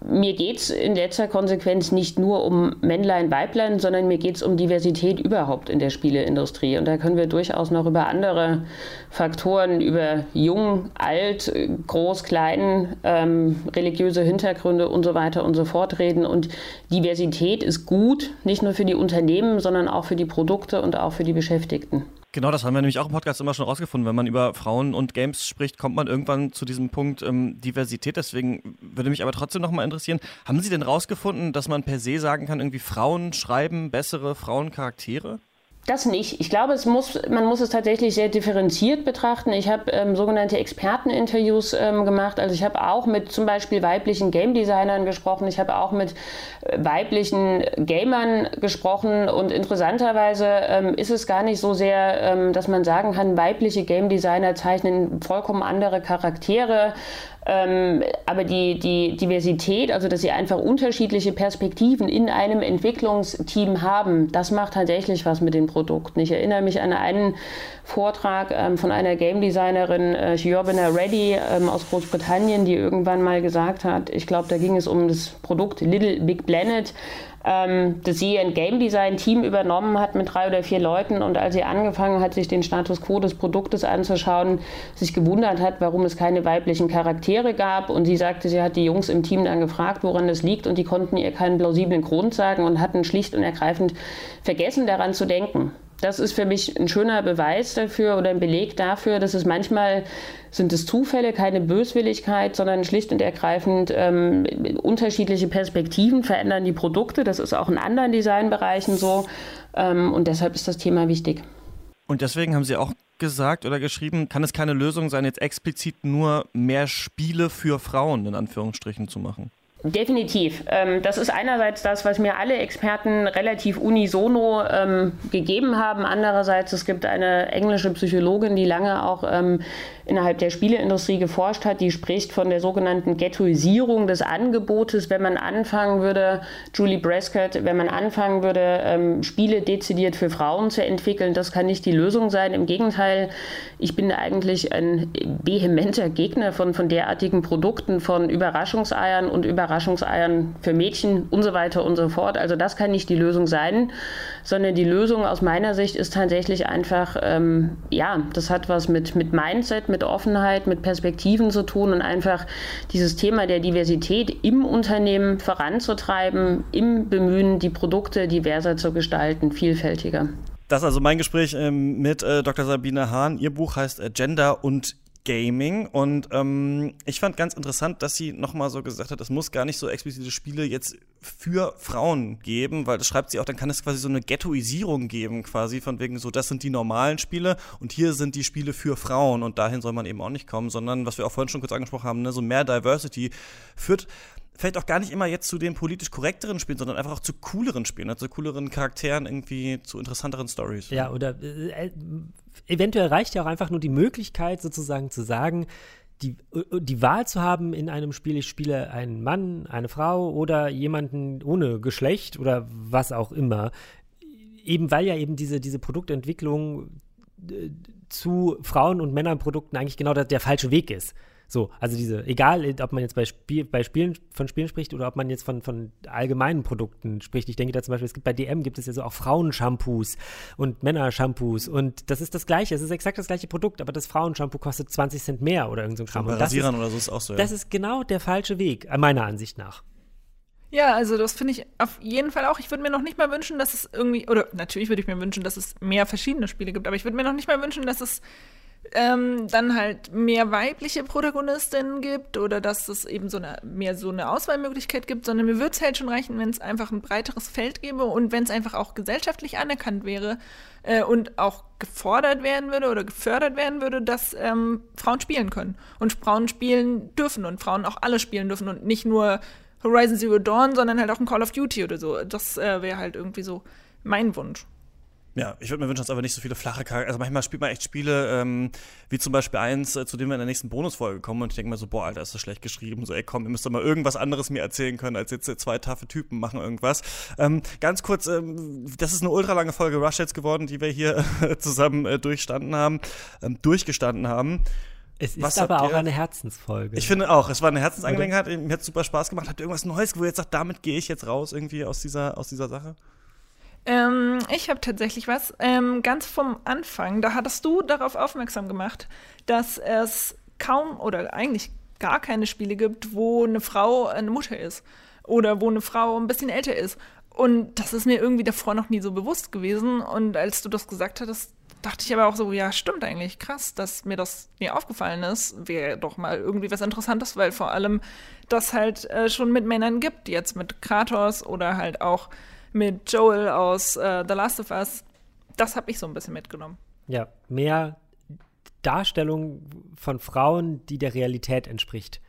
mir geht es in letzter Konsequenz nicht nur um Männlein, Weiblein, sondern mir geht es um Diversität überhaupt in der Spieleindustrie. Und da können wir durchaus noch über andere Faktoren, über jung, alt, groß, klein, ähm, religiöse Hintergründe und so weiter und so fort reden. Und Diversität ist gut, nicht nur für die Unternehmen, sondern auch für die Produkte und auch für die Beschäftigten. Genau, das haben wir nämlich auch im Podcast immer schon rausgefunden. Wenn man über Frauen und Games spricht, kommt man irgendwann zu diesem Punkt ähm, Diversität. Deswegen würde mich aber trotzdem nochmal interessieren, haben Sie denn rausgefunden, dass man per se sagen kann, irgendwie Frauen schreiben bessere Frauencharaktere? Das nicht. Ich glaube, es muss, man muss es tatsächlich sehr differenziert betrachten. Ich habe ähm, sogenannte Experteninterviews ähm, gemacht. Also ich habe auch mit zum Beispiel weiblichen Game Designern gesprochen. Ich habe auch mit äh, weiblichen Gamern gesprochen. Und interessanterweise ähm, ist es gar nicht so sehr, ähm, dass man sagen kann, weibliche Game Designer zeichnen vollkommen andere Charaktere ähm, aber die, die Diversität, also dass sie einfach unterschiedliche Perspektiven in einem Entwicklungsteam haben, das macht tatsächlich was mit den Produkten. Ich erinnere mich an einen Vortrag ähm, von einer Game Designerin, äh, Giovanna Reddy ähm, aus Großbritannien, die irgendwann mal gesagt hat, ich glaube, da ging es um das Produkt Little Big Planet ähm, dass sie ein Game Design Team übernommen hat mit drei oder vier Leuten und als sie angefangen hat, sich den Status quo des Produktes anzuschauen, sich gewundert hat, warum es keine weiblichen Charaktere gab. Und sie sagte, sie hat die Jungs im Team dann gefragt, woran das liegt. Und die konnten ihr keinen plausiblen Grund sagen und hatten schlicht und ergreifend vergessen daran zu denken das ist für mich ein schöner Beweis dafür oder ein Beleg dafür, dass es manchmal sind es Zufälle, keine Böswilligkeit, sondern schlicht und ergreifend ähm, unterschiedliche Perspektiven verändern die Produkte. Das ist auch in anderen Designbereichen so ähm, und deshalb ist das Thema wichtig. Und deswegen haben Sie auch gesagt oder geschrieben, kann es keine Lösung sein, jetzt explizit nur mehr Spiele für Frauen in Anführungsstrichen zu machen? Definitiv. Ähm, das ist einerseits das, was mir alle Experten relativ unisono ähm, gegeben haben. Andererseits, es gibt eine englische Psychologin, die lange auch ähm, innerhalb der Spieleindustrie geforscht hat, die spricht von der sogenannten Ghettoisierung des Angebotes, wenn man anfangen würde, Julie Prescott, wenn man anfangen würde, ähm, Spiele dezidiert für Frauen zu entwickeln. Das kann nicht die Lösung sein. Im Gegenteil, ich bin eigentlich ein vehementer Gegner von, von derartigen Produkten, von Überraschungseiern und Überraschungseiern für Mädchen und so weiter und so fort. Also das kann nicht die Lösung sein, sondern die Lösung aus meiner Sicht ist tatsächlich einfach, ähm, ja, das hat was mit, mit Mindset, mit Offenheit, mit Perspektiven zu tun und einfach dieses Thema der Diversität im Unternehmen voranzutreiben, im Bemühen, die Produkte diverser zu gestalten, vielfältiger. Das ist also mein Gespräch ähm, mit äh, Dr. Sabine Hahn. Ihr Buch heißt äh, Gender und Gaming. Und ähm, ich fand ganz interessant, dass sie nochmal so gesagt hat, es muss gar nicht so explizite Spiele jetzt für Frauen geben, weil das schreibt sie auch, dann kann es quasi so eine Ghettoisierung geben, quasi von wegen so, das sind die normalen Spiele und hier sind die Spiele für Frauen und dahin soll man eben auch nicht kommen, sondern was wir auch vorhin schon kurz angesprochen haben, ne, so mehr Diversity führt vielleicht auch gar nicht immer jetzt zu den politisch korrekteren Spielen, sondern einfach auch zu cooleren Spielen, ne, zu cooleren Charakteren, irgendwie zu interessanteren Stories. Ja, oder äh, eventuell reicht ja auch einfach nur die Möglichkeit, sozusagen zu sagen, die, die Wahl zu haben in einem Spiel, ich spiele einen Mann, eine Frau oder jemanden ohne Geschlecht oder was auch immer. Eben weil ja eben diese, diese Produktentwicklung äh, zu Frauen- und Männernprodukten eigentlich genau der, der falsche Weg ist. So, also diese, egal, ob man jetzt bei, Spiel, bei Spielen von Spielen spricht oder ob man jetzt von, von allgemeinen Produkten spricht. Ich denke da zum Beispiel, es gibt bei DM gibt es ja so auch Frauenshampoos und Männershampoos und das ist das Gleiche. Es ist exakt das gleiche Produkt, aber das Frauenshampoo kostet 20 Cent mehr oder irgend so ein Kram. Bei Rasierern oder so ist auch so. Ja. Das ist genau der falsche Weg, meiner Ansicht nach. Ja, also das finde ich auf jeden Fall auch. Ich würde mir noch nicht mal wünschen, dass es irgendwie, oder natürlich würde ich mir wünschen, dass es mehr verschiedene Spiele gibt, aber ich würde mir noch nicht mal wünschen, dass es ähm, dann halt mehr weibliche Protagonistinnen gibt oder dass es eben so eine, mehr so eine Auswahlmöglichkeit gibt, sondern mir würde es halt schon reichen, wenn es einfach ein breiteres Feld gäbe und wenn es einfach auch gesellschaftlich anerkannt wäre äh, und auch gefordert werden würde oder gefördert werden würde, dass ähm, Frauen spielen können und Frauen spielen dürfen und Frauen auch alle spielen dürfen und nicht nur Horizon Zero Dawn, sondern halt auch ein Call of Duty oder so. Das äh, wäre halt irgendwie so mein Wunsch. Ja, ich würde mir wünschen, dass aber nicht so viele flache Charaktere. Also manchmal spielt man echt Spiele, ähm, wie zum Beispiel eins, äh, zu dem wir in der nächsten Bonusfolge kommen und ich denke mir so, boah, Alter, ist das schlecht geschrieben. So, ey, komm, ihr müsst doch mal irgendwas anderes mir erzählen können, als jetzt zwei taffe Typen machen irgendwas. Ähm, ganz kurz, ähm, das ist eine ultra lange Folge Rush jetzt geworden, die wir hier zusammen äh, durchstanden haben, ähm, durchgestanden haben. Es ist Was aber auch eine Herzensfolge. Ich finde auch, es war eine Herzensangelegenheit. Mir hat super Spaß gemacht. Ihr irgendwas Neues, wo ihr jetzt sagt, damit gehe ich jetzt raus irgendwie aus dieser, aus dieser Sache? Ähm, ich habe tatsächlich was. Ähm, ganz vom Anfang, da hattest du darauf aufmerksam gemacht, dass es kaum oder eigentlich gar keine Spiele gibt, wo eine Frau eine Mutter ist oder wo eine Frau ein bisschen älter ist. Und das ist mir irgendwie davor noch nie so bewusst gewesen. Und als du das gesagt hattest, dachte ich aber auch so, ja, stimmt eigentlich, krass, dass mir das nie aufgefallen ist. Wäre doch mal irgendwie was Interessantes, weil vor allem das halt äh, schon mit Männern gibt, jetzt mit Kratos oder halt auch mit Joel aus äh, The Last of Us. Das habe ich so ein bisschen mitgenommen. Ja, mehr Darstellung von Frauen, die der Realität entspricht.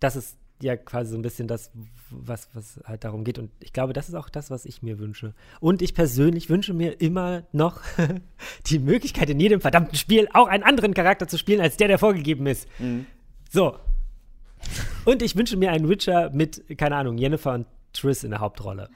Das ist ja quasi so ein bisschen das, was, was halt darum geht. Und ich glaube, das ist auch das, was ich mir wünsche. Und ich persönlich wünsche mir immer noch die Möglichkeit, in jedem verdammten Spiel auch einen anderen Charakter zu spielen, als der, der vorgegeben ist. Mhm. So. Und ich wünsche mir einen Witcher mit, keine Ahnung, Jennifer und Triss in der Hauptrolle.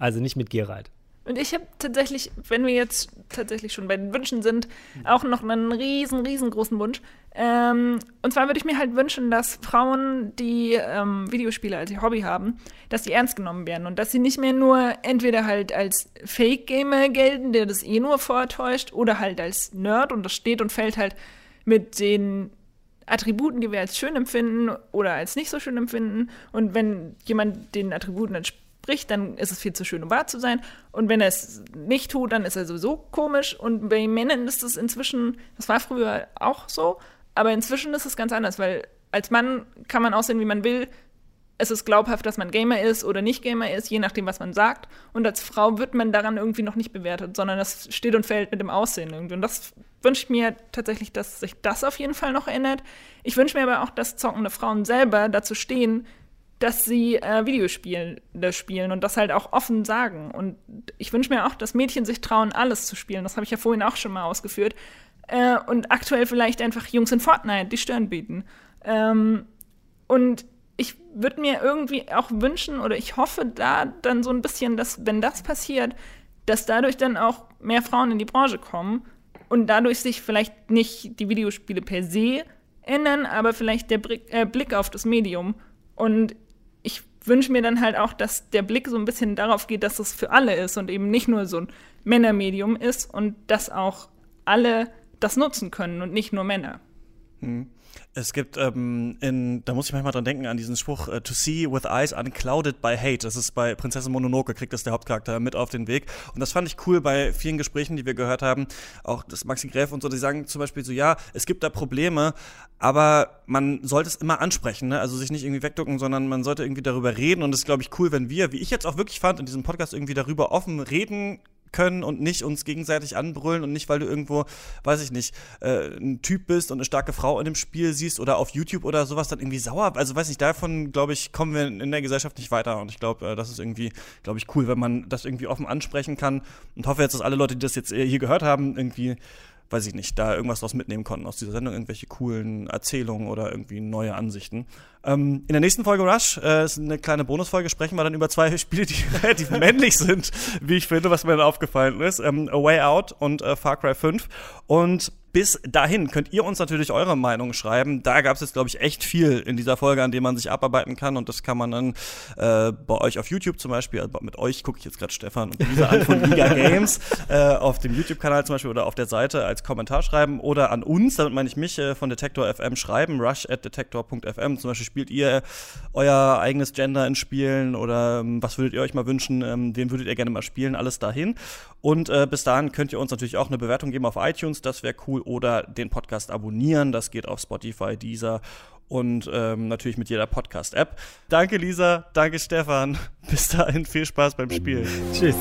Also nicht mit Geralt. Und ich habe tatsächlich, wenn wir jetzt tatsächlich schon bei den Wünschen sind, auch noch einen riesen, riesengroßen Wunsch. Ähm, und zwar würde ich mir halt wünschen, dass Frauen, die ähm, Videospiele als ihr Hobby haben, dass die ernst genommen werden und dass sie nicht mehr nur entweder halt als Fake-Gamer gelten, der das eh nur vortäuscht, oder halt als Nerd und das steht und fällt halt mit den Attributen, die wir als schön empfinden oder als nicht so schön empfinden. Und wenn jemand den Attributen entspricht, spricht, dann ist es viel zu schön, um wahr zu sein. Und wenn er es nicht tut, dann ist er sowieso komisch. Und bei Männern ist es inzwischen, das war früher auch so, aber inzwischen ist es ganz anders, weil als Mann kann man aussehen, wie man will. Es ist glaubhaft, dass man Gamer ist oder nicht Gamer ist, je nachdem, was man sagt. Und als Frau wird man daran irgendwie noch nicht bewertet, sondern das steht und fällt mit dem Aussehen irgendwie. Und das wünsche ich mir tatsächlich, dass sich das auf jeden Fall noch ändert. Ich wünsche mir aber auch, dass zockende Frauen selber dazu stehen, dass sie äh, Videospiele spielen und das halt auch offen sagen. Und ich wünsche mir auch, dass Mädchen sich trauen, alles zu spielen. Das habe ich ja vorhin auch schon mal ausgeführt. Äh, und aktuell vielleicht einfach Jungs in Fortnite die Stirn bieten. Ähm, und ich würde mir irgendwie auch wünschen oder ich hoffe da dann so ein bisschen, dass, wenn das passiert, dass dadurch dann auch mehr Frauen in die Branche kommen und dadurch sich vielleicht nicht die Videospiele per se ändern, aber vielleicht der Blick, äh, Blick auf das Medium. Und wünsche mir dann halt auch, dass der Blick so ein bisschen darauf geht, dass es für alle ist und eben nicht nur so ein Männermedium ist und dass auch alle das nutzen können und nicht nur Männer. Hm. Es gibt, ähm, in, da muss ich manchmal dran denken, an diesen Spruch, uh, to see with eyes unclouded by hate. Das ist bei Prinzessin Mononoke, kriegt das der Hauptcharakter mit auf den Weg. Und das fand ich cool bei vielen Gesprächen, die wir gehört haben. Auch das Maxi Gräf und so, die sagen zum Beispiel so, ja, es gibt da Probleme, aber man sollte es immer ansprechen, ne? also sich nicht irgendwie wegducken, sondern man sollte irgendwie darüber reden. Und es ist, glaube ich, cool, wenn wir, wie ich jetzt auch wirklich fand, in diesem Podcast irgendwie darüber offen reden können und nicht uns gegenseitig anbrüllen und nicht, weil du irgendwo, weiß ich nicht, äh, ein Typ bist und eine starke Frau in dem Spiel siehst oder auf YouTube oder sowas dann irgendwie sauer. Also weiß nicht, davon, glaube ich, kommen wir in der Gesellschaft nicht weiter. Und ich glaube, äh, das ist irgendwie, glaube ich, cool, wenn man das irgendwie offen ansprechen kann. Und hoffe jetzt, dass alle Leute, die das jetzt hier gehört haben, irgendwie weiß ich nicht, da irgendwas draus mitnehmen konnten aus dieser Sendung, irgendwelche coolen Erzählungen oder irgendwie neue Ansichten. Ähm, in der nächsten Folge Rush, äh, ist eine kleine Bonusfolge, sprechen wir dann über zwei Spiele, die relativ männlich sind, wie ich finde, was mir dann aufgefallen ist. Ähm, A Way Out und äh, Far Cry 5. Und bis dahin könnt ihr uns natürlich eure Meinung schreiben. Da gab es jetzt, glaube ich, echt viel in dieser Folge, an dem man sich abarbeiten kann. Und das kann man dann äh, bei euch auf YouTube zum Beispiel, also mit euch gucke ich jetzt gerade Stefan und Lisa an von Liga Games, äh, auf dem YouTube-Kanal zum Beispiel oder auf der Seite als Kommentar schreiben oder an uns, damit meine ich mich, äh, von Detektor FM schreiben, rush at detektor.fm. Zum Beispiel spielt ihr euer eigenes Gender in Spielen oder ähm, was würdet ihr euch mal wünschen, ähm, den würdet ihr gerne mal spielen, alles dahin. Und äh, bis dahin könnt ihr uns natürlich auch eine Bewertung geben auf iTunes, das wäre cool oder den Podcast abonnieren. Das geht auf Spotify, Deezer und ähm, natürlich mit jeder Podcast-App. Danke, Lisa. Danke, Stefan. Bis dahin viel Spaß beim Spielen. Tschüss.